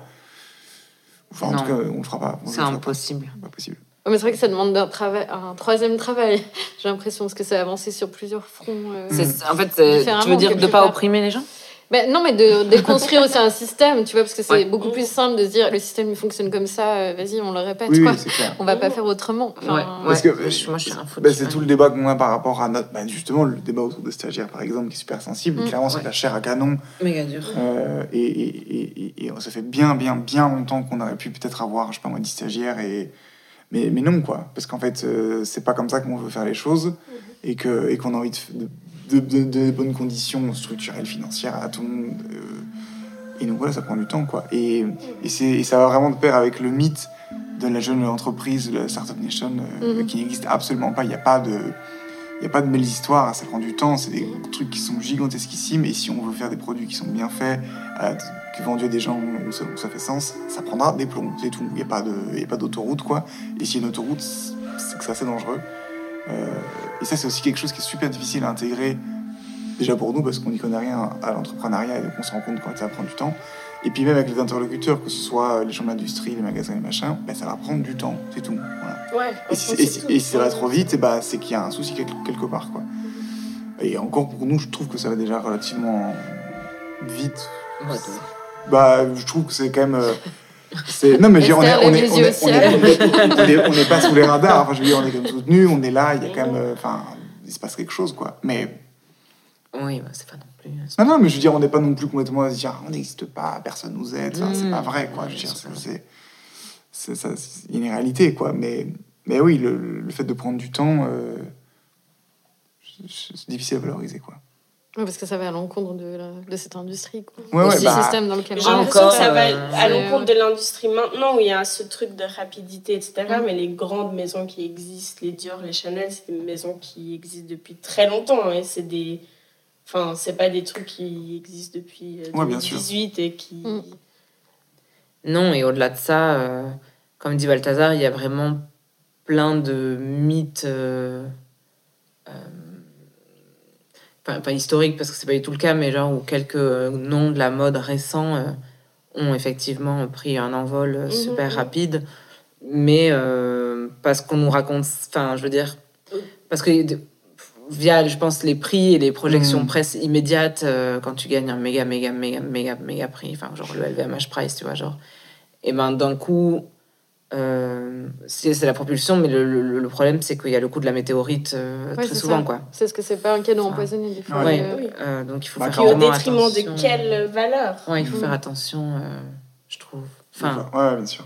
Enfin, en Non. tout cas, on le fera pas. C'est pas. impossible. Pas possible. Ouais, Mais c'est vrai que ça demande un, travail, un troisième travail. J'ai l'impression parce que ça a avancé sur plusieurs fronts. euh. C'est- En fait, c'est- tu veux dire de quelque pas part. opprimer les gens? Non, mais de déconstruire aussi un système, tu vois, parce que c'est Ouais. beaucoup plus simple de se dire le système il fonctionne comme ça, euh, vas-y, on le répète, Oui, quoi. oui, c'est clair. on va pas faire autrement. Enfin, Ouais, Parce que- moi, je suis un de c'est tout le débat qu'on a par rapport à notre. bah, justement, le débat autour des stagiaires, par exemple, qui est super sensible. Mm. Clairement, c'est Ouais. de la chair à canon. Méga dur. Euh, et, et, et, et ça fait bien, bien, bien longtemps qu'on aurait pu peut-être avoir, je sais pas moi, 10 stagiaires. Et... Mais, mais non, quoi. Parce qu'en fait, euh, c'est pas comme ça qu'on veut faire les choses. Et que- et qu'on a envie de, de, de, de- de bonnes conditions structurelles, financières à tout le monde. euh, et donc voilà, ça prend du temps, quoi. Et, et, c'est- et ça va vraiment de pair avec le mythe de la jeune entreprise, la Startup Nation, euh, Mhm. qui n'existe absolument pas. Il n'y a pas de. Il n'y a pas de belles histoires, ça prend du temps, c'est des trucs qui sont gigantesquissimes, et si on veut faire des produits qui sont bien faits, euh, qui vendus à des gens où ça, où ça fait sens, ça prendra des plombs, c'est tout. Il n'y a pas d'autoroute, quoi. Et s'il y a une autoroute, c'est que c'est assez dangereux. Euh, et ça, c'est aussi quelque chose qui est super difficile à intégrer, déjà pour nous, parce qu'on n'y connaît rien à l'entrepreneuriat, et donc on se rend compte quand ça prend du temps. Et puis même avec les interlocuteurs, que ce soit les gens de l'industrie, les magasins, les machins, ben, ça va prendre du temps, c'est tout. Voilà. Ouais. Et si, et si- et si ça va trop vite, eh ben, c'est qu'il y a un souci quelque, quelque part. Quoi. Et encore pour nous, je trouve que ça va déjà relativement vite. Ouais, Bah, je trouve que c'est quand même. Euh, c'est- Non, mais je veux dire, on est, Esther on, lève est, les on, yeux est, au on, est, on, est, on est- on est pas sous les radars. Enfin, je veux dire, on est quand même soutenu, on est là, il y a quand même. euh, Enfin, il se passe quelque chose, quoi. Mais. Oui, bah, c'est pas non plus. Non, non, mais je veux dire, on n'est pas non plus complètement à se dire, on n'existe pas, personne nous aide. Enfin, c'est Mm. pas vrai, quoi. Je veux dire, c'est- c'est. C'est ça, c'est une réalité, quoi. Mais, mais oui, le, le fait de prendre du temps, euh, c'est difficile à valoriser, quoi. Ouais, parce que ça va à l'encontre de, de cette industrie, quoi. Ouais, ouais, bah- système dans lequel J'ai l'impression que ça va euh, à l'encontre de l'industrie maintenant où il y a ce truc de rapidité, etc. Mm. Mais les grandes maisons qui existent, les Dior, les Chanel, c'est des maisons qui existent depuis très longtemps. hein, Et c'est des. Enfin, c'est pas des trucs qui existent depuis euh, Ouais, bien sûr. 2018 et qui. Mm. Non, et au-delà de ça, euh, comme dit Balthazar, il y a vraiment plein de mythes. euh, euh, Enfin, pas historiques parce que c'est pas du tout le cas, mais genre où quelques noms de la mode récents euh, ont effectivement pris un envol euh, super Mhm. rapide, mais euh, parce qu'on nous raconte, enfin, je veux dire, parce que via, je pense, les prix et les projections Mhm. presse immédiates, euh, quand tu gagnes un méga, méga, méga, méga, méga prix, enfin, genre le LVMH Price, tu vois, genre, et ben d'un coup, euh, c'est la propulsion, mais le, le- le problème, c'est qu'il y a le coût de la météorite euh, Ouais, très c'est souvent, ça. quoi. C'est ce que c'est pas un cadeau Ça. empoisonné, des fois. Ouais. euh, Oui. Euh, donc il faut Bah, faire Puis au détriment attention. de quelle valeur Ouais, il faut Mm. faire attention, euh, je trouve. Enfin, ouais, ouais, bien sûr.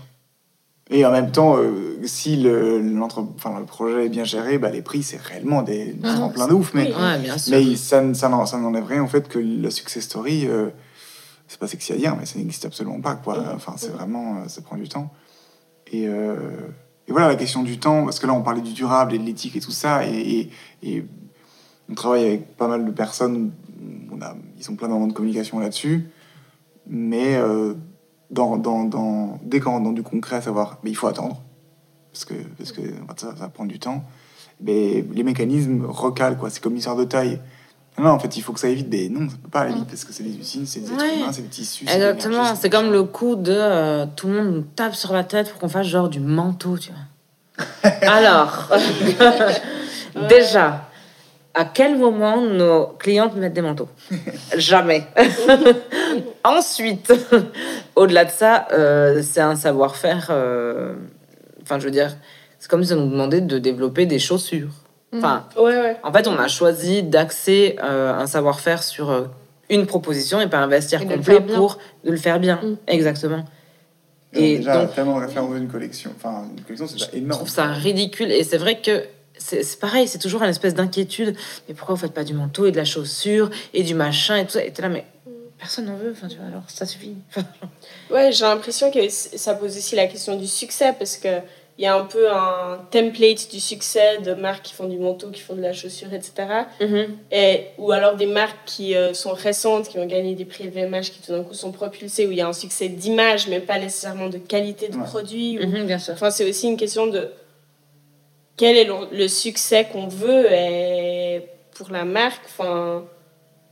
Et en même temps, euh, si le, l'entre- enfin, le projet est bien géré, bah, les prix, c'est réellement des tremplins de ouf. Mais, Oui. ouais, bien sûr. mais ça, n'enlève rien au fait que la success story, euh, c'est pas sexy à dire, mais ça n'existe absolument pas. Quoi. Enfin, c'est vraiment, euh, ça prend du temps. Et, euh, et voilà, la question du temps, parce que là, on parlait du durable et de l'éthique et tout ça, et, on travaille avec pas mal de personnes, ils ont plein de moments de communication là-dessus, mais euh, dans, dès qu'on dans du concret, à savoir, mais il faut attendre, parce que, ça, prendre du temps, mais les mécanismes recalent. C'est comme l'histoire de taille. Non, en fait, il faut que ça aille vite, mais non, ça peut pas aller vite, parce que c'est des usines, c'est des êtres humains, c'est des tissus. Exactement, c'est comme le coup de euh, tout le monde nous tape sur la tête pour qu'on fasse genre du manteau, tu vois. Alors, déjà, à quel moment nos clientes mettent des manteaux? Jamais. Ensuite, au-delà de ça, euh, c'est un savoir-faire. euh, Enfin, je veux dire, c'est comme si on nous demandait de développer des chaussures. Enfin, Ouais, ouais. en fait, on a choisi d'axer euh, un savoir-faire sur euh, une proposition et pas Et le complet pour de le faire bien. Mm. Exactement. Et déjà, donc, tellement de références d'une collection. Enfin, une collection, c'est déjà je énorme. trouve ça ridicule. Et c'est vrai que c'est pareil, c'est toujours une espèce d'inquiétude. Mais pourquoi vous faites pas du manteau et de la chaussure et du machin et tout ça? Et t'es là, mais personne n'en veut. Enfin, tu vois, alors ça suffit. Ouais, j'ai l'impression que ça pose aussi la question du succès parce que il y a un peu un template du succès de marques qui font du manteau, qui font de la chaussure, etc. Et, ou alors des marques qui euh, sont récentes, qui ont gagné des prix LVMH, qui tout d'un coup sont propulsées, où il y a un succès d'image, mais pas nécessairement de qualité de Ouais. produit. ou- Mhm, bien sûr. Enfin, c'est aussi une question de quel est le, le succès qu'on veut et pour la marque. Enfin,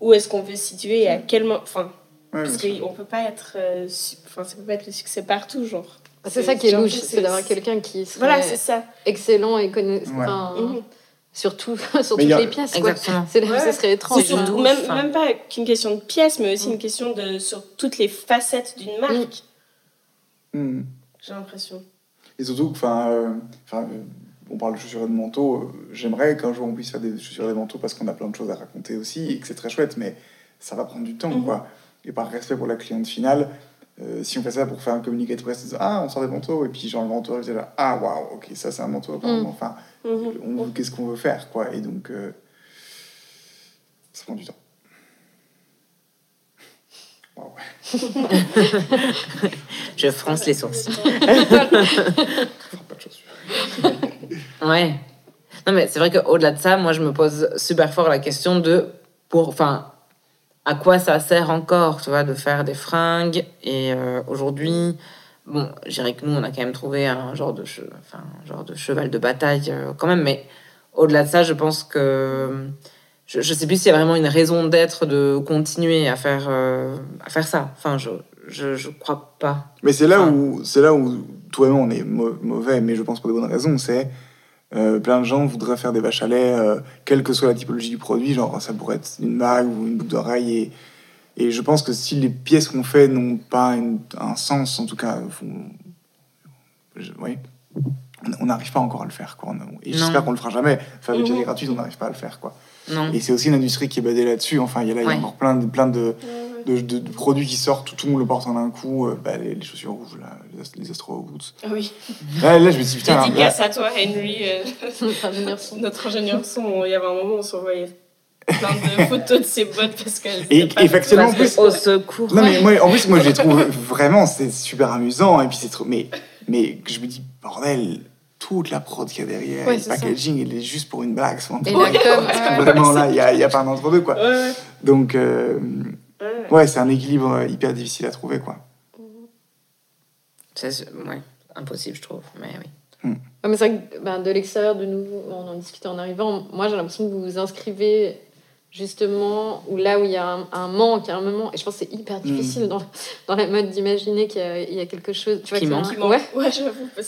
où est-ce qu'on veut se situer et à quel moment. Enfin, Ouais, parce qu'on peut pas être. euh, Enfin, ça peut pas être le succès partout, genre. C'est ça qui est louche, c'est d'avoir quelqu'un qui serait Voilà, c'est ça. excellent et connaît Ouais. enfin, Mhm. sur, tout- sur toutes a- les pièces. quoi. Exactement. C'est Ouais. ce serait C'est étrange. surtout- hein. surtout même, même pas qu'une question de pièce, mais aussi une question de sur toutes les facettes d'une marque. Hmm. J'ai l'impression. Et surtout, enfin, euh, enfin, euh, on parle de chaussures et de manteaux. euh, J'aimerais qu'un jour on puisse faire des chaussures et des manteaux parce qu'on a plein de choses à raconter aussi et que c'est très chouette, mais ça va prendre du temps, Mhm. quoi. Et par respect pour la cliente finale, euh, si on fait ça pour faire un communiqué de presse, ah, on sort des manteaux, et puis genre le manteau, c'est là, ah, waouh, ok, ça c'est un manteau, apparemment. Enfin, on veut- qu'est-ce qu'on veut faire, quoi. Et donc, euh, ça prend du temps. Waouh. Je fronce les sourcils. On fera pas de chaussures. Ouais. Non, mais c'est vrai qu'au-delà de ça, moi, je me pose super fort la question de pour, enfin, à quoi ça sert encore, tu vois, de faire des fringues. Et euh, aujourd'hui, bon, je dirais que nous, on a quand même trouvé un genre de, che- enfin, un genre de cheval de bataille euh, quand même. Mais au-delà de ça, je pense que je, je sais plus s'il y a vraiment une raison d'être de continuer à faire, euh, à faire ça. Enfin, je, je, je crois pas. Mais c'est là Enfin. où c'est là où toi et moi on est mau- mauvais, mais je pense pour de bonnes raisons. C'est euh, plein de gens voudraient faire des vaches à lait, euh, quelle que soit la typologie du produit, genre ça pourrait être une bague ou une boucle d'oreille. Et, et je pense que si les pièces qu'on fait n'ont pas une- un sens, en tout cas, je- oui, on- n'arrive pas encore à le faire. Quoi. On- Et j'espère qu'on le fera jamais. Faire des pièces gratuites, on n'arrive pas à le faire. Quoi. Non. Et c'est aussi une industrie qui est basée là-dessus. Enfin, il y a là il y a Ouais. encore plein de, plein de, de, de- de produits qui sortent, tout, tout le monde le porte en un coup. euh, bah, les, les chaussures rouges, là, les, Ast- les Astro Boots. Ah oui. Là, là, je me suis dit, putain, Dédicace à toi, Henry. euh, Notre ingénieur son. notre ingénieur son. Il y avait un moment où on s'envoyait plein de photos de ses bottes parce qu'elles Et- pas- factuellement, en Parce plus- que, au secours. Non, mais moi, en plus, moi, je les trouve vraiment, c'est super amusant. Et puis, c'est trop. Mais, mais je me dis, bordel, toute la prod qu'il y a derrière, Ouais, le c'est ça. packaging, il est juste pour une blague. Et vraiment- la com, ouais. Vraiment, là, il n'y a, il y a pas un entre-deux, quoi. Ouais, ouais. Donc, euh, ouais. ouais, c'est un équilibre euh, hyper difficile à trouver, quoi. C'est ouais, impossible, je trouve. Mais oui. Ouais, mais c'est vrai que ben, de l'extérieur, de nouveau, on en discutait en arrivant. Moi, j'ai l'impression que vous vous inscrivez justement où là où il y a un, un manque, un moment. Et je pense que c'est hyper difficile dans, dans la mode d'imaginer qu'il y, a- il y a quelque chose. Tu vois, Qui manque. un- Qui manque. Ouais.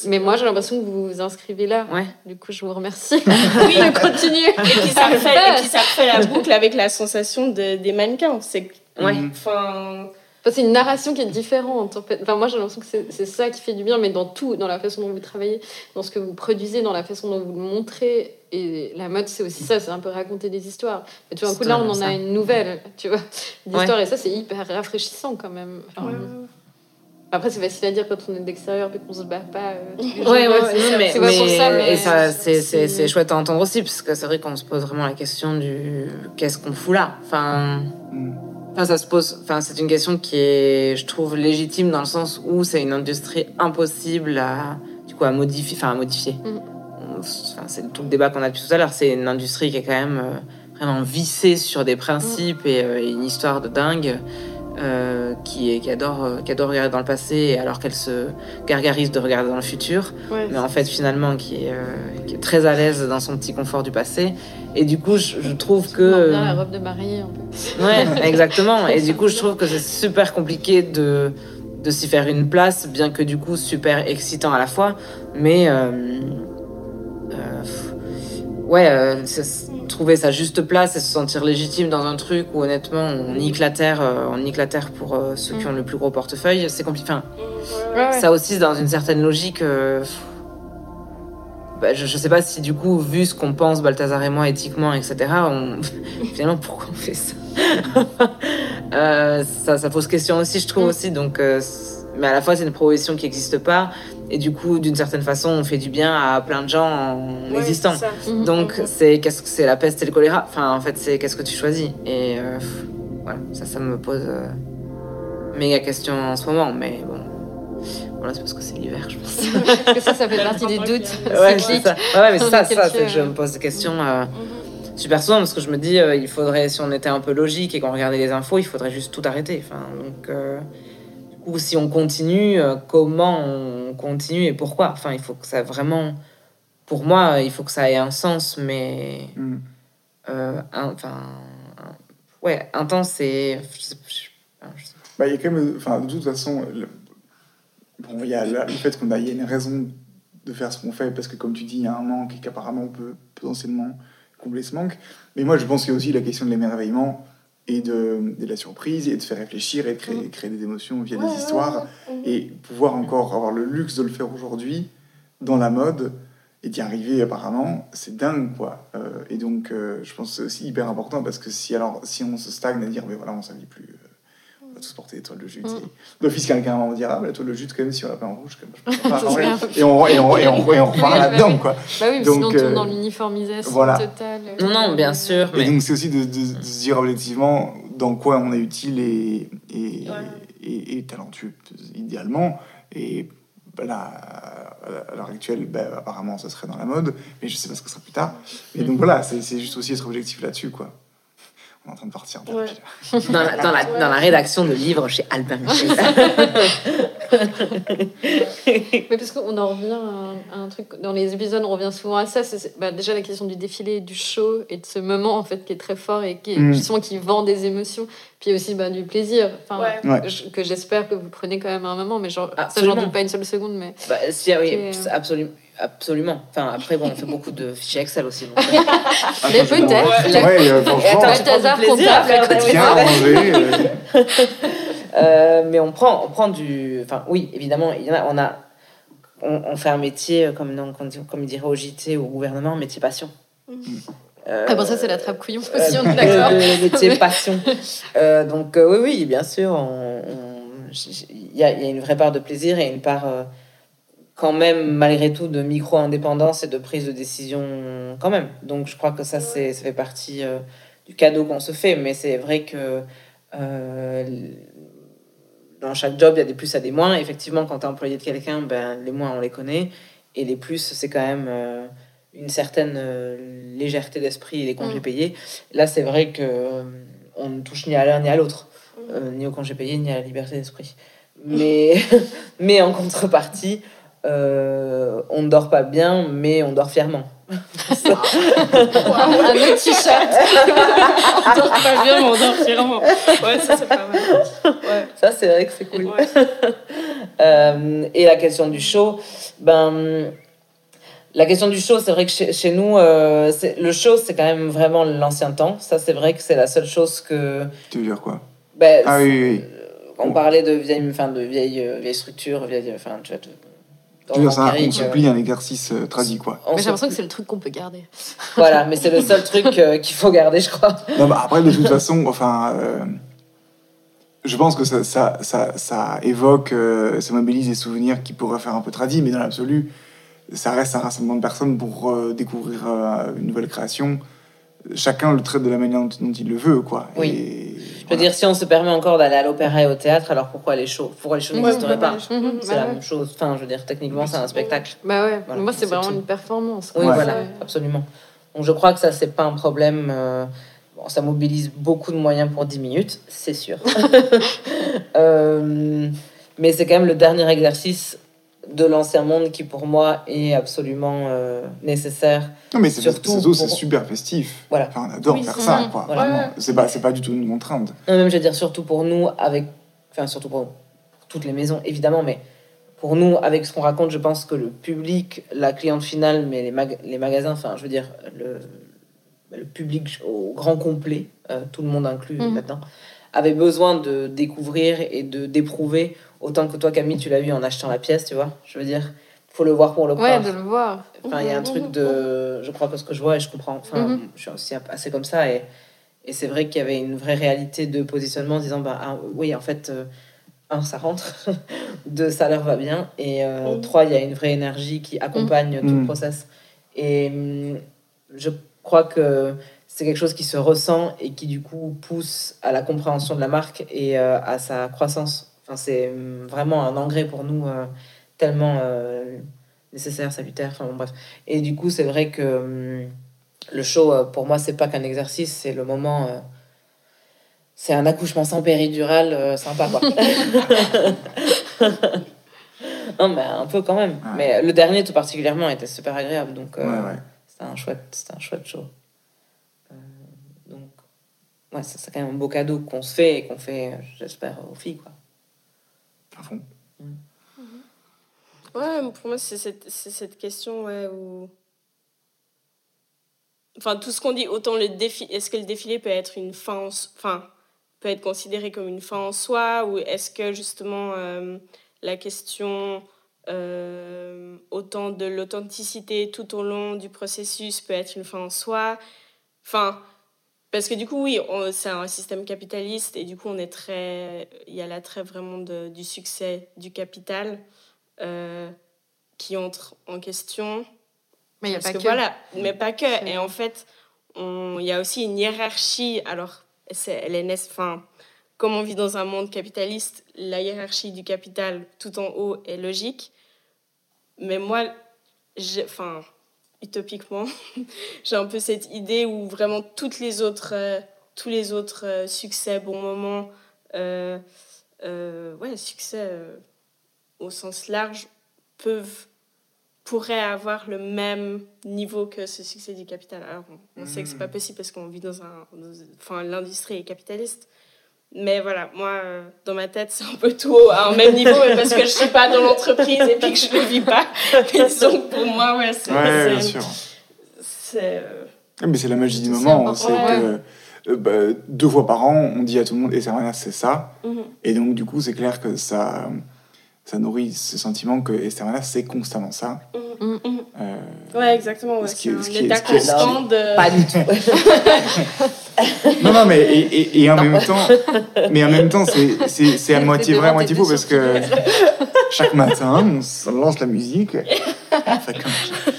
Mais moi, j'ai l'impression que vous vous inscrivez là. Ouais. Du coup, je vous remercie Oui. de continuer. Et puis ça refait, et puis ça refait la boucle avec la sensation de, des mannequins. C'est Ouais. Mhm. Enfin, Enfin, c'est une narration qui est différente en fait. Enfin, moi j'ai l'impression que c'est c'est ça qui fait du bien, mais dans tout, dans la façon dont vous travaillez, dans ce que vous produisez, dans la façon dont vous le montrez. Et la mode, c'est aussi ça, c'est un peu raconter des histoires. Mais tu vois, un coup là, on en a une nouvelle, tu vois, d'histoire, et ça, c'est hyper rafraîchissant quand même. Enfin, ouais, ouais. Après, c'est facile à dire quand on est de l'extérieur et qu'on se bat pas. euh. Ouais, ouais, c'est- ouais, mais, c'est pas pour mais- ça, mais et ça, c'est, c'est, c'est- c'est chouette à entendre aussi, parce que c'est vrai qu'on se pose vraiment la question du qu'est-ce qu'on fout là. Enfin, Mm. Enfin, ça se pose. Enfin, c'est une question qui est, je trouve, légitime dans le sens où c'est une industrie impossible à, du coup, à modifier, enfin, à modifier. Mm. Enfin, c'est tout le débat qu'on a depuis tout à l'heure. C'est une industrie qui est quand même euh, vraiment vissée sur des principes et euh, une histoire de dingue. Euh, qui, est- qui, adore, euh, qui adore regarder dans le passé alors qu'elle se gargarise de regarder dans le futur Ouais. mais en fait finalement qui est, euh, qui est très à l'aise dans son petit confort du passé. Et du coup, je, je trouve que... bien la robe de mariée un peu. Ouais, exactement. Et du coup, je trouve que c'est super compliqué de, de s'y faire une place, bien que du coup, super excitant à la fois. Mais... ouais, c'est- trouver sa juste place et se sentir légitime dans un truc où honnêtement on nique la terre, euh, on nique la terre pour euh, ceux qui Mm. ont le plus gros portefeuille, c'est compliqué. Enfin, Ouais, ouais. ça aussi dans une certaine logique. euh, bah, je, je sais pas si du coup, vu ce qu'on pense Balthazar et moi éthiquement, etc., on... finalement pourquoi on fait ça? Euh, ça, ça pose question aussi, je trouve Mm. aussi. Donc, euh, mais à la fois c'est une proposition qui n'existe pas et du coup, d'une certaine façon, on fait du bien à plein de gens en Ouais, existant. Mhm. Donc Mhm. c'est qu'est-ce que c'est la peste et le choléra? Enfin en fait c'est qu'est-ce que tu choisis? Et euh, pff, voilà ça ça me pose euh, méga question en ce moment. Mais bon voilà c'est parce que c'est l'hiver je pense. Parce que ça, ça fait partie des doutes ouais c'est ça. Ouais, ouais, mais c'est ça, ça c'est que je me pose des questions euh, Mhm. super souvent parce que je me dis euh, il faudrait si on était un peu logique et qu'on regardait les infos il faudrait juste tout arrêter. Enfin donc euh, coup si on continue euh, comment on continue et pourquoi. Enfin il faut que ça vraiment pour moi il faut que ça ait un sens mais Mm. euh, un- enfin un- ouais intense et Bah, il y a quand même, enfin, de toute façon, le, bon, il y a le, le fait qu'on a, il y a une raison de faire ce qu'on fait, parce que comme tu dis, il y a un manque et qu'apparemment on peut potentiellement combler ce manque. Mais moi, je pense qu'il y a aussi la question de l'émerveillement et de, de la surprise et de faire réfléchir et de créer, créer des émotions via Ouais, des histoires ouais. Et pouvoir encore avoir le luxe de le faire aujourd'hui dans la mode et d'y arriver apparemment, c'est dingue quoi. Euh, et donc, euh, je pense que c'est aussi hyper important parce que si alors si on se stagne à dire mais voilà on s'habille plus, euh, tous porter des toiles de jute. Mm. Et D'office quelqu'un va me dire ah mais la toile de jute quand même si on la peint en rouge quand même. je pas. Et, on, et, on, et, on, et on repart bah là-dedans oui. quoi. Bah oui, mais Donc, sinon on euh, tombe dans l'uniformisation voilà. totale. non bien sûr Et mais donc c'est aussi de, de- de se dire objectivement dans quoi on est utile et, et, Ouais. et, et talentueux idéalement. Et bah, là, à l'heure actuelle, bah, apparemment ça serait dans la mode, mais je sais pas ce que sera plus tard. Et donc voilà, c'est c'est juste aussi être objectif là-dessus quoi. On est en train de partir. Ouais. dans la, dans, la, dans la rédaction de livres chez Albin Michel Mais parce qu'on en revient à un, à un truc, dans les épisodes, on revient souvent à ça. C'est bah, déjà la question du défilé, du show et de ce moment en fait qui est très fort et qui, est, Mm. justement, qui vend des émotions. Puis aussi bah, du plaisir, enfin, Ouais. Ouais. je- que j'espère que vous prenez quand même un moment. Mais genre, ça, j'en doute pas une seule seconde. Mais bah, si, ah oui, c'est absolument absolument enfin après bon on fait beaucoup de fichiers Excel aussi donc, mais Attends, peut-être. la- Ouais, euh, franchement, Attends, tu prends Balthazar comptable, euh, Euh, mais on prend, on prend du. Enfin, oui, évidemment, il y en a, on a. On, on fait un métier, euh, comme, non, comme, dirait au JT, au gouvernement, métier passion. Euh, Ah bon, ça c'est la trappe couillon aussi, on est d'accord. métier passion. Donc, oui, oui, bien sûr, il y a, il y a une vraie part de plaisir et une part, quand même, malgré tout, de micro-indépendance et de prise de décision, quand même. Donc, je crois que ça, c'est, ça fait partie euh, du cadeau qu'on se fait. Mais c'est vrai que. euh, dans chaque job, il y a des plus et des moins. Effectivement, quand tu es employé de quelqu'un, ben, les moins, on les connaît. Et les plus, c'est quand même euh, une certaine euh, légèreté d'esprit et les congés Mm. payés. Là, c'est vrai que euh, on ne touche ni à l'un ni à l'autre, euh, ni au congé payé, ni à la liberté d'esprit. Mais, mais en contrepartie, on ne dort pas bien, mais on dort fièrement. Un autre t-shirt. On dort pas bien, mais on dort fièrement. Ouais, ça c'est pas mal. Ouais. Ça, c'est vrai que c'est cool. Ouais. Euh, et la question du show, ben, la question du show, c'est vrai que chez, chez nous, euh, le show, c'est quand même vraiment l'ancien temps. Ça, c'est vrai que c'est la seule chose que. Tu veux dire quoi? Ben, Ah oui, oui, oui. On parlait de vieilles, enfin, de vieilles, euh, vieilles structures, vieilles, enfin, tu vois, Tu veux dire, ça, on empirique, supplie un exercice euh, tradit quoi. Mais j'ai l'impression que c'est le truc qu'on peut garder. Voilà, mais c'est le seul truc euh, qu'il faut garder, je crois. Non, bah, après, de toute façon, enfin, euh, je pense que ça, ça, ça, ça évoque, euh, ça mobilise des souvenirs qui pourraient faire un peu tradis, mais dans l'absolu, ça reste un rassemblement de personnes pour euh, découvrir euh, une nouvelle création. Chacun le traite de la manière dont, dont il le veut, quoi. Oui. Et, Je veux dire, si on se permet encore d'aller à l'opéra et au théâtre, alors pourquoi les shows Pourquoi les shows Ouais, n'existeraient pas Mhm, C'est bah la ouais. même chose. Enfin, je veux dire, techniquement, c'est un spectacle. Bah ouais, Voilà, moi c'est vraiment tout. une performance. Oui, voilà, Ouais. absolument. Donc je crois que ça, c'est pas un problème. euh, Bon, ça mobilise beaucoup de moyens pour 10 minutes, c'est sûr. Euh, mais c'est quand même le dernier exercice de l'ancien monde qui, pour moi, est absolument euh, nécessaire. Non, mais c'est Surtout c'est pour- super festif. Voilà. Enfin, on adore Oui, faire ça, quoi. Voilà. C'est pas, c'est pas du tout une contrainte. Non, même, je veux dire, surtout pour nous, avec. Enfin, surtout pour, toutes les maisons, évidemment, mais pour nous, avec ce qu'on raconte, je pense que le public, la cliente finale, mais les, mag- les magasins, enfin, je veux dire, le, le public au grand complet, euh, tout le monde inclus Mhm. là-dedans, avait besoin de découvrir et de d'éprouver autant que toi, Camille, tu l'as vu en achetant la pièce, tu vois. Je veux dire, faut le voir pour le Ouais, croire. de le voir. Enfin, il y a un truc de. Je crois que ce que je vois et je comprends. Enfin, Mhm. je suis aussi assez comme ça. Et, et c'est vrai qu'il y avait une vraie réalité de positionnement en disant bah, ah, oui, en fait, euh, un, ça rentre. Deux, ça leur va bien. Et euh, Mhm. trois, il y a une vraie énergie qui accompagne tout le Mhm. process. Et hum, je crois que c'est quelque chose qui se ressent et qui, du coup, pousse à la compréhension de la marque et euh, à sa croissance. Enfin, c'est hum, vraiment un engrais pour nous euh, tellement. euh, nécessaire, salutaire, enfin bon, bref. Et du coup, c'est vrai que hum, le show, pour moi, c'est pas qu'un exercice, c'est le moment. c'est un accouchement sans péridurale sympa, quoi. non, mais un peu quand même. Ouais. Mais le dernier, tout particulièrement, était super agréable. Donc, Ouais, ouais. c'était un chouette, c'était un chouette show. Ouais, ça, c'est quand même un beau cadeau qu'on se fait et qu'on fait, euh, j'espère, aux filles, quoi. À fond. Ouais, pour moi, c'est cette, c'est cette question ouais, où. Enfin, tout ce qu'on dit, autant le défi. Est-ce que le défilé peut être une fin en Enfin, peut être considéré comme une fin en soi Ou est-ce que justement euh, la question euh, autant de l'authenticité tout au long du processus peut être une fin en soi? Enfin. Parce que du coup, oui, c'est un système capitaliste et du coup, on est très. Il y a l'attrait vraiment de, du succès du capital euh, qui entre en question. Mais il n'y a pas que que. voilà, mais pas que. Et en fait, il y a aussi une hiérarchie. Alors, c'est, elle est enfin, comme on vit dans un monde capitaliste, la hiérarchie du capital tout en haut est logique. Mais moi, j'ai, enfin, utopiquement, j'ai un peu cette idée où vraiment toutes les autres, euh, tous les autres euh, succès, bons moments, euh, euh, ouais, succès au sens large, peuvent pourrait avoir le même niveau que ce succès du capital. Alors, on, on sait que c'est pas possible parce qu'on vit dans un... Enfin, l'industrie est capitaliste. Mais voilà, moi, euh, dans ma tête, c'est un peu tout à un même niveau, parce que je suis pas dans l'entreprise et puis que je le vis pas. Mais que pour moi, ouais, c'est... Ouais, bien sûr. c'est, Ouais, Mais c'est la magie du moment. C'est que euh, bah, deux fois par an, on dit à tout le monde, et c'est ça. mhm. Et donc, du coup, c'est clair que ça, ça nourrit ce sentiment que Estermana, c'est constamment ça. Mhm. Euh, Ouais, exactement. Ouais, Ce qui c'est est- un ce qui est- état ce qui est- constant de... Pas du tout. Non, non, mais et, et, et en même temps, mais en même temps, c'est à moitié vrai, à moitié faux parce que chaque matin, on lance la musique. Enfin, comme-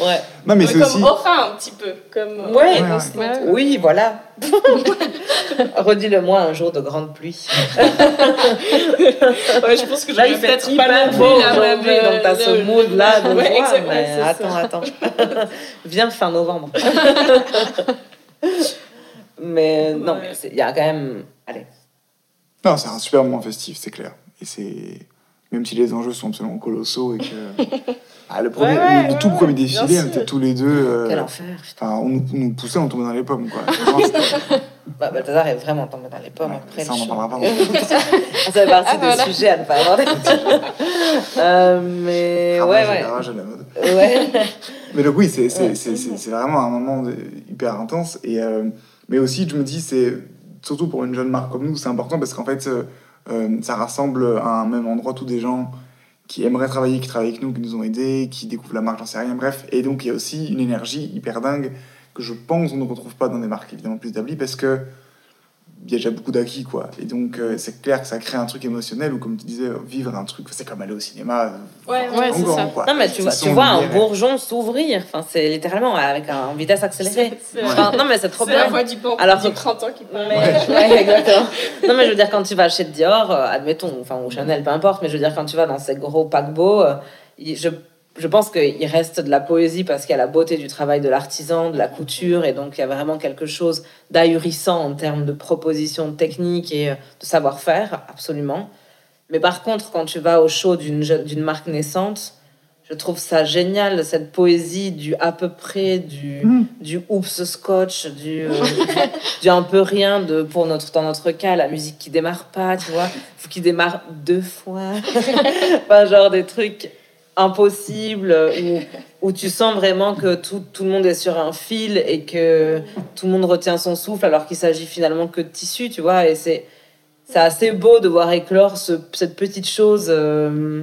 Ouais. Non, mais comme aussi. Un petit peu. Comme... euh, Ouais, Ouais, Constant. ouais. Oui, voilà. Redis-le-moi un jour de grande pluie. Ouais, je pense que Là, il fait peut-être pas non beau plus la aujourd'hui, donc t'as ce mood-là de Ouais, mais attends, attends. Viens fin novembre. mais non, il y a quand même... Allez. Non, c'est un super moment festif, c'est clair. Et c'est. Même si les enjeux sont absolument colossaux et que. Ah, le, premier, Ouais, ouais, le ouais, tout ouais, premier défilé, on était tous les deux. euh, Quel enfer. on nous, on nous poussait, on tombait dans les pommes, quoi. Bah, Balthazar est vraiment tombé dans les pommes Ouais, après ça, le on en show. parlera pas. Ça fait partie Ah, des voilà. sujets à ne pas aborder. euh, mais ouais, Ramage, ouais. ramage à la mode. Ouais. Mais donc oui, c'est Ouais. vraiment un moment de- hyper intense. Et, euh, mais aussi, je me dis, c'est surtout pour une jeune marque comme nous, c'est important parce qu'en fait, euh, ça rassemble à un même endroit tous des gens qui aimeraient travailler, qui travaillent avec nous, qui nous ont aidés, qui découvrent la marque, j'en sais rien, bref. Et donc, il y a aussi une énergie hyper dingue que je pense on ne retrouve pas dans des marques évidemment plus établies parce que il y a déjà beaucoup d'acquis, quoi. Et donc, euh, c'est clair que ça crée un truc émotionnel ou, comme tu disais, vivre un truc, c'est comme aller au cinéma. Ouais, voir ouais, un c'est ça. quoi. Non, mais tu vois, tu un bourgeon s'ouvrir. Enfin, c'est littéralement avec un, vitesse accélérée. C'est Enfin, non, mais c'est trop c'est la bien. voix du, pan- Alors du printemps qui parle. Mais, ouais, exactement. Non, mais je veux dire, quand tu vas chez Dior, euh, admettons, enfin, ou Chanel, peu importe, mais je veux dire, quand tu vas dans ces gros paquebots, euh, je, je pense qu'il reste de la poésie parce qu'il y a la beauté du travail de l'artisan, de la couture, et donc il y a vraiment quelque chose d'ahurissant en termes de propositions techniques et euh, de savoir-faire, absolument. Mais par contre, quand tu vas au show d'une marque naissante, je trouve ça génial, cette poésie du à peu près, du, Mm. du oups scotch, du, euh, du, du un peu rien, de, pour notre, dans notre cas, la musique qui démarre pas, tu vois, qu'il démarre deux fois. enfin, genre des trucs impossible, où, où tu sens vraiment que tout, tout le monde est sur un fil et que tout le monde retient son souffle alors qu'il s'agit finalement que de tissu, tu vois. Et c'est, c'est assez beau de voir éclore ce, cette petite chose euh,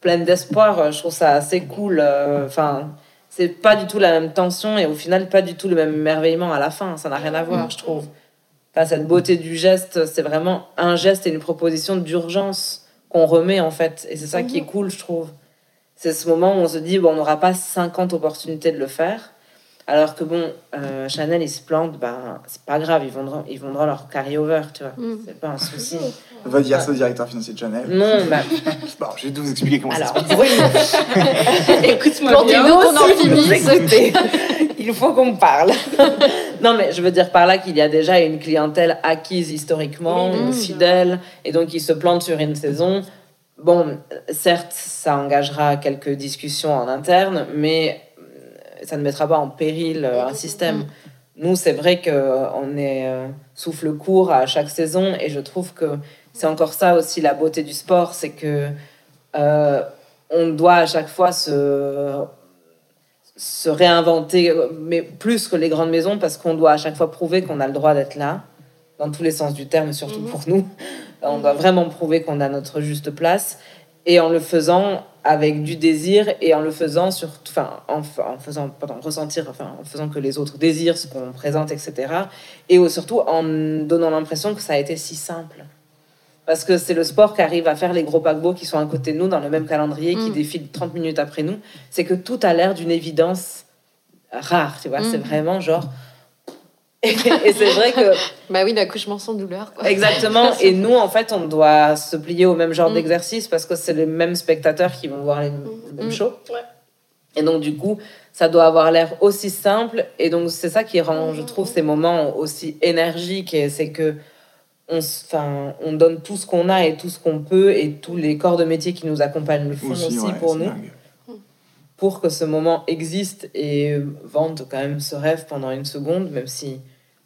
pleine d'espoir. Je trouve ça assez cool. euh, Enfin, c'est pas du tout la même tension et au final, pas du tout le même émerveillement à la fin. Ça n'a rien à voir, je trouve. Enfin, cette beauté du geste, c'est vraiment un geste et une proposition d'urgence qu'on remet en fait. Et c'est ça qui est cool, je trouve. C'est ce moment où on se dit, bon, on n'aura pas 50 opportunités de le faire. Alors que bon, euh, Chanel, ils se plantent, ben, c'est pas grave, ils vendront, ils vendront leur carry-over, tu vois. Mm. C'est pas un souci. Va dire ça au directeur financier de Chanel. Non, bah, Bon, je vais vous expliquer comment alors, ça se passe. oui, Écoute-moi bien. Qu'on en finisse. il faut qu'on parle. non, mais je veux dire par là qu'il y a déjà une clientèle acquise historiquement, fidèle, et donc ils se plantent sur une saison. Bon, certes, ça engagera quelques discussions en interne, mais euh, ça ne mettra pas en péril euh, un système. Nous, c'est vrai qu'on est euh, souffle court à chaque saison, et je trouve que c'est encore ça aussi la beauté du sport, c'est que euh, on doit à chaque fois se se réinventer, mais plus que les grandes maisons, parce qu'on doit à chaque fois prouver qu'on a le droit d'être là, dans tous les sens du terme, surtout Mhm. pour nous. On doit vraiment prouver qu'on a notre juste place, et en le faisant avec du désir, et en le faisant surtout, enfin, en, faisant, pardon, ressentir, enfin, en faisant que les autres désirent ce qu'on présente, etc. Et surtout en donnant l'impression que ça a été si simple. Parce que c'est le sport qui arrive à faire les gros paquebots qui sont à côté de nous dans le même calendrier, qui Mm. défilent 30 minutes après nous. C'est que tout a l'air d'une évidence rare, tu vois. Mm. C'est vraiment genre. et c'est vrai que, Bah oui, l'accouchement sans douleur. Quoi. exactement. Et nous, en fait, on doit se plier au même genre Mm. d'exercice parce que c'est les mêmes spectateurs qui vont voir les les mêmes Mm. shows. Ouais. Et donc, du coup, ça doit avoir l'air aussi simple. Et donc, c'est ça qui rend, je trouve, ces moments aussi énergiques. Et c'est que on, on donne tout ce qu'on a et tout ce qu'on peut. Et tous les corps de métier qui nous accompagnent le font aussi, ouais, pour nous. dingue. Pour que ce moment existe et vende quand même ce rêve pendant une seconde, même si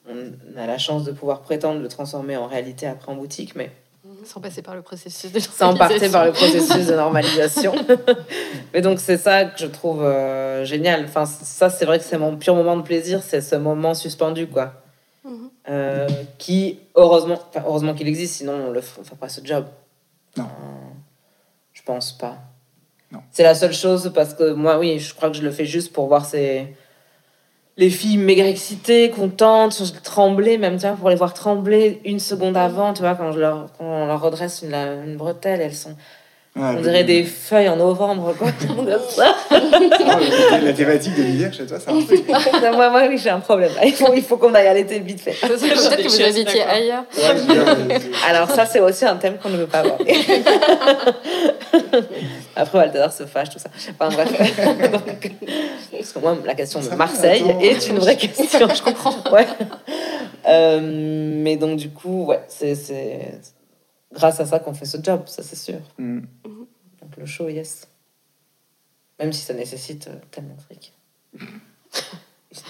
on a la chance de pouvoir prétendre le transformer en réalité après en boutique. Mais Sans passer par le processus de sans passer par le normalisation. processus de normalisation. Mais donc c'est ça que je trouve euh, génial. Enfin, ça c'est vrai que c'est mon pur moment de plaisir, c'est ce moment suspendu quoi. Mhm. Euh, qui heureusement, heureusement qu'il existe, sinon on ne ferait pas ce job. Non. Euh, je pense pas. Non. C'est la seule chose parce que moi oui, je crois que je le fais juste pour voir ces les filles méga excitées, contentes, trembler même, tu vois, pour les voir trembler une seconde avant, tu vois, quand, je leur, quand on leur redresse une bretelle, elles sont, Ouais, on dirait des feuilles en novembre, quoi. Comme ça. Oh, la, thématique de l'hiver chez toi, c'est un truc. moi, moi, oui, j'ai un problème. Il faut, il faut qu'on aille allaiter vite fait. Peut-être que Je vous habitiez ailleurs. Ouais, Alors ça, c'est aussi un thème qu'on ne veut pas aborder. Après, Balthazar se fâche, tout ça. Enfin, bref. Donc, parce que moi, la question de Ça Marseille est une vraie question. Je comprends. Ouais. Euh, mais donc, du coup, ouais, c'est c'est grâce à ça qu'on fait ce job, ça c'est sûr. hmm. Donc le show, yes. Même si ça nécessite euh, tellement de fric.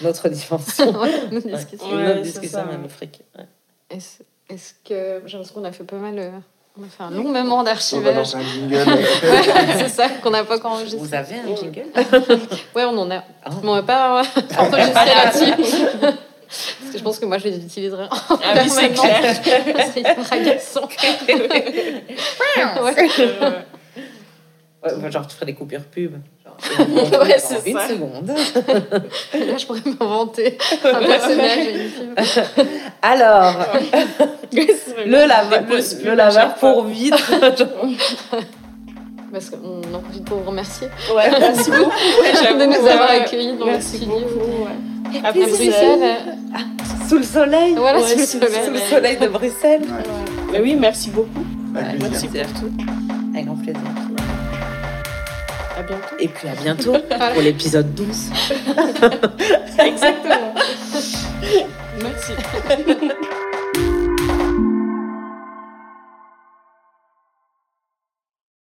Une autre dimension. Ouais, Ouais, discussion. Ouais, c'est discussion, ça, même ouais. fric. ouais. Est-ce que j'ai l'impression qu'on a fait pas mal. euh, On a fait un long moment On va d'archivage. lancer un jingle. Ouais, c'est ça qu'on n'a pas encore enregistré. Vous avez un jingle Ouais, on en a. Ah. Mais on va pas euh, enregistrer là-dessus. Parce que je pense que moi, je les utiliserai en Ah oui, c'est clair. C'est hyper agaçant. Ouais. Ouais, genre, tu ferais des coupures pub. Genre, Ouais, en c'est une ça. seconde. Là, je pourrais m'inventer un personnage et une film. Alors, le, pauses le, le laveur pour vitre parce qu'on hmm, en profite pour vous remercier. Merci beaucoup de nous avoir accueillis dans le studio. Beaucoup, Bruxelles. Euh, ah, sous le soleil. Voilà, sous, le soleil, sous, le soleil de Bruxelles. Mais oui, merci beaucoup. Bah, merci pour tout. Avec grand plaisir. À bientôt. Et puis à bientôt pour l'épisode 12. Exactement. merci.